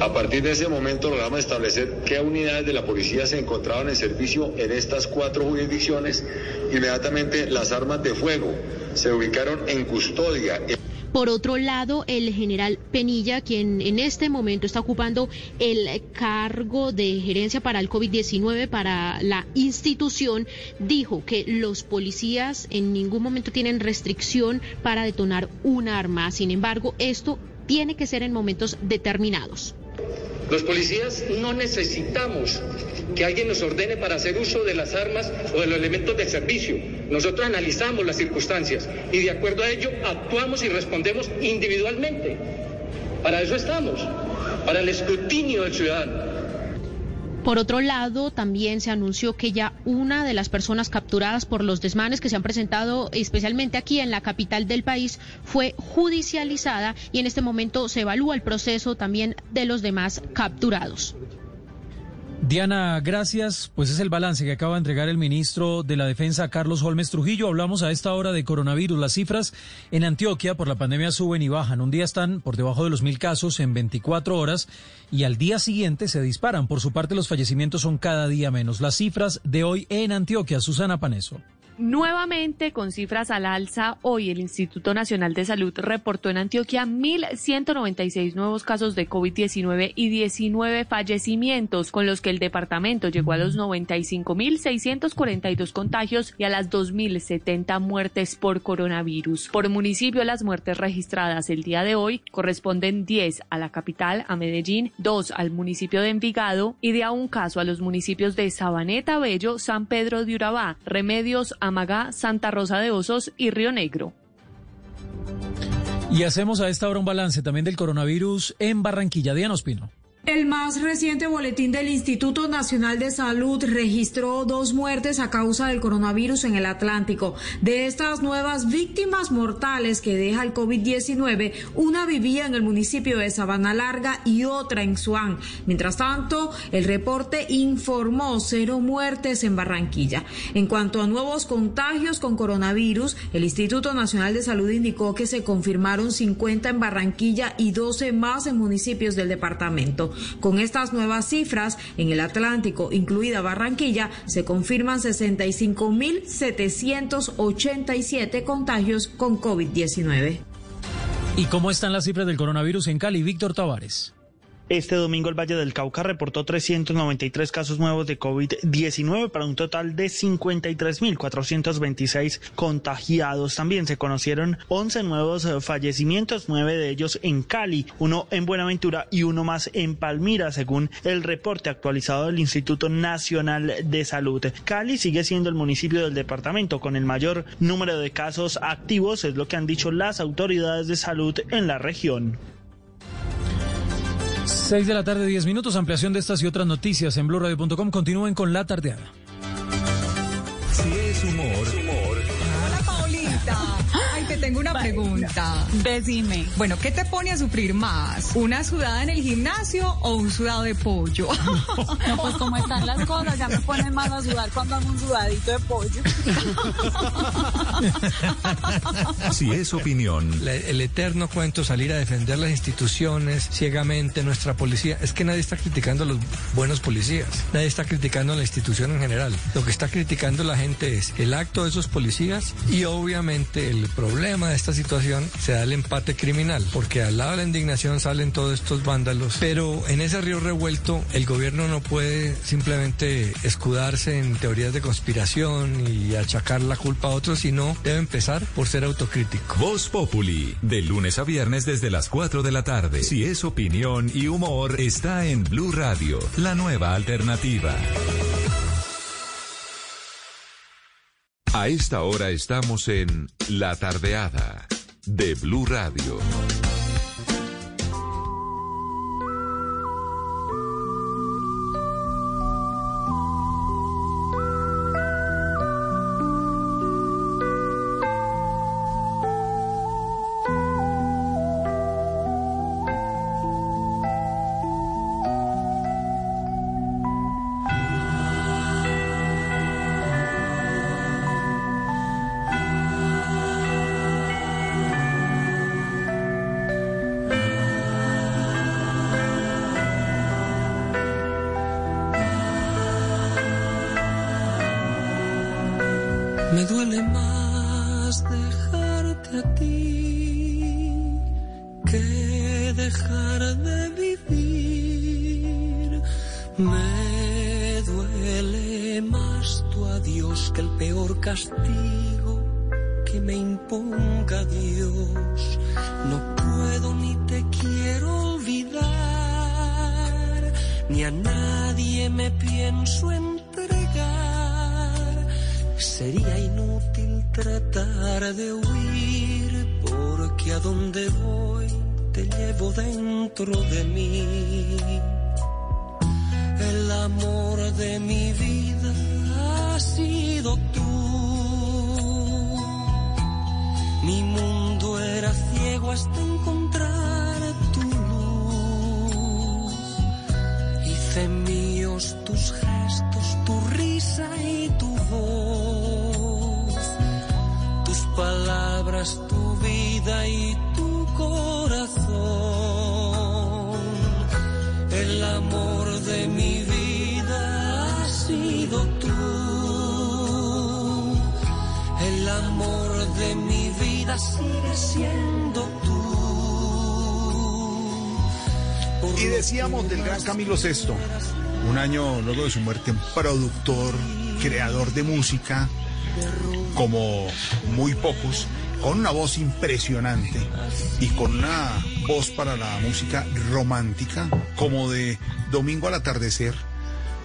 A partir de ese momento logramos establecer qué unidades de la policía se encontraban en servicio en estas cuatro jurisdicciones. Inmediatamente las armas de fuego se ubicaron en custodia. Por otro lado, el general Penilla, quien en este momento está ocupando el cargo de gerencia para el COVID-19 para la institución, dijo que los policías en ningún momento tienen restricción para detonar un arma. Sin embargo, esto tiene que ser en momentos determinados. Los policías no necesitamos que alguien nos ordene para hacer uso de las armas o de los elementos del servicio. Nosotros analizamos las circunstancias y de acuerdo a ello actuamos y respondemos individualmente. Para eso estamos, para el escrutinio del ciudadano. Por otro lado, también se anunció que ya una de las personas capturadas por los desmanes que se han presentado especialmente aquí en la capital del país fue judicializada y en este momento se evalúa el proceso también de los demás capturados. Diana, gracias. Pues es el balance que acaba de entregar el ministro de la Defensa, Carlos Holmes Trujillo. Hablamos a esta hora de coronavirus. Las cifras en Antioquia por la pandemia suben y bajan. Un día están por debajo de los mil casos en 24 horas y al día siguiente se disparan. Por su parte, los fallecimientos son cada día menos. Las cifras de hoy en Antioquia. Susana Paneso. Nuevamente, con cifras al alza, hoy el Instituto Nacional de Salud reportó en Antioquia 1.196 nuevos casos de COVID-19 y 19 fallecimientos, con los que el departamento llegó a los 95.642 contagios y a las 2.070 muertes por coronavirus. Por municipio, las muertes registradas el día de hoy corresponden 10 a la capital, a Medellín, 2 al municipio de Envigado y de a un caso a los municipios de Sabaneta Bello, San Pedro de Urabá, Remedios, Amagá, Santa Rosa de Osos y Río Negro. Y hacemos a esta hora un balance también del coronavirus en Barranquilla. Diana Ospino. El más reciente boletín del Instituto Nacional de Salud registró dos muertes a causa del coronavirus en el Atlántico. De estas nuevas víctimas mortales que deja el COVID-19, una vivía en el municipio de Sabana Larga y otra en Suán. Mientras tanto, el reporte informó cero muertes en Barranquilla. En cuanto a nuevos contagios con coronavirus, el Instituto Nacional de Salud indicó que se confirmaron 50 en Barranquilla y 12 más en municipios del departamento. Con estas nuevas cifras, en el Atlántico, incluida Barranquilla, se confirman 65.787 contagios con COVID-19. ¿Y cómo están las cifras del coronavirus en Cali? Víctor Tavares. Este domingo el Valle del Cauca reportó 393 casos nuevos de COVID-19 para un total de 53.426 contagiados. También se conocieron 11 nuevos eh, fallecimientos, nueve de ellos en Cali, uno en Buenaventura y uno más en Palmira, según el reporte actualizado del Instituto Nacional de Salud. Cali sigue siendo el municipio del departamento con el mayor número de casos activos, es lo que han dicho las autoridades de salud en la región. 6 de la tarde, 10 minutos. Ampliación de estas y otras noticias en blurradio.com. Continúen con la tardeada. Tengo una pregunta. Decime. Bueno, ¿qué te pone a sufrir más? ¿Una sudada en el gimnasio o un sudado de pollo? No, pues como están las cosas, ya me ponen más a sudar cuando hago un sudadito de pollo. Si es opinión, el eterno cuento, salir a defender las instituciones ciegamente, nuestra policía. Es que nadie está criticando a los buenos policías, nadie está criticando a la institución en general. Lo que está criticando la gente es el acto de esos policías y obviamente el problema de esta situación se da el empate criminal, porque al lado de la indignación salen todos estos vándalos, pero en ese río revuelto el gobierno no puede simplemente escudarse en teorías de conspiración y achacar la culpa a otros, sino debe empezar por ser autocrítico. Voz Populi, de lunes a viernes desde las 4 de la tarde. Si es opinión y humor, está en Blue Radio, la nueva alternativa. A esta hora estamos en La Tardeada de Blue Radio. El amor de mi vida ha sido tú. El amor de mi vida sigue siendo tú. Y decíamos del gran Camilo VI, un año luego de su muerte, productor, creador de música, como muy pocos, con una voz impresionante y con una voz para la música romántica, como de domingo al atardecer.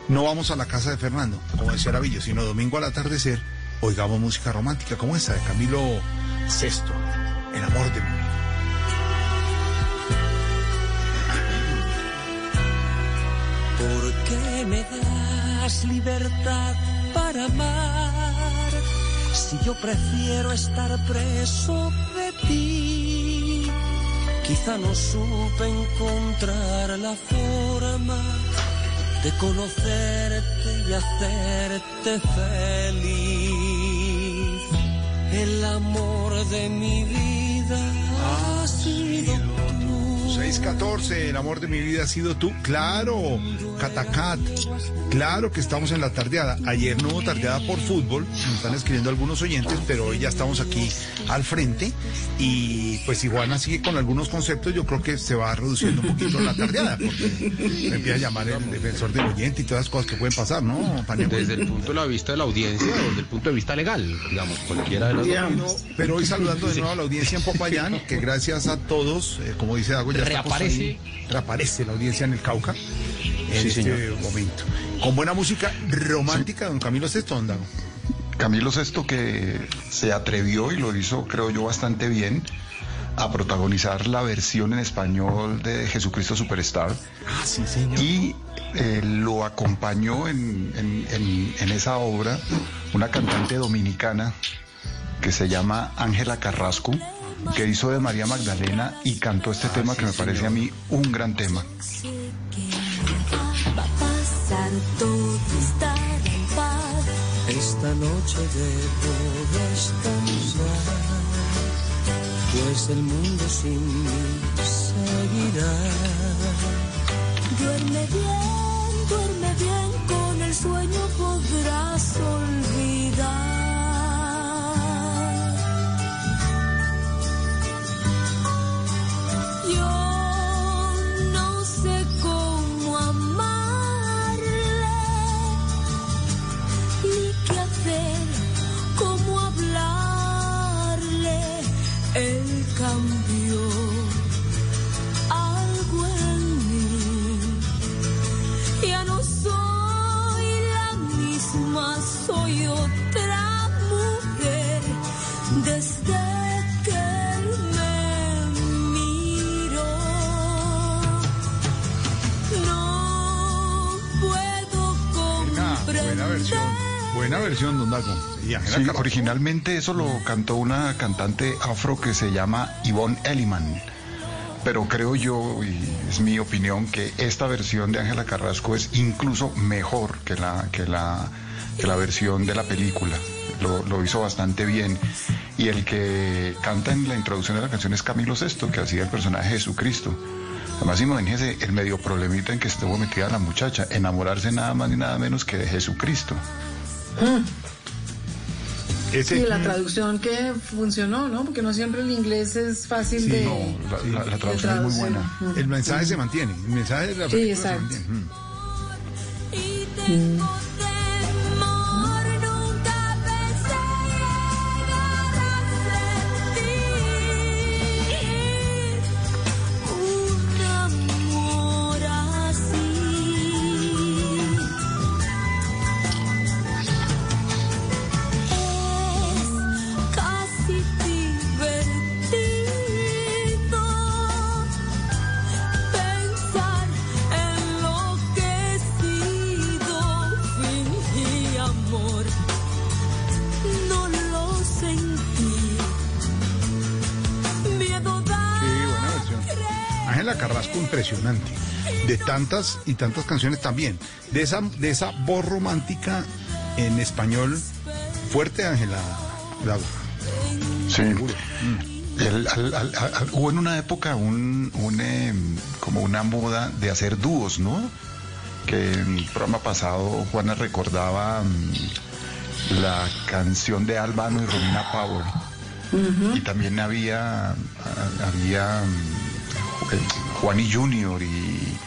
No vamos a la casa de Fernando, como decía Aravillo, sino domingo al atardecer, oigamos música romántica como esta de Camilo VI, El amor de vida. ¿Por qué me das libertad para amar? Si yo prefiero estar preso de ti, quizá no supe encontrar la forma de conocerte y hacerte feliz. El amor de mi vida ha sido. 614, el amor de mi vida ha sido tú. Claro, Catacat. Claro que estamos en la tardeada. Ayer no hubo tardeada por fútbol, nos están escribiendo algunos oyentes, pero hoy ya estamos aquí al frente. Y pues si Juana sigue con algunos conceptos, yo creo que se va reduciendo un poquito la tardeada, porque me empieza a llamar el defensor del oyente y todas las cosas que pueden pasar, ¿no? Desde el punto de vista de la audiencia o desde el punto de vista legal, digamos, cualquiera de los Pero, pero hoy saludando de nuevo a la audiencia en Popayán, que gracias a todos, eh, como dice Dago, ya estamos Reaparece. reaparece la audiencia en el Cauca en Sí, este señor. momento. Con buena música romántica, don Camilo Sesto, Dago. Camilo Sesto que se atrevió y lo hizo, creo yo, bastante bien a protagonizar la versión en español de Jesucristo Superstar. Ah, sí, señor. Y eh, lo acompañó en, en- en- en esa obra una cantante dominicana que se llama Ángela Carrasco, que hizo de María Magdalena y cantó este tema que me parece a mí un gran tema. Esta noche debo descansar, pues el mundo sin mí seguirá. Duerme bien, duerme bien, con el sueño podrás olvidar. Buena versión, don Sí, originalmente eso lo cantó una cantante afro que se llama Yvonne Elliman. Pero creo yo, y es mi opinión, que esta versión de Ángela Carrasco es incluso mejor que la, que la, que la versión de la película. Lo, lo hizo bastante bien. Y el que canta en la introducción de la canción es Camilo Sesto, que hacía el personaje de Jesucristo. Además, imagínese el medio problemita en que estuvo metida la muchacha, enamorarse nada más ni nada menos que de Jesucristo. Ese- Y la traducción que funcionó, ¿no? Porque no siempre el inglés es fácil Sí, de. no, la, la- la traducción es muy buena. Ujú. El mensaje se mantiene. El mensaje de la Sí, película se exacto. mantiene. Mm. Tantas y tantas canciones también. De esa, de esa voz romántica en español fuerte, Ángela Dago. Sí. El- al- al- al- hubo en una época un, un, em, como una moda de hacer dúos, ¿no? Que en el programa pasado Juana recordaba mm, la canción de Albano y Romina Power. Y también había, había mm, eh, Juan y Junior y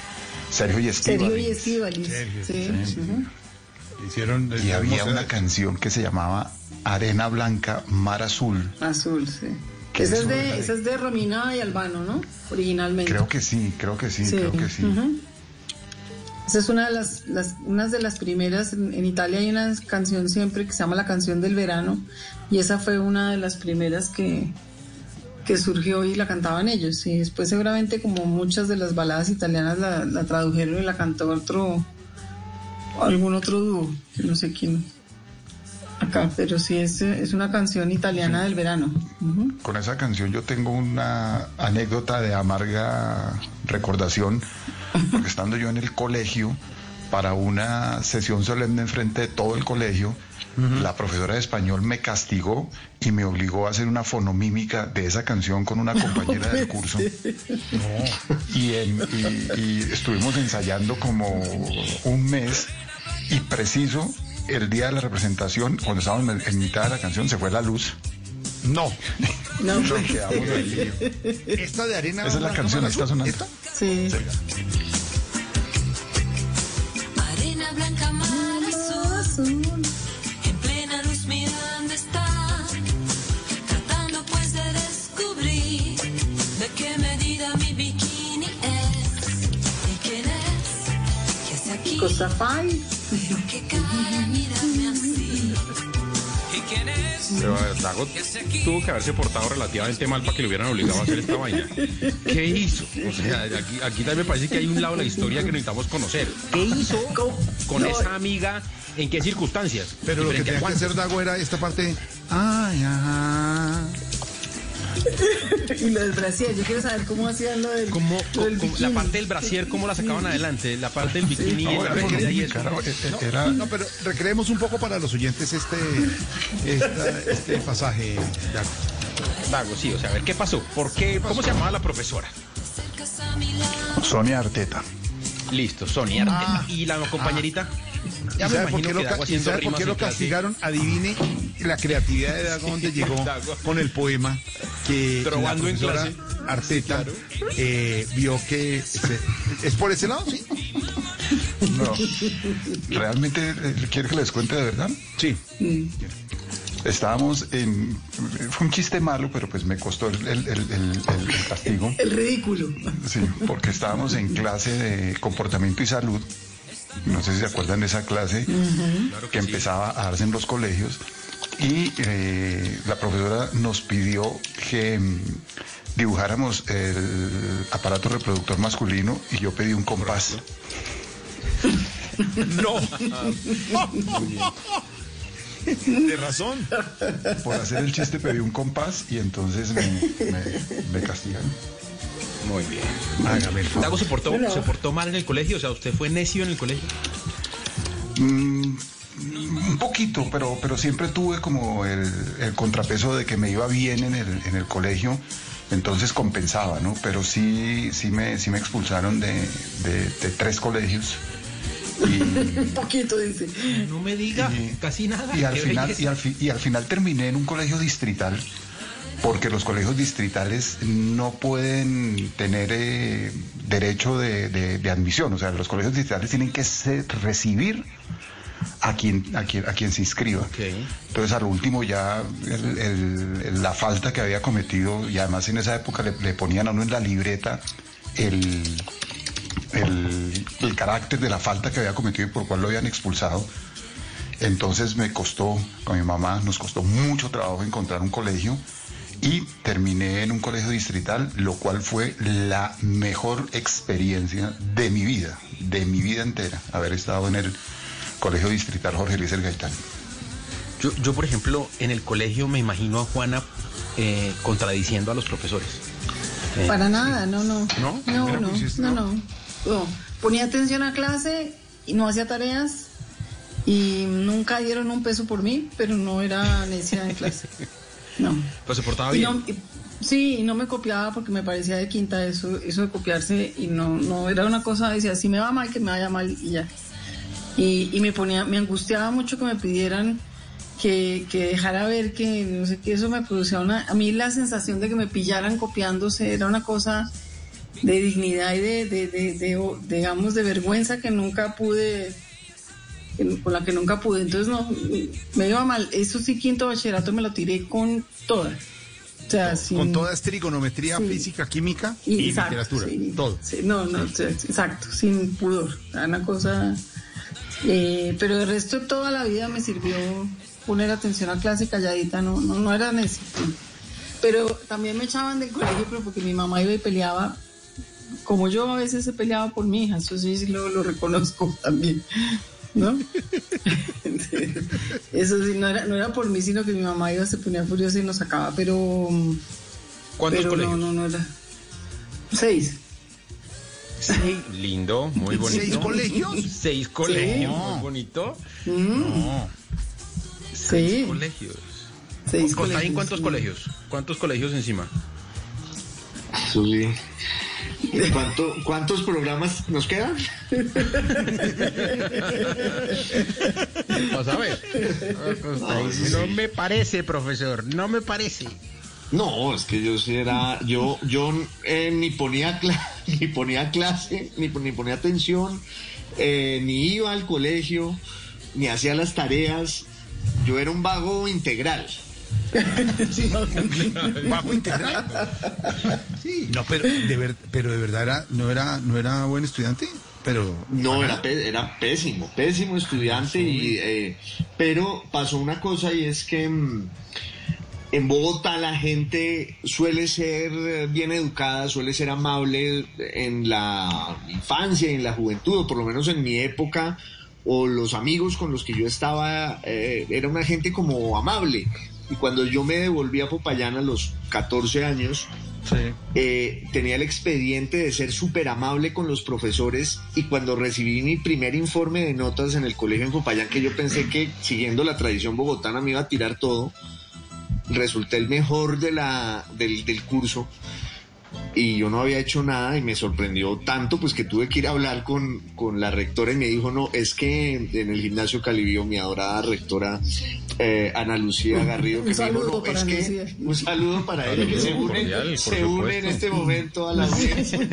Sergio y Estíbal. Sergio y Estíbaliz. Sergio, Sí. sí. ujú. Hicieron Y había una canción que se llamaba Arena Blanca, Mar Azul. Azul, sí. Esa es, de, de- esa es de Romina y Albano, ¿no? Originalmente. Creo que sí, creo que sí, creo que sí. Esa es una de las, las- unas de las primeras. En, en Italia hay una canción siempre que se llama la canción del verano y esa fue una de las primeras que, que surgió y la cantaban ellos. Y después seguramente como muchas de las baladas italianas la, la tradujeron y la cantó otro, algún otro dúo, que no sé quién. Acá, pero sí es, es una canción italiana del verano. Con esa canción yo tengo una anécdota de amarga recordación, porque estando yo en el colegio, para una sesión solemne enfrente de todo el colegio, la profesora de español me castigó y me obligó a hacer una fonomímica de esa canción con una compañera del curso. Y, en- y- y estuvimos ensayando como un mes y preciso el día de la representación, cuando estábamos en- mitad de la canción, se fue la luz. No. No, Nos quedamos ahí. Esta de arena. Esa es la canción, está sonando. ¿Esta? Sí. Arena Costa Fai. Pero Dago tuvo que haberse portado relativamente mal para que le hubieran obligado a hacer esta vaina. ¿Qué hizo? O sea, aquí, aquí también me parece que hay un lado de la historia que necesitamos conocer. ¿Qué hizo con No. esa amiga? ¿En qué circunstancias? Pero lo ¿Y que tenía que hacer Dago era esta parte. Ay, ajá. Y lo del Brasil, yo quiero saber cómo hacían lo del, ¿Cómo, lo del cómo- la parte del brasier, ¿cómo la sacaban adelante? La parte del bikini, No, era eso. fonomímica, era- No, era- no, pero recreemos un poco para los oyentes este, esta- este pasaje. Dago. Dago, sí, o sea, a ver, ¿qué pasó? ¿Por qué? ¿Cómo se llamaba la profesora? Sonia Arteta. Listo, Sonia Arteta. Ah. ¿Y la compañerita? Ya ¿Y me sabe por imagino qué lo, y sabe por qué lo castigaron? Adivine la creatividad de Dago donde llegó con el poema que la Trovando en profesora clase. Arteta eh, vio que se- es por ese lado, sí. No. ¿Realmente eh, quiere que les cuente de verdad? Sí. Estábamos en... Fue un chiste malo, pero pues me costó el, el- el- el- el castigo. El ridículo. Sí, porque estábamos en clase de comportamiento y salud. No sé si se acuerdan de esa clase que, empezaba a darse en los colegios. Y eh, la profesora nos pidió que mm, dibujáramos el aparato reproductor masculino y yo pedí un compás. No. De razón. Por hacer el chiste pedí un compás y entonces me, me- me castigaron. Muy bien. Hágame el favor. Dago se portó, se portó mal en el colegio, o sea, usted fue necio en el colegio. Mm, un poquito, pero, pero siempre tuve como el, el contrapeso de que me iba bien en el, en el colegio, entonces compensaba, ¿no? Pero sí, sí me, sí me expulsaron de, de- de tres colegios. Un poquito, dice. No me diga Y- casi nada. Y al, final, y, al fi- y al final terminé en un colegio distrital, porque los colegios distritales no pueden tener eh, derecho de, de- de admisión. O sea, los colegios distritales tienen que ser- recibir a quien, a, quien, a quien se inscriba. Entonces, al último ya el- el- el- la falta que había cometido, y además en esa época le, le ponían a uno en la libreta el, el, el carácter de la falta que había cometido y por cual lo habían expulsado. Entonces me costó, con mi mamá, nos costó mucho trabajo encontrar un colegio y terminé en un colegio distrital, lo cual fue la mejor experiencia de mi vida, de mi vida entera, haber estado en el colegio distrital Jorge Luis El Gaitán. Yo, yo, por ejemplo, en el colegio me imagino a Juana eh, contradiciendo a los profesores. Eh, Para nada, no, no. ¿No? No, no, no. No. Ponía atención a clase y no hacía tareas y nunca dieron un peso por mí, pero no era necia en clase. No. Pues se portaba Y bien. no- y- sí, y no me copiaba porque me parecía de quinta eso, eso de copiarse y no, no era una cosa, decía, si me va mal, que me vaya mal y ya. Y, y me ponía, me angustiaba mucho que me pidieran que, que dejara ver que no sé qué, eso me producía una, a mí la sensación de que me pillaran copiándose era una cosa de dignidad y de, de, de, digamos, de vergüenza que nunca pude, con la que nunca pude. Entonces, no, me iba mal. Eso sí, quinto bachillerato me lo tiré con toda. O sea, sin- Con toda esta trigonometría, Sí. física, química y Exacto, literatura. sí. Todo. Sí, no, no, exacto, sin pudor. Era Una cosa. eh, pero el resto de toda la vida me sirvió poner atención a clase calladita, no, no, no era necesario. Pero también me echaban del colegio, pero porque mi mamá iba y peleaba. Como yo a veces he peleado por mi hija, eso sí, sí lo, lo reconozco también. ¿No? Eso sí, no era, no era por mí, sino que mi mamá iba, se ponía furiosa y nos sacaba, pero. ¿Cuántos pero colegios? No, no, no era. Seis. Sí, lindo, muy bonito. ¿Seis colegios? Seis colegios, Sí. muy bonito. Mm. No. Sí. colegios. Seis Costaín, colegios, ¿cuántos colegios? ¿Cuántos colegios encima? Sí. ¿Cuánto- ¿Cuántos programas nos quedan? Vas a ver. No me parece, profesor, no me parece. No, es que yo sí era, yo, yo eh, ni ponía ni ponía clase, ni, ni ponía atención, eh, ni iba al colegio, ni hacía las tareas. Yo era un vago integral. Bajo integral. Sí, no, pero de, ver- pero de verdad era, no era, no era buen estudiante, pero No, era, era pésimo, pésimo estudiante, y, eh, pero pasó una cosa y es que mm, en Bogotá la gente suele ser bien educada, suele ser amable en la infancia y en la juventud, o por lo menos en mi época, o los amigos con los que yo estaba, eh, era una gente como amable. Y cuando yo me devolví a Popayán a los 14 años, eh, tenía el expediente de ser súper amable con los profesores y cuando recibí mi primer informe de notas en el colegio en Popayán, que yo pensé que siguiendo la tradición bogotana me iba a tirar todo, resulté el mejor de la, del, del curso y yo no había hecho nada y me sorprendió tanto pues que tuve que ir a hablar con, con la rectora y me dijo no, es que en el gimnasio Calibío mi adorada rectora eh, Ana Lucía Garrido que Un me dijo saludo no, para es que un saludo para ella que se une, cordial, se une en este momento a la audiencia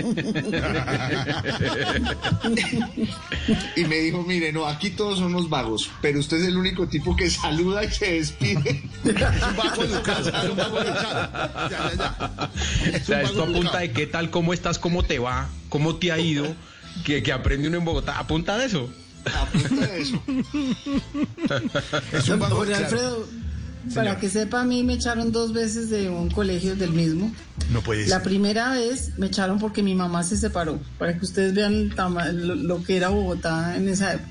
y me dijo mire no, aquí todos somos vagos pero usted es el único tipo que saluda y se despide un vago educado, es un vago educado. Ya, ya, ya. O sea, esto apunta de qué tal, cómo estás, cómo te va, cómo te ha ido, que, que aprende uno en Bogotá. Apunta de eso. Apunta de eso. Es un claro. Alfredo, para Señor. que sepa, a mí me echaron dos veces de un colegio del mismo. No puede La ser. primera vez me echaron porque mi mamá se separó, para que ustedes vean lo, lo que era Bogotá en esa época.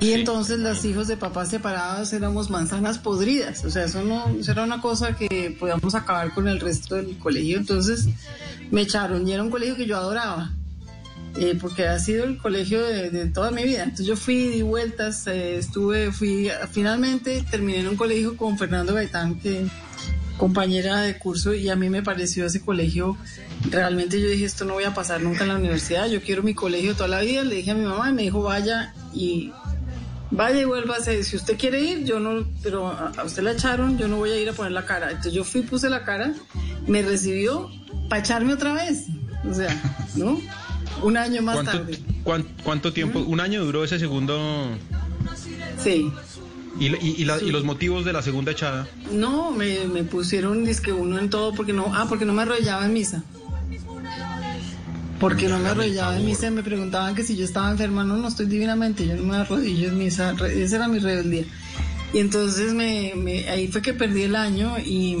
Y entonces los hijos de papás separados éramos manzanas podridas, o sea, eso no eso era una cosa que podíamos acabar con el resto del colegio. Entonces me echaron y era un colegio que yo adoraba, eh, porque ha sido el colegio de, de toda mi vida. Entonces yo fui, di vueltas, eh, estuve, fui, finalmente terminé en un colegio con Fernando Gaitán, que compañera de curso, y a mí me pareció ese colegio, realmente yo dije, esto no voy a pasar nunca en la universidad, yo quiero mi colegio toda la vida, le dije a mi mamá y me dijo, vaya y vaya y vuélvase, si usted quiere ir, yo no, pero a, usted la echaron, yo no voy a ir a poner la cara. Entonces yo fui, puse la cara, me recibió para echarme otra vez, o sea, ¿no? Un año más ¿Cuánto, tarde. cuán- cuánto tiempo? ¿Un año duró ese segundo? Sí. ¿Y, y- y la- y los motivos de la segunda echada? No, me, me pusieron disque uno en todo porque no, ah, porque no me arrollaba en misa. Porque no me arrodillaba en misa me preguntaban que si yo estaba enferma, no, no estoy divinamente, yo no me arrodillo en misa, esa era mi rebeldía. Y entonces me, me- ahí fue que perdí el año y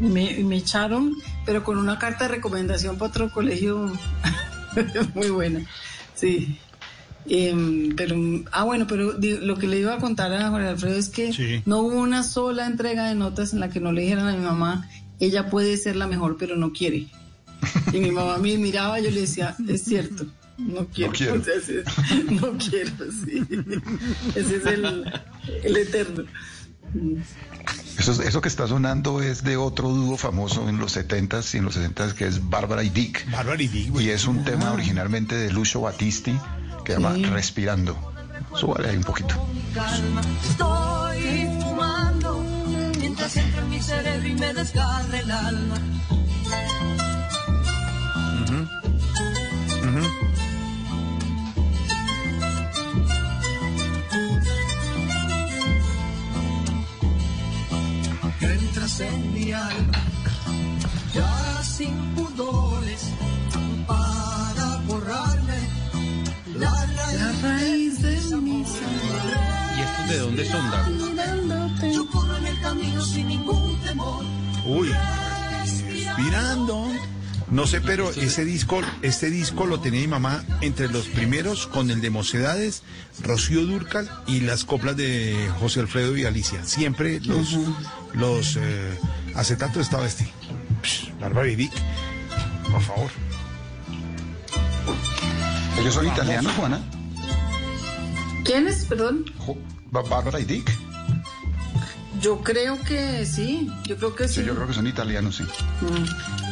me, me echaron, pero con una carta de recomendación para otro colegio muy buena, sí. Em, pero, ah, bueno, pero lo que le iba a contar a Jorge Alfredo es que no hubo una sola entrega de notas en la que no le dijeran a mi mamá, ella puede ser la mejor, pero no quiere. Y mi mamá me miraba y yo le decía, es cierto, no quiero. quiero. O sea, sí, no quiero, sí. Ese es el, el eterno. Eso, eso que está sonando es de otro dúo famoso en los 70s y en los 60s que es Bárbara y Dick. Bárbara y Dick, Y es un tema originalmente de Lucio Battisti que se llama Respirando. Súbale ahí un poquito. calma. Estoy fumando mientras entra en mi cerebro y me desgarra el alma. Entras en mi alma, ya sin pudores, para borrarme la raíz, raíz de mi ¿Y estos de dónde son, Dago? Yo corro en el camino sin ningún temor. Uy, respirando. No sé, pero ese disco, este disco lo tenía mi mamá entre los primeros con el de Mocedades, Rocío Durcal y las coplas de José Alfredo y Alicia. Siempre los, los eh, acetatos estaba este. Bárbara y Dick, por favor. ¿Ellos son italianos, Juana? ¿Quiénes? Perdón. Bárbara y Dick. Yo creo que sí, yo creo que sí. Sí, yo creo que son italianos, sí. Mm.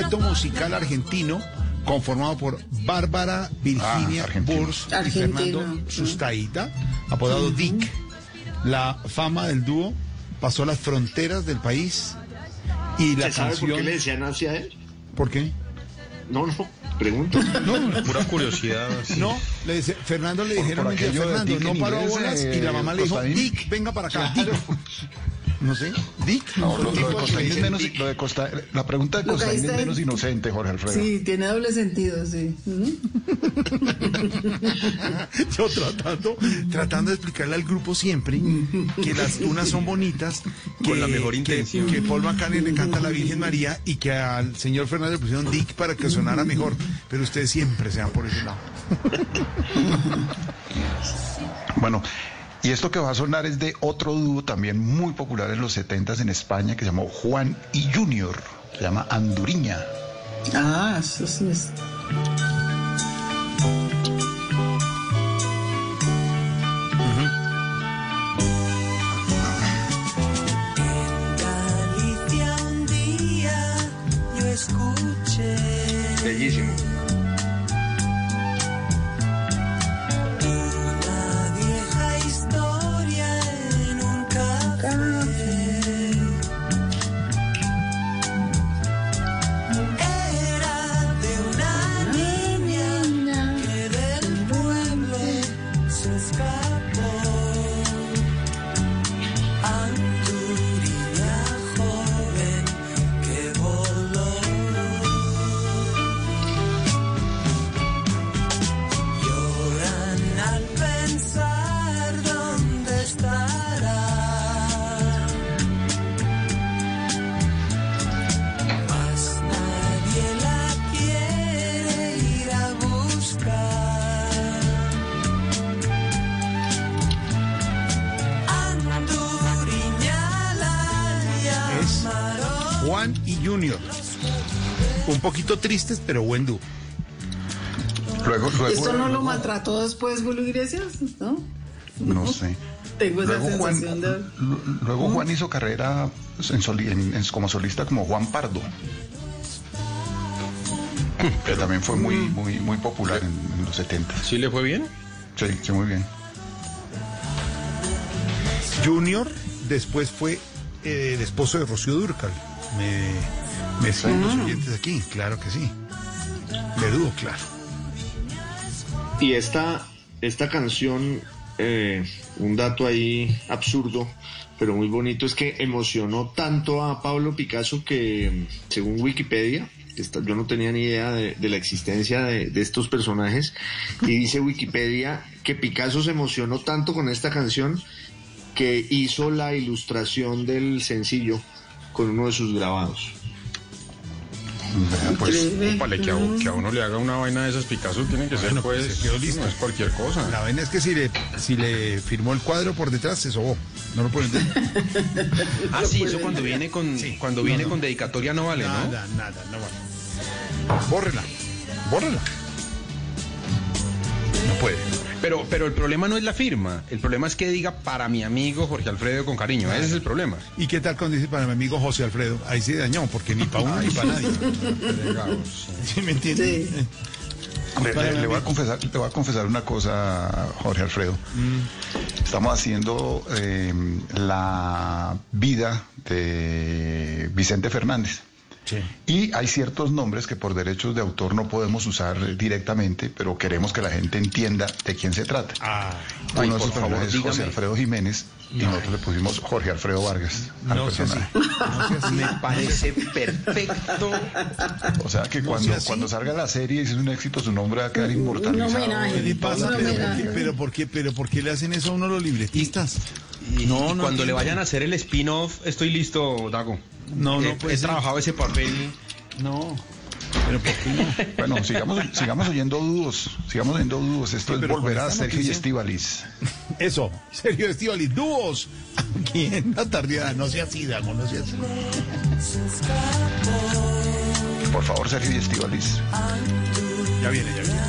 Dueto musical argentino conformado por Bárbara Virginia Ah, y Fernando. Sustaita, apodado Dick. La fama del dúo pasó las fronteras del país y la ¿Se sabe por qué le decían así a él? ¿Por qué? No, no, pregunto. No, Pura curiosidad. No, le dice, Fernando le Por- dijeron Fernando, no paró bolas eh, y la mamá le dijo. Dick, venga para acá, Claro. No sé, Dick. No, lo, de que Costaín le es dicen menos, Dick. lo de Costa, la pregunta de Costaín es menos inocente, Jorge Alfredo. Sí, tiene doble sentido, sí. Mm. Yo tratando, tratando de explicarle al grupo siempre que las tunas son bonitas, que, Con la mejor que- intención. que, Paul McCartney le canta a la Virgen María y que al señor Fernández le pusieron Dick para que sonara mejor. Pero ustedes siempre se van por ese lado. Bueno, y esto que va a sonar es de otro dúo también muy popular en los 70 en España que se llamó Juan y Junior. Se llama Anduriña. Ah, eso sí es. Tengo esa Luego Juan, sensación de... lu- luego Juan hizo carrera en soli- en- en- como solista como Juan Pardo. Que también fue muy, muy, muy popular en, en los 70. ¿Sí le fue bien? Sí, sí, muy bien. Junior después fue eh, el esposo de Rocío Durcal. Me, me siguen los oyentes aquí, claro que sí. Dúo, claro. Y esta, esta canción, eh, un dato ahí absurdo, pero muy bonito, es que emocionó tanto a Pablo Picasso que, según Wikipedia, yo no tenía ni idea de, la existencia de estos personajes, y dice Wikipedia que Picasso se emocionó tanto con esta canción que hizo la ilustración del sencillo con uno de sus grabados. Pues. Ópale, que a, que a uno le haga una vaina de esas Picasso tiene que ser, Bueno, pues, pues, se quedó listo. no es cualquier cosa. La vaina es que si le, si le firmó el cuadro por detrás, se sobó. No lo pueden entender. Ah, sí, eso cuando viene con, cuando viene con dedicatoria no vale, ¿no? Nada, nada, no vale. Bórrela, bórrela. No puede. Pero, pero el problema no es la firma, el problema es que diga para mi amigo Jorge Alfredo con cariño, ese es el problema. ¿Y qué tal cuando dice para mi amigo José Alfredo? Ahí se dañó, porque ni para uno ni para nadie. ¿Sí me entiendes? Sí. Le, Para le- le voy a confesar, le voy a confesar una cosa, Jorge Alfredo. Estamos haciendo eh, la vida de Vicente Fernández. Sí. Y hay ciertos nombres que por derechos de autor no podemos usar directamente, pero queremos que la gente entienda de quién se trata. Ah, Ay, Uno de por esos favor, es José. Alfredo Jiménez y nosotros le pusimos Jorge Alfredo Vargas al no sea así. personaje. No. Me parece perfecto. O sea que No cuando, sea cuando salga la serie y si es un éxito, su nombre va a quedar inmortalizado. ¿Qué pasa? ¿Pero por, películas. qué, pero, por qué, ¿Pero por qué le hacen eso a uno los libretistas? Y, No, y no cuando le vayan a hacer el spin-off, estoy listo, Dago. No, no He- puede He trabajado ese papel. No. ¿Pero por qué no? Bueno, sigamos, sigamos oyendo dúos, sigamos oyendo dúos. Esto Sí, es pero con volver a Sergio y noticia- Estíbaliz. Eso, Sergio Estivali, dúos. Aquí en la tardeada, no sea así, Dago, no sea así. Por favor, Sergio y Estivalis. Ya viene, ya viene.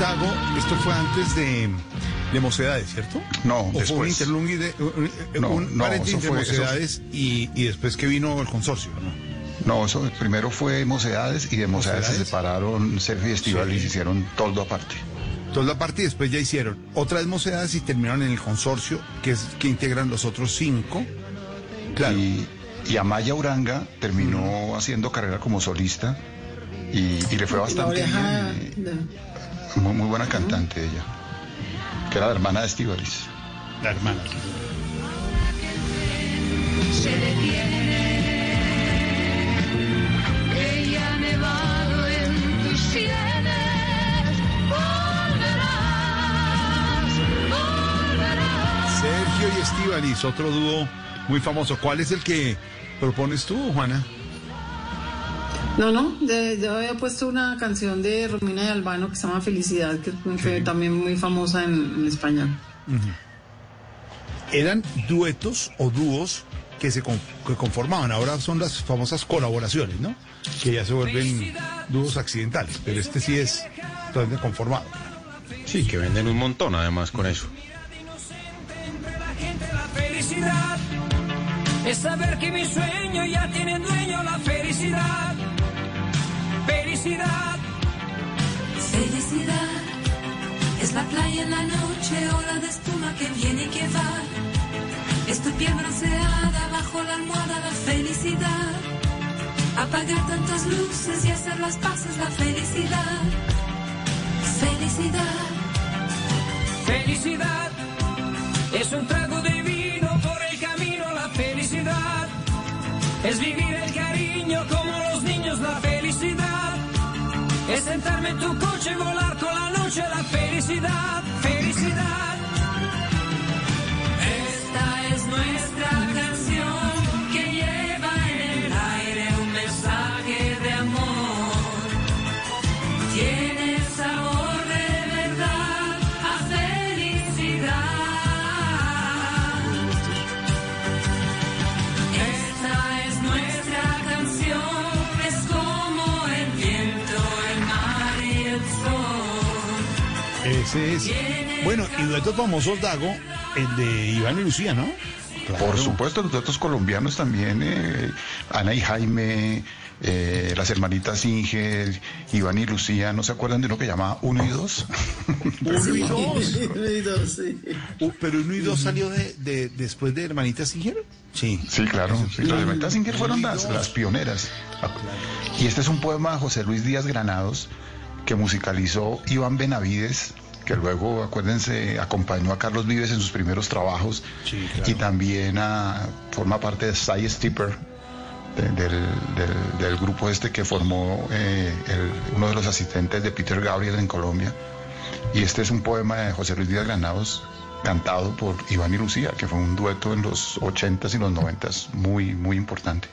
Dago, esto fue antes de, de Mocedades, ¿cierto? No, ¿O fue un después. de, un, No, un no, de fue- eso- Mocedades y, y después que vino el consorcio, ¿no? No, eso primero fue Mocedades y de Mocedades se separaron Sergio y Estivalis Sí. y hicieron todo aparte. Toda la parte y después ya hicieron otra vez Mocedades y terminaron en el consorcio, que es que integran los otros cinco. Claro. Y, y Amaya Uranga terminó haciendo carrera como solista y, y le fue La bastante oreja. bien. Muy, muy buena cantante ella, que era la hermana de Estivalis. La hermana. se detiene. Ha nevado en tus sienes. Volverás, volverás. Sergio y Estivalis, otro dúo muy famoso. ¿Cuál es el que propones tú, Juana? No, no, de- yo había puesto una canción de Romina y Albano que se llama Felicidad, que fue también muy famosa en, en español. Eran duetos o dúos que se con- que conformaban. Ahora son las famosas colaboraciones, ¿no? Que ya se vuelven dúos accidentales. Pero este sí es totalmente conformado. Sí, que venden un montón además con eso. felicidad es saber que mi sueño ya tiene dueño la felicidad. Felicidad. Felicidad es la playa en la noche, ola de espuma que viene y que va. Es tu piel bronceada bajo la almohada, la felicidad. Apagar tantas luces y hacer las paces, la felicidad. Felicidad. Felicidad es un trago de vino por el camino, la felicidad. Es vivir el cariño como sentarme en tu coche y volar con la noche, la felicidad. Ese es. Bueno, y duetos famosos, Dago, el de Iván y Lucía, ¿no? Por supuesto, los duetos colombianos también, eh, Ana y Jaime, eh, las hermanitas Inge, Iván y Lucía, ¿no se acuerdan de uno que llamaba Uno y Dos? Uno y dos. Uno y dos, sí. Uh, pero uno y dos salió de, de- después de Hermanitas Singer. Sí. Sí, claro. sí, las hermanitas Singer fueron las, las pioneras. Y este es un poema de José Luis Díaz Granados que musicalizó Iván Benavides, que luego, acuérdense, acompañó a Carlos Vives en sus primeros trabajos y también forma parte de Cy Stipper, de- del, del- del grupo este que formó eh, el- uno de los asistentes de Peter Gabriel en Colombia. Y este es un poema de José Luis Díaz Granados cantado por Iván y Lucía, que fue un dueto en los 80s y los 90s muy, muy importante.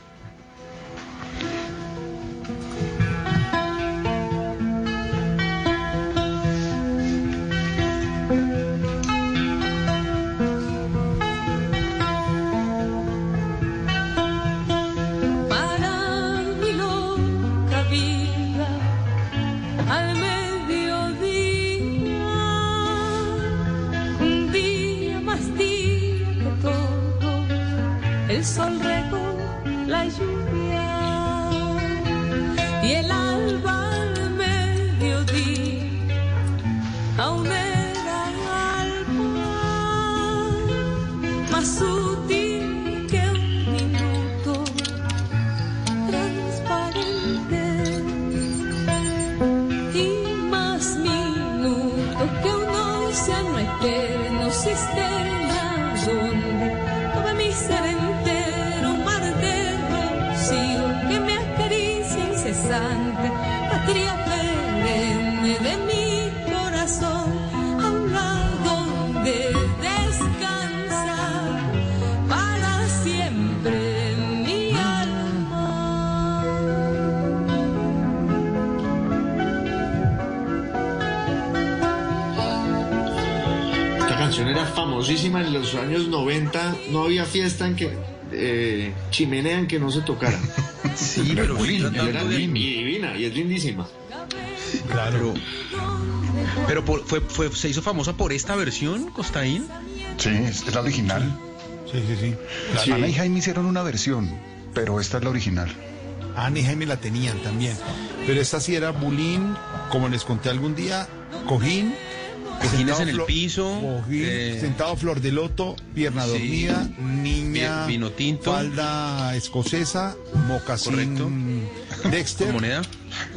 En que eh, chimenea en que no se tocara. Sí, pero fui Era y divina y es lindísima. Claro. Pero por- fue, fue, se hizo famosa por esta versión, Costaín. Sí, es, es la original. Sí, sí, sí. Sí. Ana y Jaime hicieron una versión, pero esta es la original. Ana y Jaime la tenían también. Pero esta sí era bulín, como les conté algún día, cojín. Cojines sentado en el flo- piso, cojín, eh, sentado flor de loto, pierna sí, dormida, niña, vi- vino tinto. falda escocesa, mocasín Correcto. Dexter, ¿Con moneda?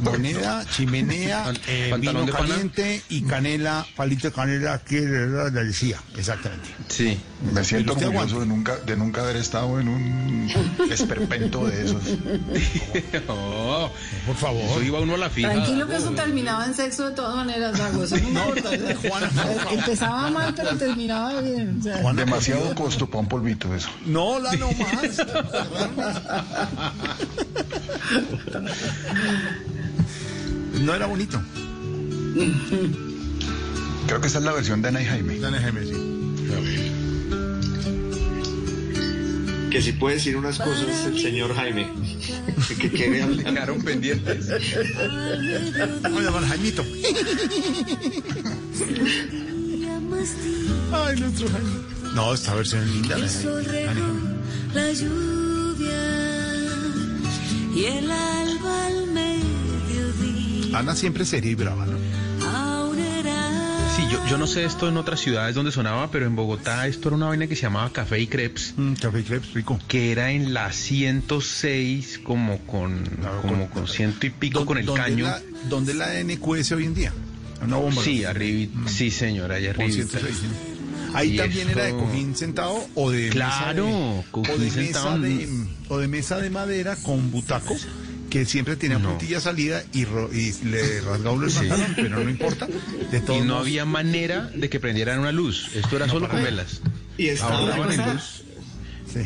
moneda, chimenea, eh, vino de pana. caliente y canela, palito de canela que la decía, exactamente. Sí. Me siento orgulloso de nunca, de nunca haber estado en un esperpento de esos. Oh, Por favor. eso iba uno a la fija. Tranquilo que eso terminaba en sexo de todas maneras, Dago, eso no. Juana, Empezaba mal, pero terminaba bien. o sea. Juana, Demasiado costo para un polvito eso. No, la no más. No era bonito. Creo que esta es la versión de Ana y Jaime. Dale, Jaime, sí. Que si puede decir unas cosas el señor Jaime. que quiere hablar. Quedaron pendientes. Vamos a llamar Jaimito. Ay, nuestro Jaime. No, esta versión es linda. la El sol lluvia y el alba al mediodía Ana siempre seria y brava, ¿no? Sí, yo, yo no sé esto en otras ciudades donde sonaba, pero en Bogotá esto era una vaina que se llamaba Café y Crepes. Mm, café y crepes, rico. Que era en la 106, como con, como con ciento y pico con el ¿Dónde caño. La, ¿Dónde la NQS hoy en día? Una bomba. Sí, arriba, sí señor, allá Con arriba. 106, sí. Ahí Y también era de cojín sentado o de Claro, mesa de, cojín o de sentado. mesa de o de mesa de madera con butaco que siempre tenía No. puntilla salida y, ro- y le rasgaba uno el Sí. pantalón, pero no importa. De todos Y no modos, había manera de que prendieran una luz. Esto era solo con velas. Y estaba Ahora van en luz. Sí.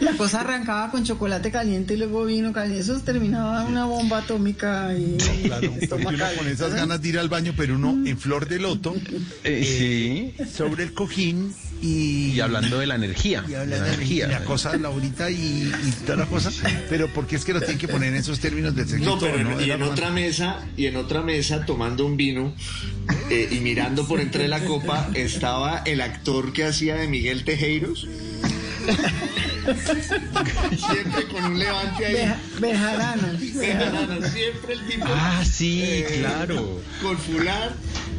La cosa arrancaba con chocolate caliente y luego vino caliente. Eso terminaba una bomba atómica y Claro, uno con esas ganas de ir al baño, pero uno en flor de loto, Eh, sí. sobre el cojín y, Y hablando de la energía. y de hablando la de energía. la cosa Laurita y, y toda la cosa, pero porque es que lo tienen que poner en esos términos de sexo No, pero en- y en otra mesa, y en otra mesa tomando un vino eh, y mirando por entre la copa estaba el actor que hacía de Miguel Tejeiros. Siempre con un levante ahí. Beja- Bejarana. Bejarana, siempre el tipo. Ah, sí, eh, claro. Con fular,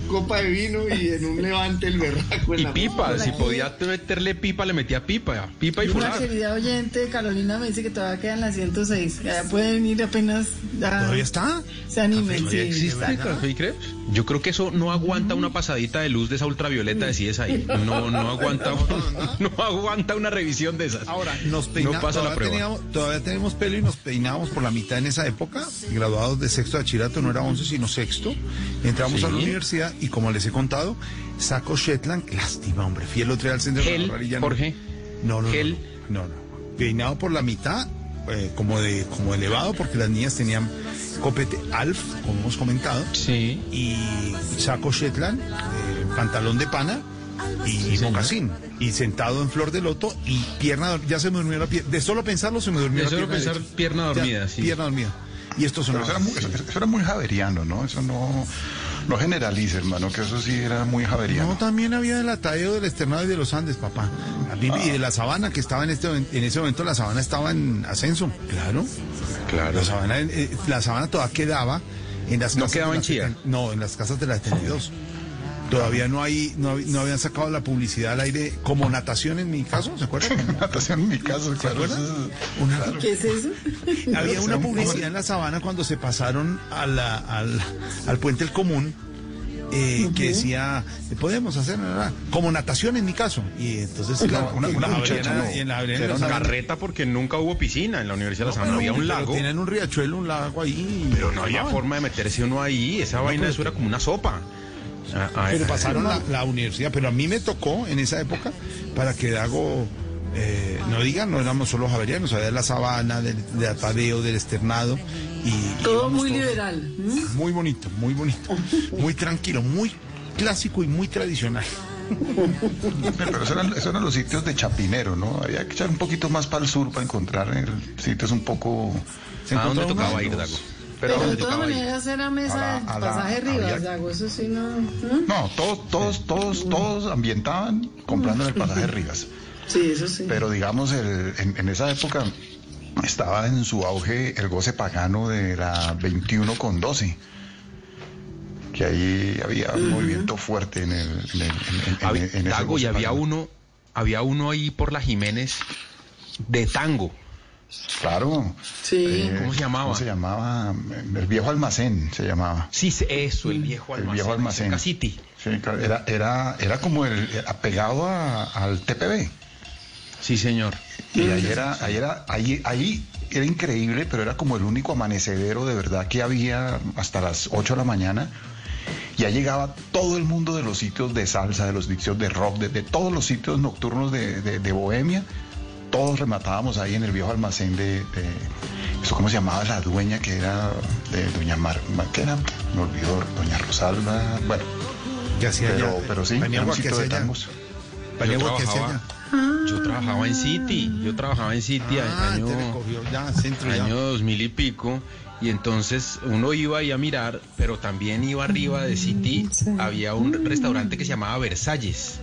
copa de vino y en un levante el berraco en Y la pipa, mano. si podía meterle pipa, le metía pipa, pipa y Una fular. querida oyente, Carolina, me dice que todavía queda en la 106. Ya pueden ir apenas. Ya ¿Todavía está? Se animen, ¿Todavía sí. existe está. Café Crepes? Yo creo que eso no aguanta una pasadita de luz de esa ultravioleta de CSI. No, no aguanta, no aguanta una revisión de esas. Ahora, nos no peinamos, pasa la todavía, prueba. teníamos- todavía tenemos pelo y nos peinábamos por la mitad en esa época, graduados de sexto de bachillerato, no era once sino sexto. Entramos Sí. a la universidad y como les he contado, saco Shetland, lástima, hombre, fiel otro día al centro de no- Jorge. No, no, Gel. no, no, no. Peinado por la mitad, eh, como de como elevado, porque las niñas tenían copete Alf, como hemos comentado. Sí. Y saco Shetland, eh, pantalón de pana y mocasín. Y sentado en flor de loto y pierna, ya se me durmió la pierna. De solo pensarlo se me durmió De la solo pierna. pensar, pierna Ya, dormida, sí. Pierna dormida. Y esto sonaba. eso era, muy, eso- eso era muy javeriano, ¿no? Eso no, no generalice, hermano, que eso sí era muy javeriano. No, también había el atadeo del externado y de los Andes, papá. Y de la sabana, que estaba en este en ese momento, la sabana estaba en ascenso. Claro. Claro. La sabana, eh, la sabana todavía quedaba en las ¿No casas. quedaba de en la- Chía? No, en las casas de la 72. Todavía no hay, no, no habían sacado la publicidad al aire como natación en mi caso, ¿se acuerdan? Natación en mi caso, ¿Se claro. acuerdan? Una- ¿Qué es eso? había una publicidad en la sabana cuando se pasaron a la- al, al puente El Común eh, que decía, podemos hacer nada, como natación en mi caso. Y entonces, claro, una- una muchacha, no. y en la Era la una carreta porque nunca hubo piscina en la Universidad de la Sabana. había un lago, Tienen un riachuelo, un lago ahí. pero no había forma de meterse uno ahí. Esa vaina, pero- eso era como una sopa. Ah, ah, Pero ah, pasaron la, la universidad, pero a mí me tocó en esa época para que Dago, eh, no digan, no éramos solo javerianos, había de la sabana, del, de Atadeo, del externado. Y, Todo muy todos- liberal. Muy bonito, muy bonito, muy tranquilo, muy clásico y muy tradicional. Pero esos eran, esos eran los sitios de Chapinero, ¿no? Había que echar un poquito más para el sur para encontrar el- sitios un poco... ¿A dónde tocaba ir, Dago? Pero, ¿a de todas maneras era mesa del pasaje había- Rivas, Dago, eso sí no. No, todos, todos, todos, todos ambientaban comprando en el pasaje Rivas. Sí, eso sí. Pero digamos, el- en, en esa época estaba en su auge el goce pagano de la 21 con 12. Que ahí había un movimiento fuerte en el. En, el- en- en- Había- en ese Dago, y había pagano. uno, había uno ahí por la Jiménez de tango. Claro. Sí. Eh, ¿Cómo se llamaba? ¿Cómo se llamaba? El viejo almacén se llamaba. Sí, eso, el viejo El almacén. viejo almacén. Soca City. Sí, claro, era, era, era como el apegado a- al TPB. Sí, señor. Y ahí era, ahí era, ahí, ahí era increíble, pero era como el único amanecedero de verdad que había hasta las 8 de la mañana. Y ahí llegaba todo el mundo de los sitios de salsa, de los sitios de rock, de, de todos los sitios nocturnos de, de- de Bohemia. Todos rematábamos ahí en el viejo almacén de, de- eso cómo se llamaba la dueña que era de Doña Mar, Mar- ¿qué era? Me olvidó, Doña Rosalba, bueno, Que hacía pero, allá. pero sí, era un ¿qué sitio de tangos. Yo ¿qué trabajaba, yo trabajaba en City, yo trabajaba en City Ah, año, ya, centro ya. año 2000 y pico, y entonces uno iba ahí a mirar, pero también iba arriba de City, había un restaurante que se llamaba Versalles,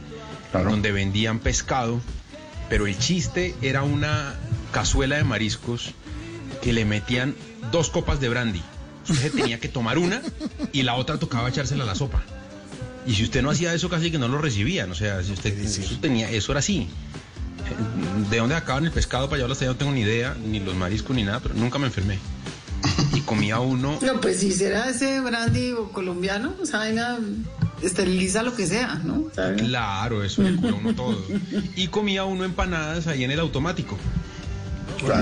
Claro. donde vendían pescado, pero el chiste era una cazuela de mariscos que le metían dos copas de brandy. Usted tenía que tomar una y la otra tocaba echársela a la sopa. Y si usted no hacía eso, casi que no lo recibían. O sea, si usted eso tenía, eso era así. De dónde acaban el pescado para allá hasta allá no tengo ni idea, ni los mariscos ni nada, pero nunca me enfermé. Y comía uno. No, pues si será ese brandy o colombiano, esa vaina esteriliza lo que sea, ¿no? ¿Sabe? Claro, eso le cura uno todo. Y comía uno empanadas ahí en el automático.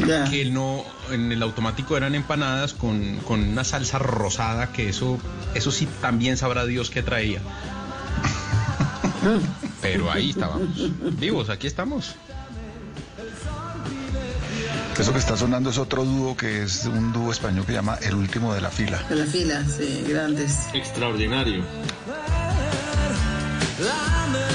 Ya. Que no, en el automático eran empanadas con, con una salsa rosada, que eso, eso sí también sabrá Dios qué traía. Pero ahí estábamos. Vivos, aquí estamos. Eso que está sonando es otro dúo que es un dúo español que se llama El Último de la Fila. De la fila, sí, grandes. Extraordinario. Lama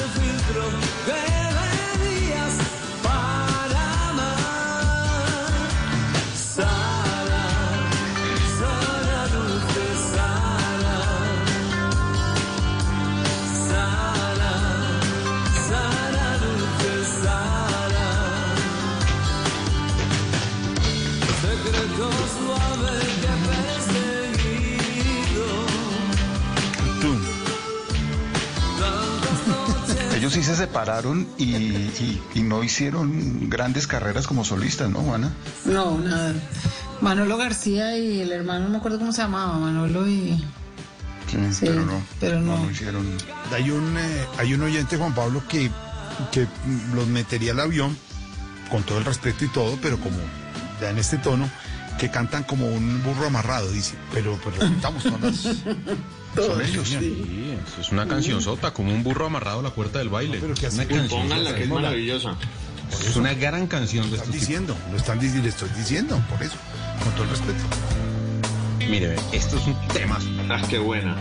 Ellos sí se separaron y, y- y no hicieron grandes carreras como solistas, ¿no, Juana? No, nada. Manolo García y el hermano, no me acuerdo cómo se llamaba, Manolo y... Sí, Sí, pero no. pero no. hicieron. Hay un, eh, hay un oyente, Juan Pablo, que, que los metería al avión, con todo el respeto y todo, pero como ya en este tono, que cantan como un burro amarrado, dice. Pero, pero estamos con Son ellos. Sí, es una canción sota, como un burro amarrado a la puerta del baile. pero que una así- canción Pónganla, que es maravillosa. Es una gran canción de Lo están tipos. diciendo, lo están diciendo, le estoy diciendo, por eso, con todo el respeto. Mire, esto es un tema. Ah, qué buena.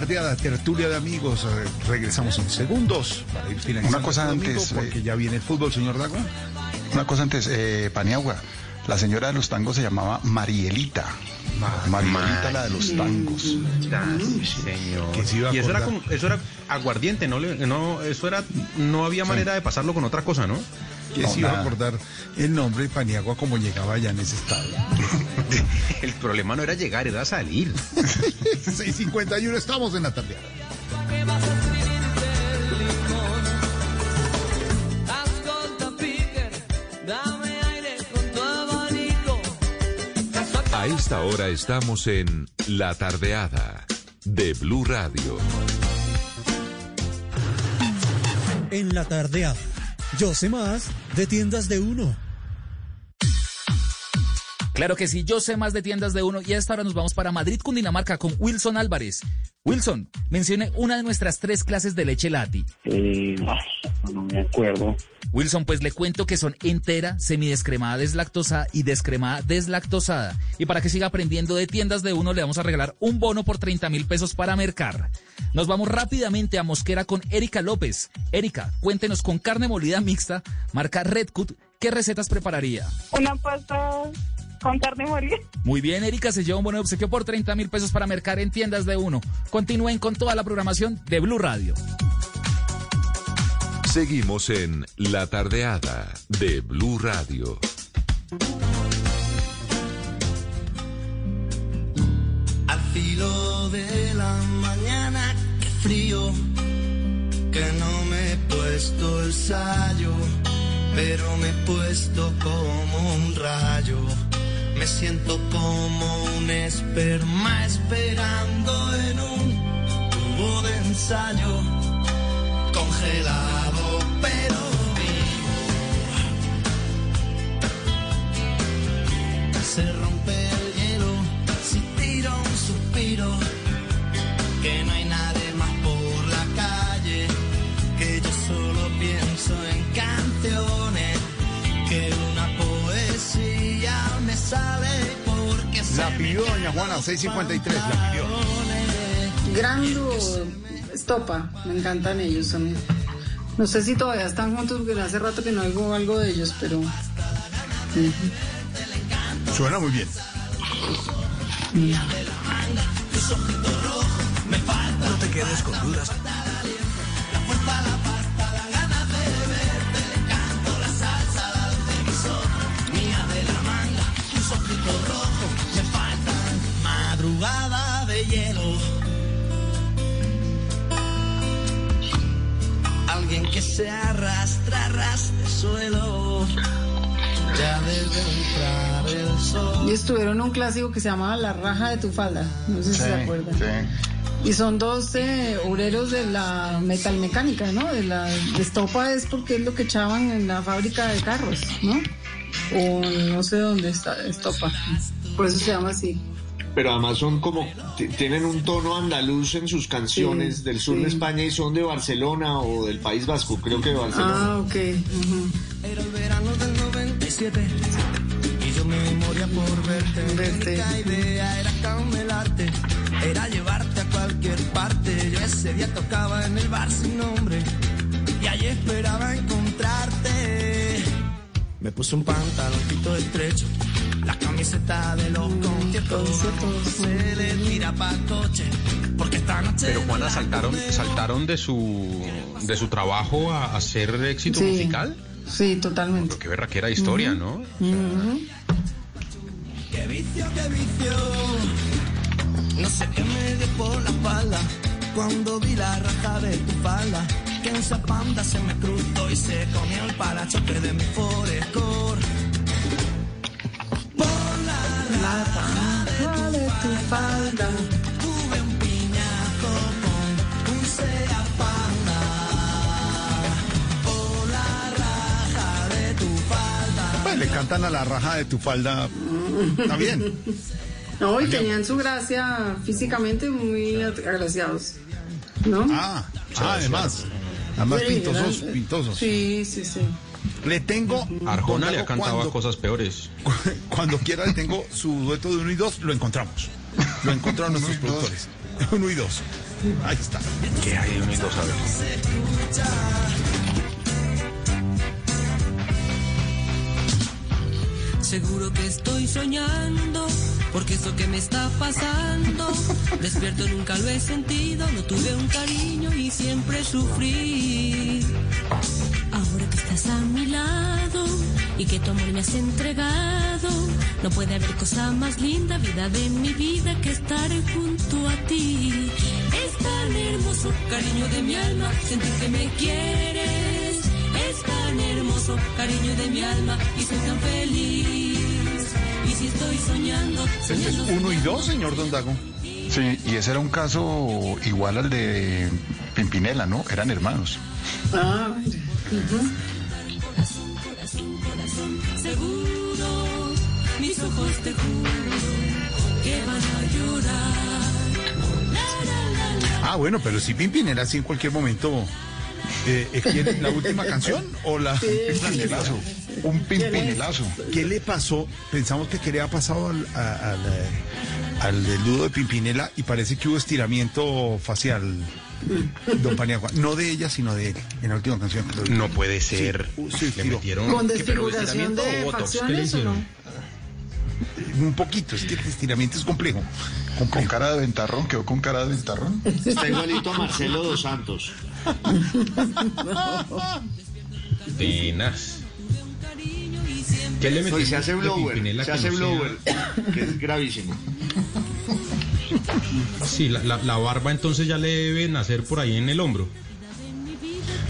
Tardeada, tertulia de amigos. Eh, Regresamos en segundos para ir finalizando. Una cosa este antes, eh, Porque ya viene el fútbol, señor Dago. Una cosa antes, eh, Paniagua, la señora de los tangos se llamaba Marielita. Marielita, la de los tangos. Señor. Que se iba a Y eso era, como- eso era aguardiente, ¿no? No eso era, no había manera de pasarlo con otra cosa, ¿no? Que No, se iba a acordar el nombre de Paniagua como llegaba allá en ese estado. El problema no era llegar, era salir. 6.51, estamos en la abanico. A esta hora estamos en La Tardeada de Blue Radio. En la tardeada. Yo sé más de tiendas de uno. Claro que sí, yo sé más de tiendas de uno y a esta hora nos vamos para Madrid, Cundinamarca con Wilson Álvarez. Wilson, mencione una de nuestras tres clases de leche lati. Eh, no me acuerdo. Wilson, pues le cuento que son entera, semidescremada deslactosada y descremada deslactosada. Y para que siga aprendiendo de tiendas de uno, le vamos a regalar un bono por 30 mil pesos para mercar. Nos vamos rápidamente a Mosquera con Erika López. Erika, cuéntenos con carne molida mixta, marca Redcut, ¿qué recetas prepararía? Una pasta con carne molida. Muy bien, Erika se lleva un bono de obsequio por 30 mil pesos para mercar en tiendas de uno. Continúen con toda la programación de Blue Radio. Seguimos en La Tardeada de Blue Radio. Al filo de la mañana, qué frío, que no me he puesto el sayo, pero me he puesto como un rayo. Me siento como un esperma esperando en un tubo de ensayo, congelado doña Juana, los 653, la pidió. Estopa, me encantan ellos, son No sé si todavía están juntos porque hace rato que no oigo algo de ellos, pero... Suena muy bien. No te quedes con dudas. De hielo. Alguien que se arrastra, arrastra suelo. Ya debe entrar el sol. Y estuvieron en un clásico que se llamaba La raja de tu falda. No sé si se acuerdan. Y son dos eh, obreros de la metalmecánica, ¿no? De la de estopa es porque es lo que echaban en la fábrica de carros, ¿no? O no sé dónde está estopa. Por eso se llama así. Pero además son como, tienen un tono andaluz en sus canciones Sí, del sur sí. de España y son de Barcelona o del País Vasco, creo que de Barcelona. Ah, ok. Era el verano del 97 y yo me moría por verte. Mi única idea era camelarte, era llevarte a cualquier parte. Yo ese día tocaba en el bar sin nombre y allí esperaba encontrarte. Me puse un pantaloncito estrecho, la camiseta de los conciertos. Se le tira para coche porque esta noche. Pero Juana, no saltaron, saltaron de su de su trabajo a a hacer éxito Sí. musical. Sí, totalmente. Qué berraquera historia, Ujú. ¿no? Ujú. Qué vicio, qué vicio. No sé qué me dio por la espalda cuando vi la raja de tu falda. Que esa panda se me cruzó y se comió el parachoque de mi forescore. Por la raja raja de tu falda. tuve un piñazo con un Panda. Por la raja de tu falda. Pues le cantan a la raja de tu falda. Está bien. No, y tenían su gracia físicamente muy agraciados. ¿No? Ah, ah, además. Además Sí, pintosos, pintosos. Sí, sí, sí. Le tengo. Arjona le ha cantado cuando- cosas peores. Cuando quiera le tengo su dueto de uno y dos, lo encontramos. Lo encontraron nuestros productores. Uno y dos. Ahí está. ¿Qué hay de uno y dos? A ver. Seguro que estoy soñando, porque eso que me está pasando, despierto nunca lo he sentido, no tuve un cariño y siempre sufrí. Ahora que estás a mi lado y que tu amor me has entregado, no puede haber cosa más linda, vida de mi vida, que estar junto a ti. Es tan hermoso, cariño de mi alma, sentir que me quieres. Es tan hermoso, cariño de mi alma, y soy tan feliz. Y si estoy soñando, Este es uno y dos, señor Don Dago. Sí, y ese era un caso igual al de Pimpinela, ¿no? Eran hermanos. Ah, mira. Corazón, corazón, seguro, mis ojos te juro que van a llorar. Ah, bueno, pero si Pimpinela así en cualquier momento. Eh, ¿quiere ¿La última canción o la.? Sí, Pimpinelazo. Un pimpinelazo. ¿Qué le pasó? Pensamos que qué le ha pasado al, al, eh, al del dudo de Pimpinela y parece que hubo estiramiento facial, don Paniagua. No de ella, sino de él, en la última canción. No puede ser. Sí, uh, sí, Le metieron. ¿Con ¿qué, pero desfiguración de facciones o no? Un poquito, es que el estiramiento es complejo. Con, con cara de ventarrón, quedó con cara de ventarrón. Está igualito a Marcelo dos Santos. Tenaz. ¿Qué le se hace blower, se hace blower, que es gravísimo. Sí, la, la- la barba entonces ya le debe nacer por ahí en el hombro.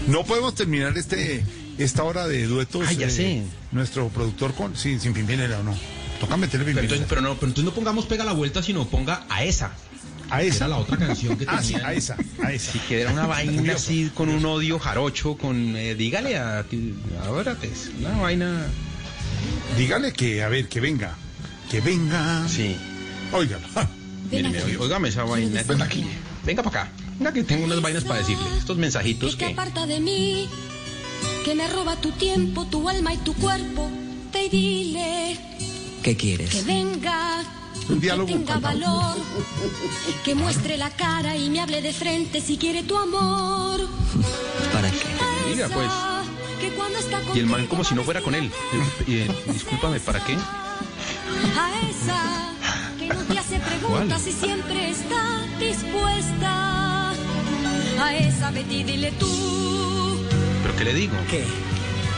No podemos terminar este esta hora de duetos. Ya eh, sé. Nuestro productor con. Sí, sin Pimpinela o no. Toca meterle Pero, Pimpinela. entonces, pero no, pero entonces no pongamos pega la vuelta, sino ponga a esa. A que esa. Era la otra canción que Ah, sí, tenía. a esa, a esa. Sí, que era una vaina Curioso. así con un odio jarocho, con eh, dígale a ahora pues, una vaina. Dígale que, a ver, que venga. Que venga. Sí. Óigalo. Óigame esa vaina. Ven aquí. Venga para acá. Venga que tengo unas vainas para decirle. Estos mensajitos que te que. aparta de mí, que me roba tu tiempo, tu alma y tu cuerpo. Te dile ¿Qué que quieres? venga, Un que diálogo tenga cantado. valor, que muestre la cara y me hable de frente si quiere tu amor. ¿Para qué? Diga, pues. Que cuando está Y el man como si no fuera con él. Eh, eh, discúlpame, ¿para qué? A esa que no te hace preguntas y siempre está dispuesta. A esa Betty dile tú ¿Pero qué le digo? que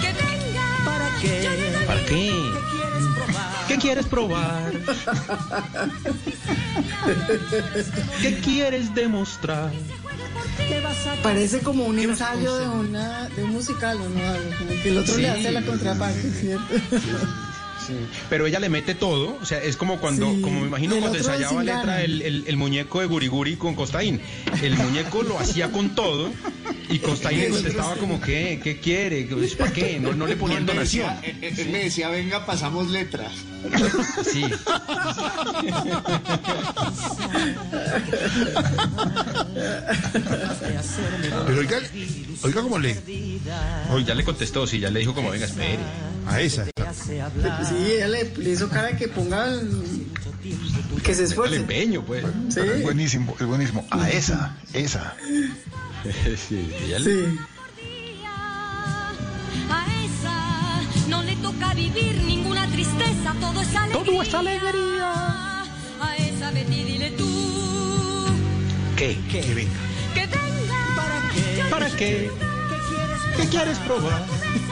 venga. ¿Para qué? ¿Para qué? ¿Qué quieres probar? ¿Qué quieres demostrar? Parece como un ensayo de, una, de un musical, ¿o no? Como que el otro Sí. le hace la contraparte, ¿cierto? Pero ella le mete todo, o sea, es como cuando, Sí. como me imagino el cuando ensayaba letra el, el- el muñeco de Guriguri con Costaín. El muñeco lo hacía con todo y Costaín le contestaba como, ¿qué? ¿Qué quiere? ¿Para qué? No, no le ponía Él me entonación. decía, él- me decía, venga, pasamos letras. Sí. Pero oiga, oiga cómo le... Hoy ya le contestó, sí, ya le dijo como, venga, espere. A esa. Sí, ella le, le hizo cara de que ponga el- que se El esfuerce. empeño, pues. Sí. Es buenísimo, es buenísimo. A esa, esa. sí, ella le- A esa no le toca vivir ninguna tristeza, todo es alegría. Todo es alegría. A esa Betty dile tú ¿Qué? Que venga. que venga. ¿Para qué? ¿Para qué? ¿Qué quieres probar?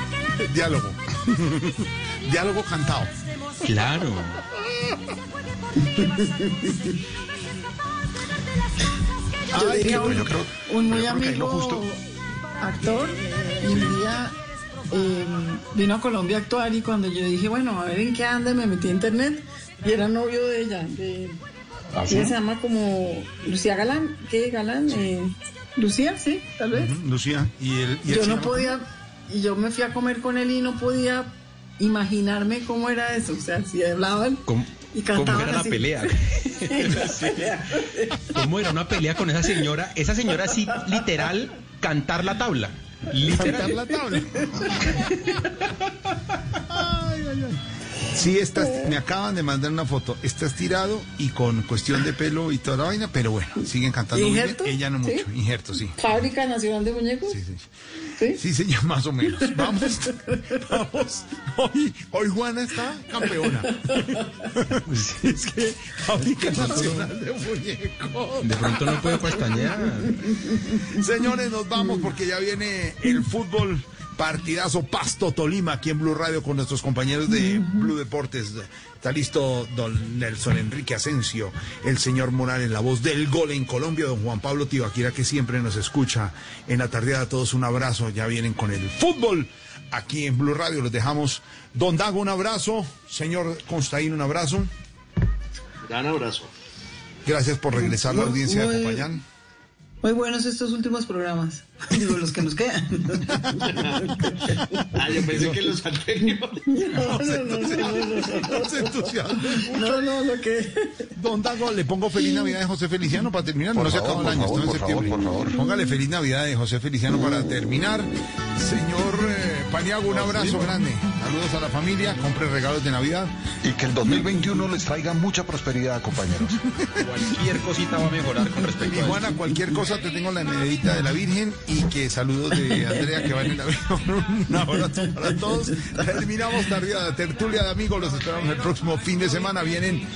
Diálogo. Diálogo cantado. Claro. Yo Ay, qué- un, yo creo- un muy amigo justo- actor y un día eh, vino a Colombia a actuar y cuando yo dije, bueno, a ver en qué anda, me metí a internet y era novio de ella. De, ¿Ah, ella sí? se llama como Lucía Galán. ¿Qué Galán? Eh, Lucía, sí, tal vez. Lucía. Y el, y Yo no podía, y yo me fui a comer con él y no podía imaginarme cómo era eso. O sea, si hablaban ¿Cómo, y cómo cantaban era la pelea? ¿Cómo era una pelea con esa señora? Esa señora sí, literal, cantar la tabla. Literal. Cantar la tabla. Ay, ay, ay. Sí, estás, me acaban de mandar una foto. Está estirado y con cuestión de pelo y toda la vaina, pero bueno, siguen cantando muy bien. ¿Injerto? Ella no mucho. ¿Sí? Injerto, sí. Fábrica Nacional de Muñecos. Sí, sí. ¿Sí? Sí, señor, más o menos. Vamos, vamos. Hoy, hoy Juana está campeona. Sí, es que Fábrica Nacional de Muñecos. De pronto no puedo pestañear. Señores, nos vamos porque ya viene el fútbol partidazo Pasto Tolima aquí en Blue Radio con nuestros compañeros de Blue Deportes. Está listo don Nelson Enrique Asensio, el señor Morales, la voz del gol en Colombia, don Juan Pablo Tibaquira que siempre nos escucha en la tardeada. A todos un abrazo, ya vienen con el fútbol aquí en Blue Radio. Los dejamos. Don Dago, un abrazo. Señor Constaín, un abrazo. Gran abrazo. Gracias por regresar a la Muy- audiencia de acompañar. Muy buenos estos últimos programas. Digo, los que nos quedan. Ah, yo pensé que los anteriores. No, no, no, no, lo que. Don Dago, le pongo feliz Navidad de José Feliciano para terminar. Por no se acaba el por año, favor, estamos en por favor, septiembre. por favor. Póngale feliz Navidad de José Feliciano para terminar. Señor eh, Paniago, un abrazo grande. Saludos a la familia, compre regalos de Navidad. Y que el 2021 les traiga mucha prosperidad, compañeros. Cualquier cosita va a mejorar con respecto Y a Juana, cualquier cosa te tengo la medallita de la Virgen y que saludos de Andrea que van en la Virgen. Un abrazo para todos. Terminamos tardía tertulia de amigos. Los esperamos el próximo fin de semana. Vienen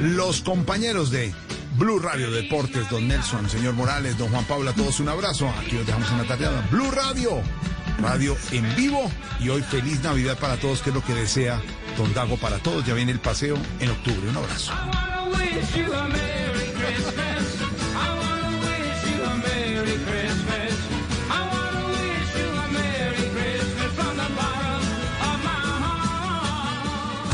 los compañeros de Blue Radio Deportes, don Nelson, señor Morales, don Juan Pablo, a todos un abrazo. Aquí los dejamos en la tardeada. Blue Radio, radio en vivo. Y hoy feliz Navidad para todos, que es lo que desea don Dago para todos. Ya viene el paseo en octubre. Un abrazo.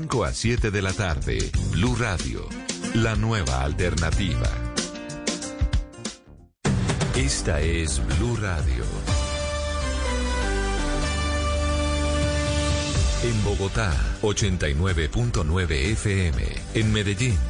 5 a 7 de la tarde, Blue Radio, la nueva alternativa. Esta es Blue Radio. En Bogotá, 89.9 FM. En Medellín.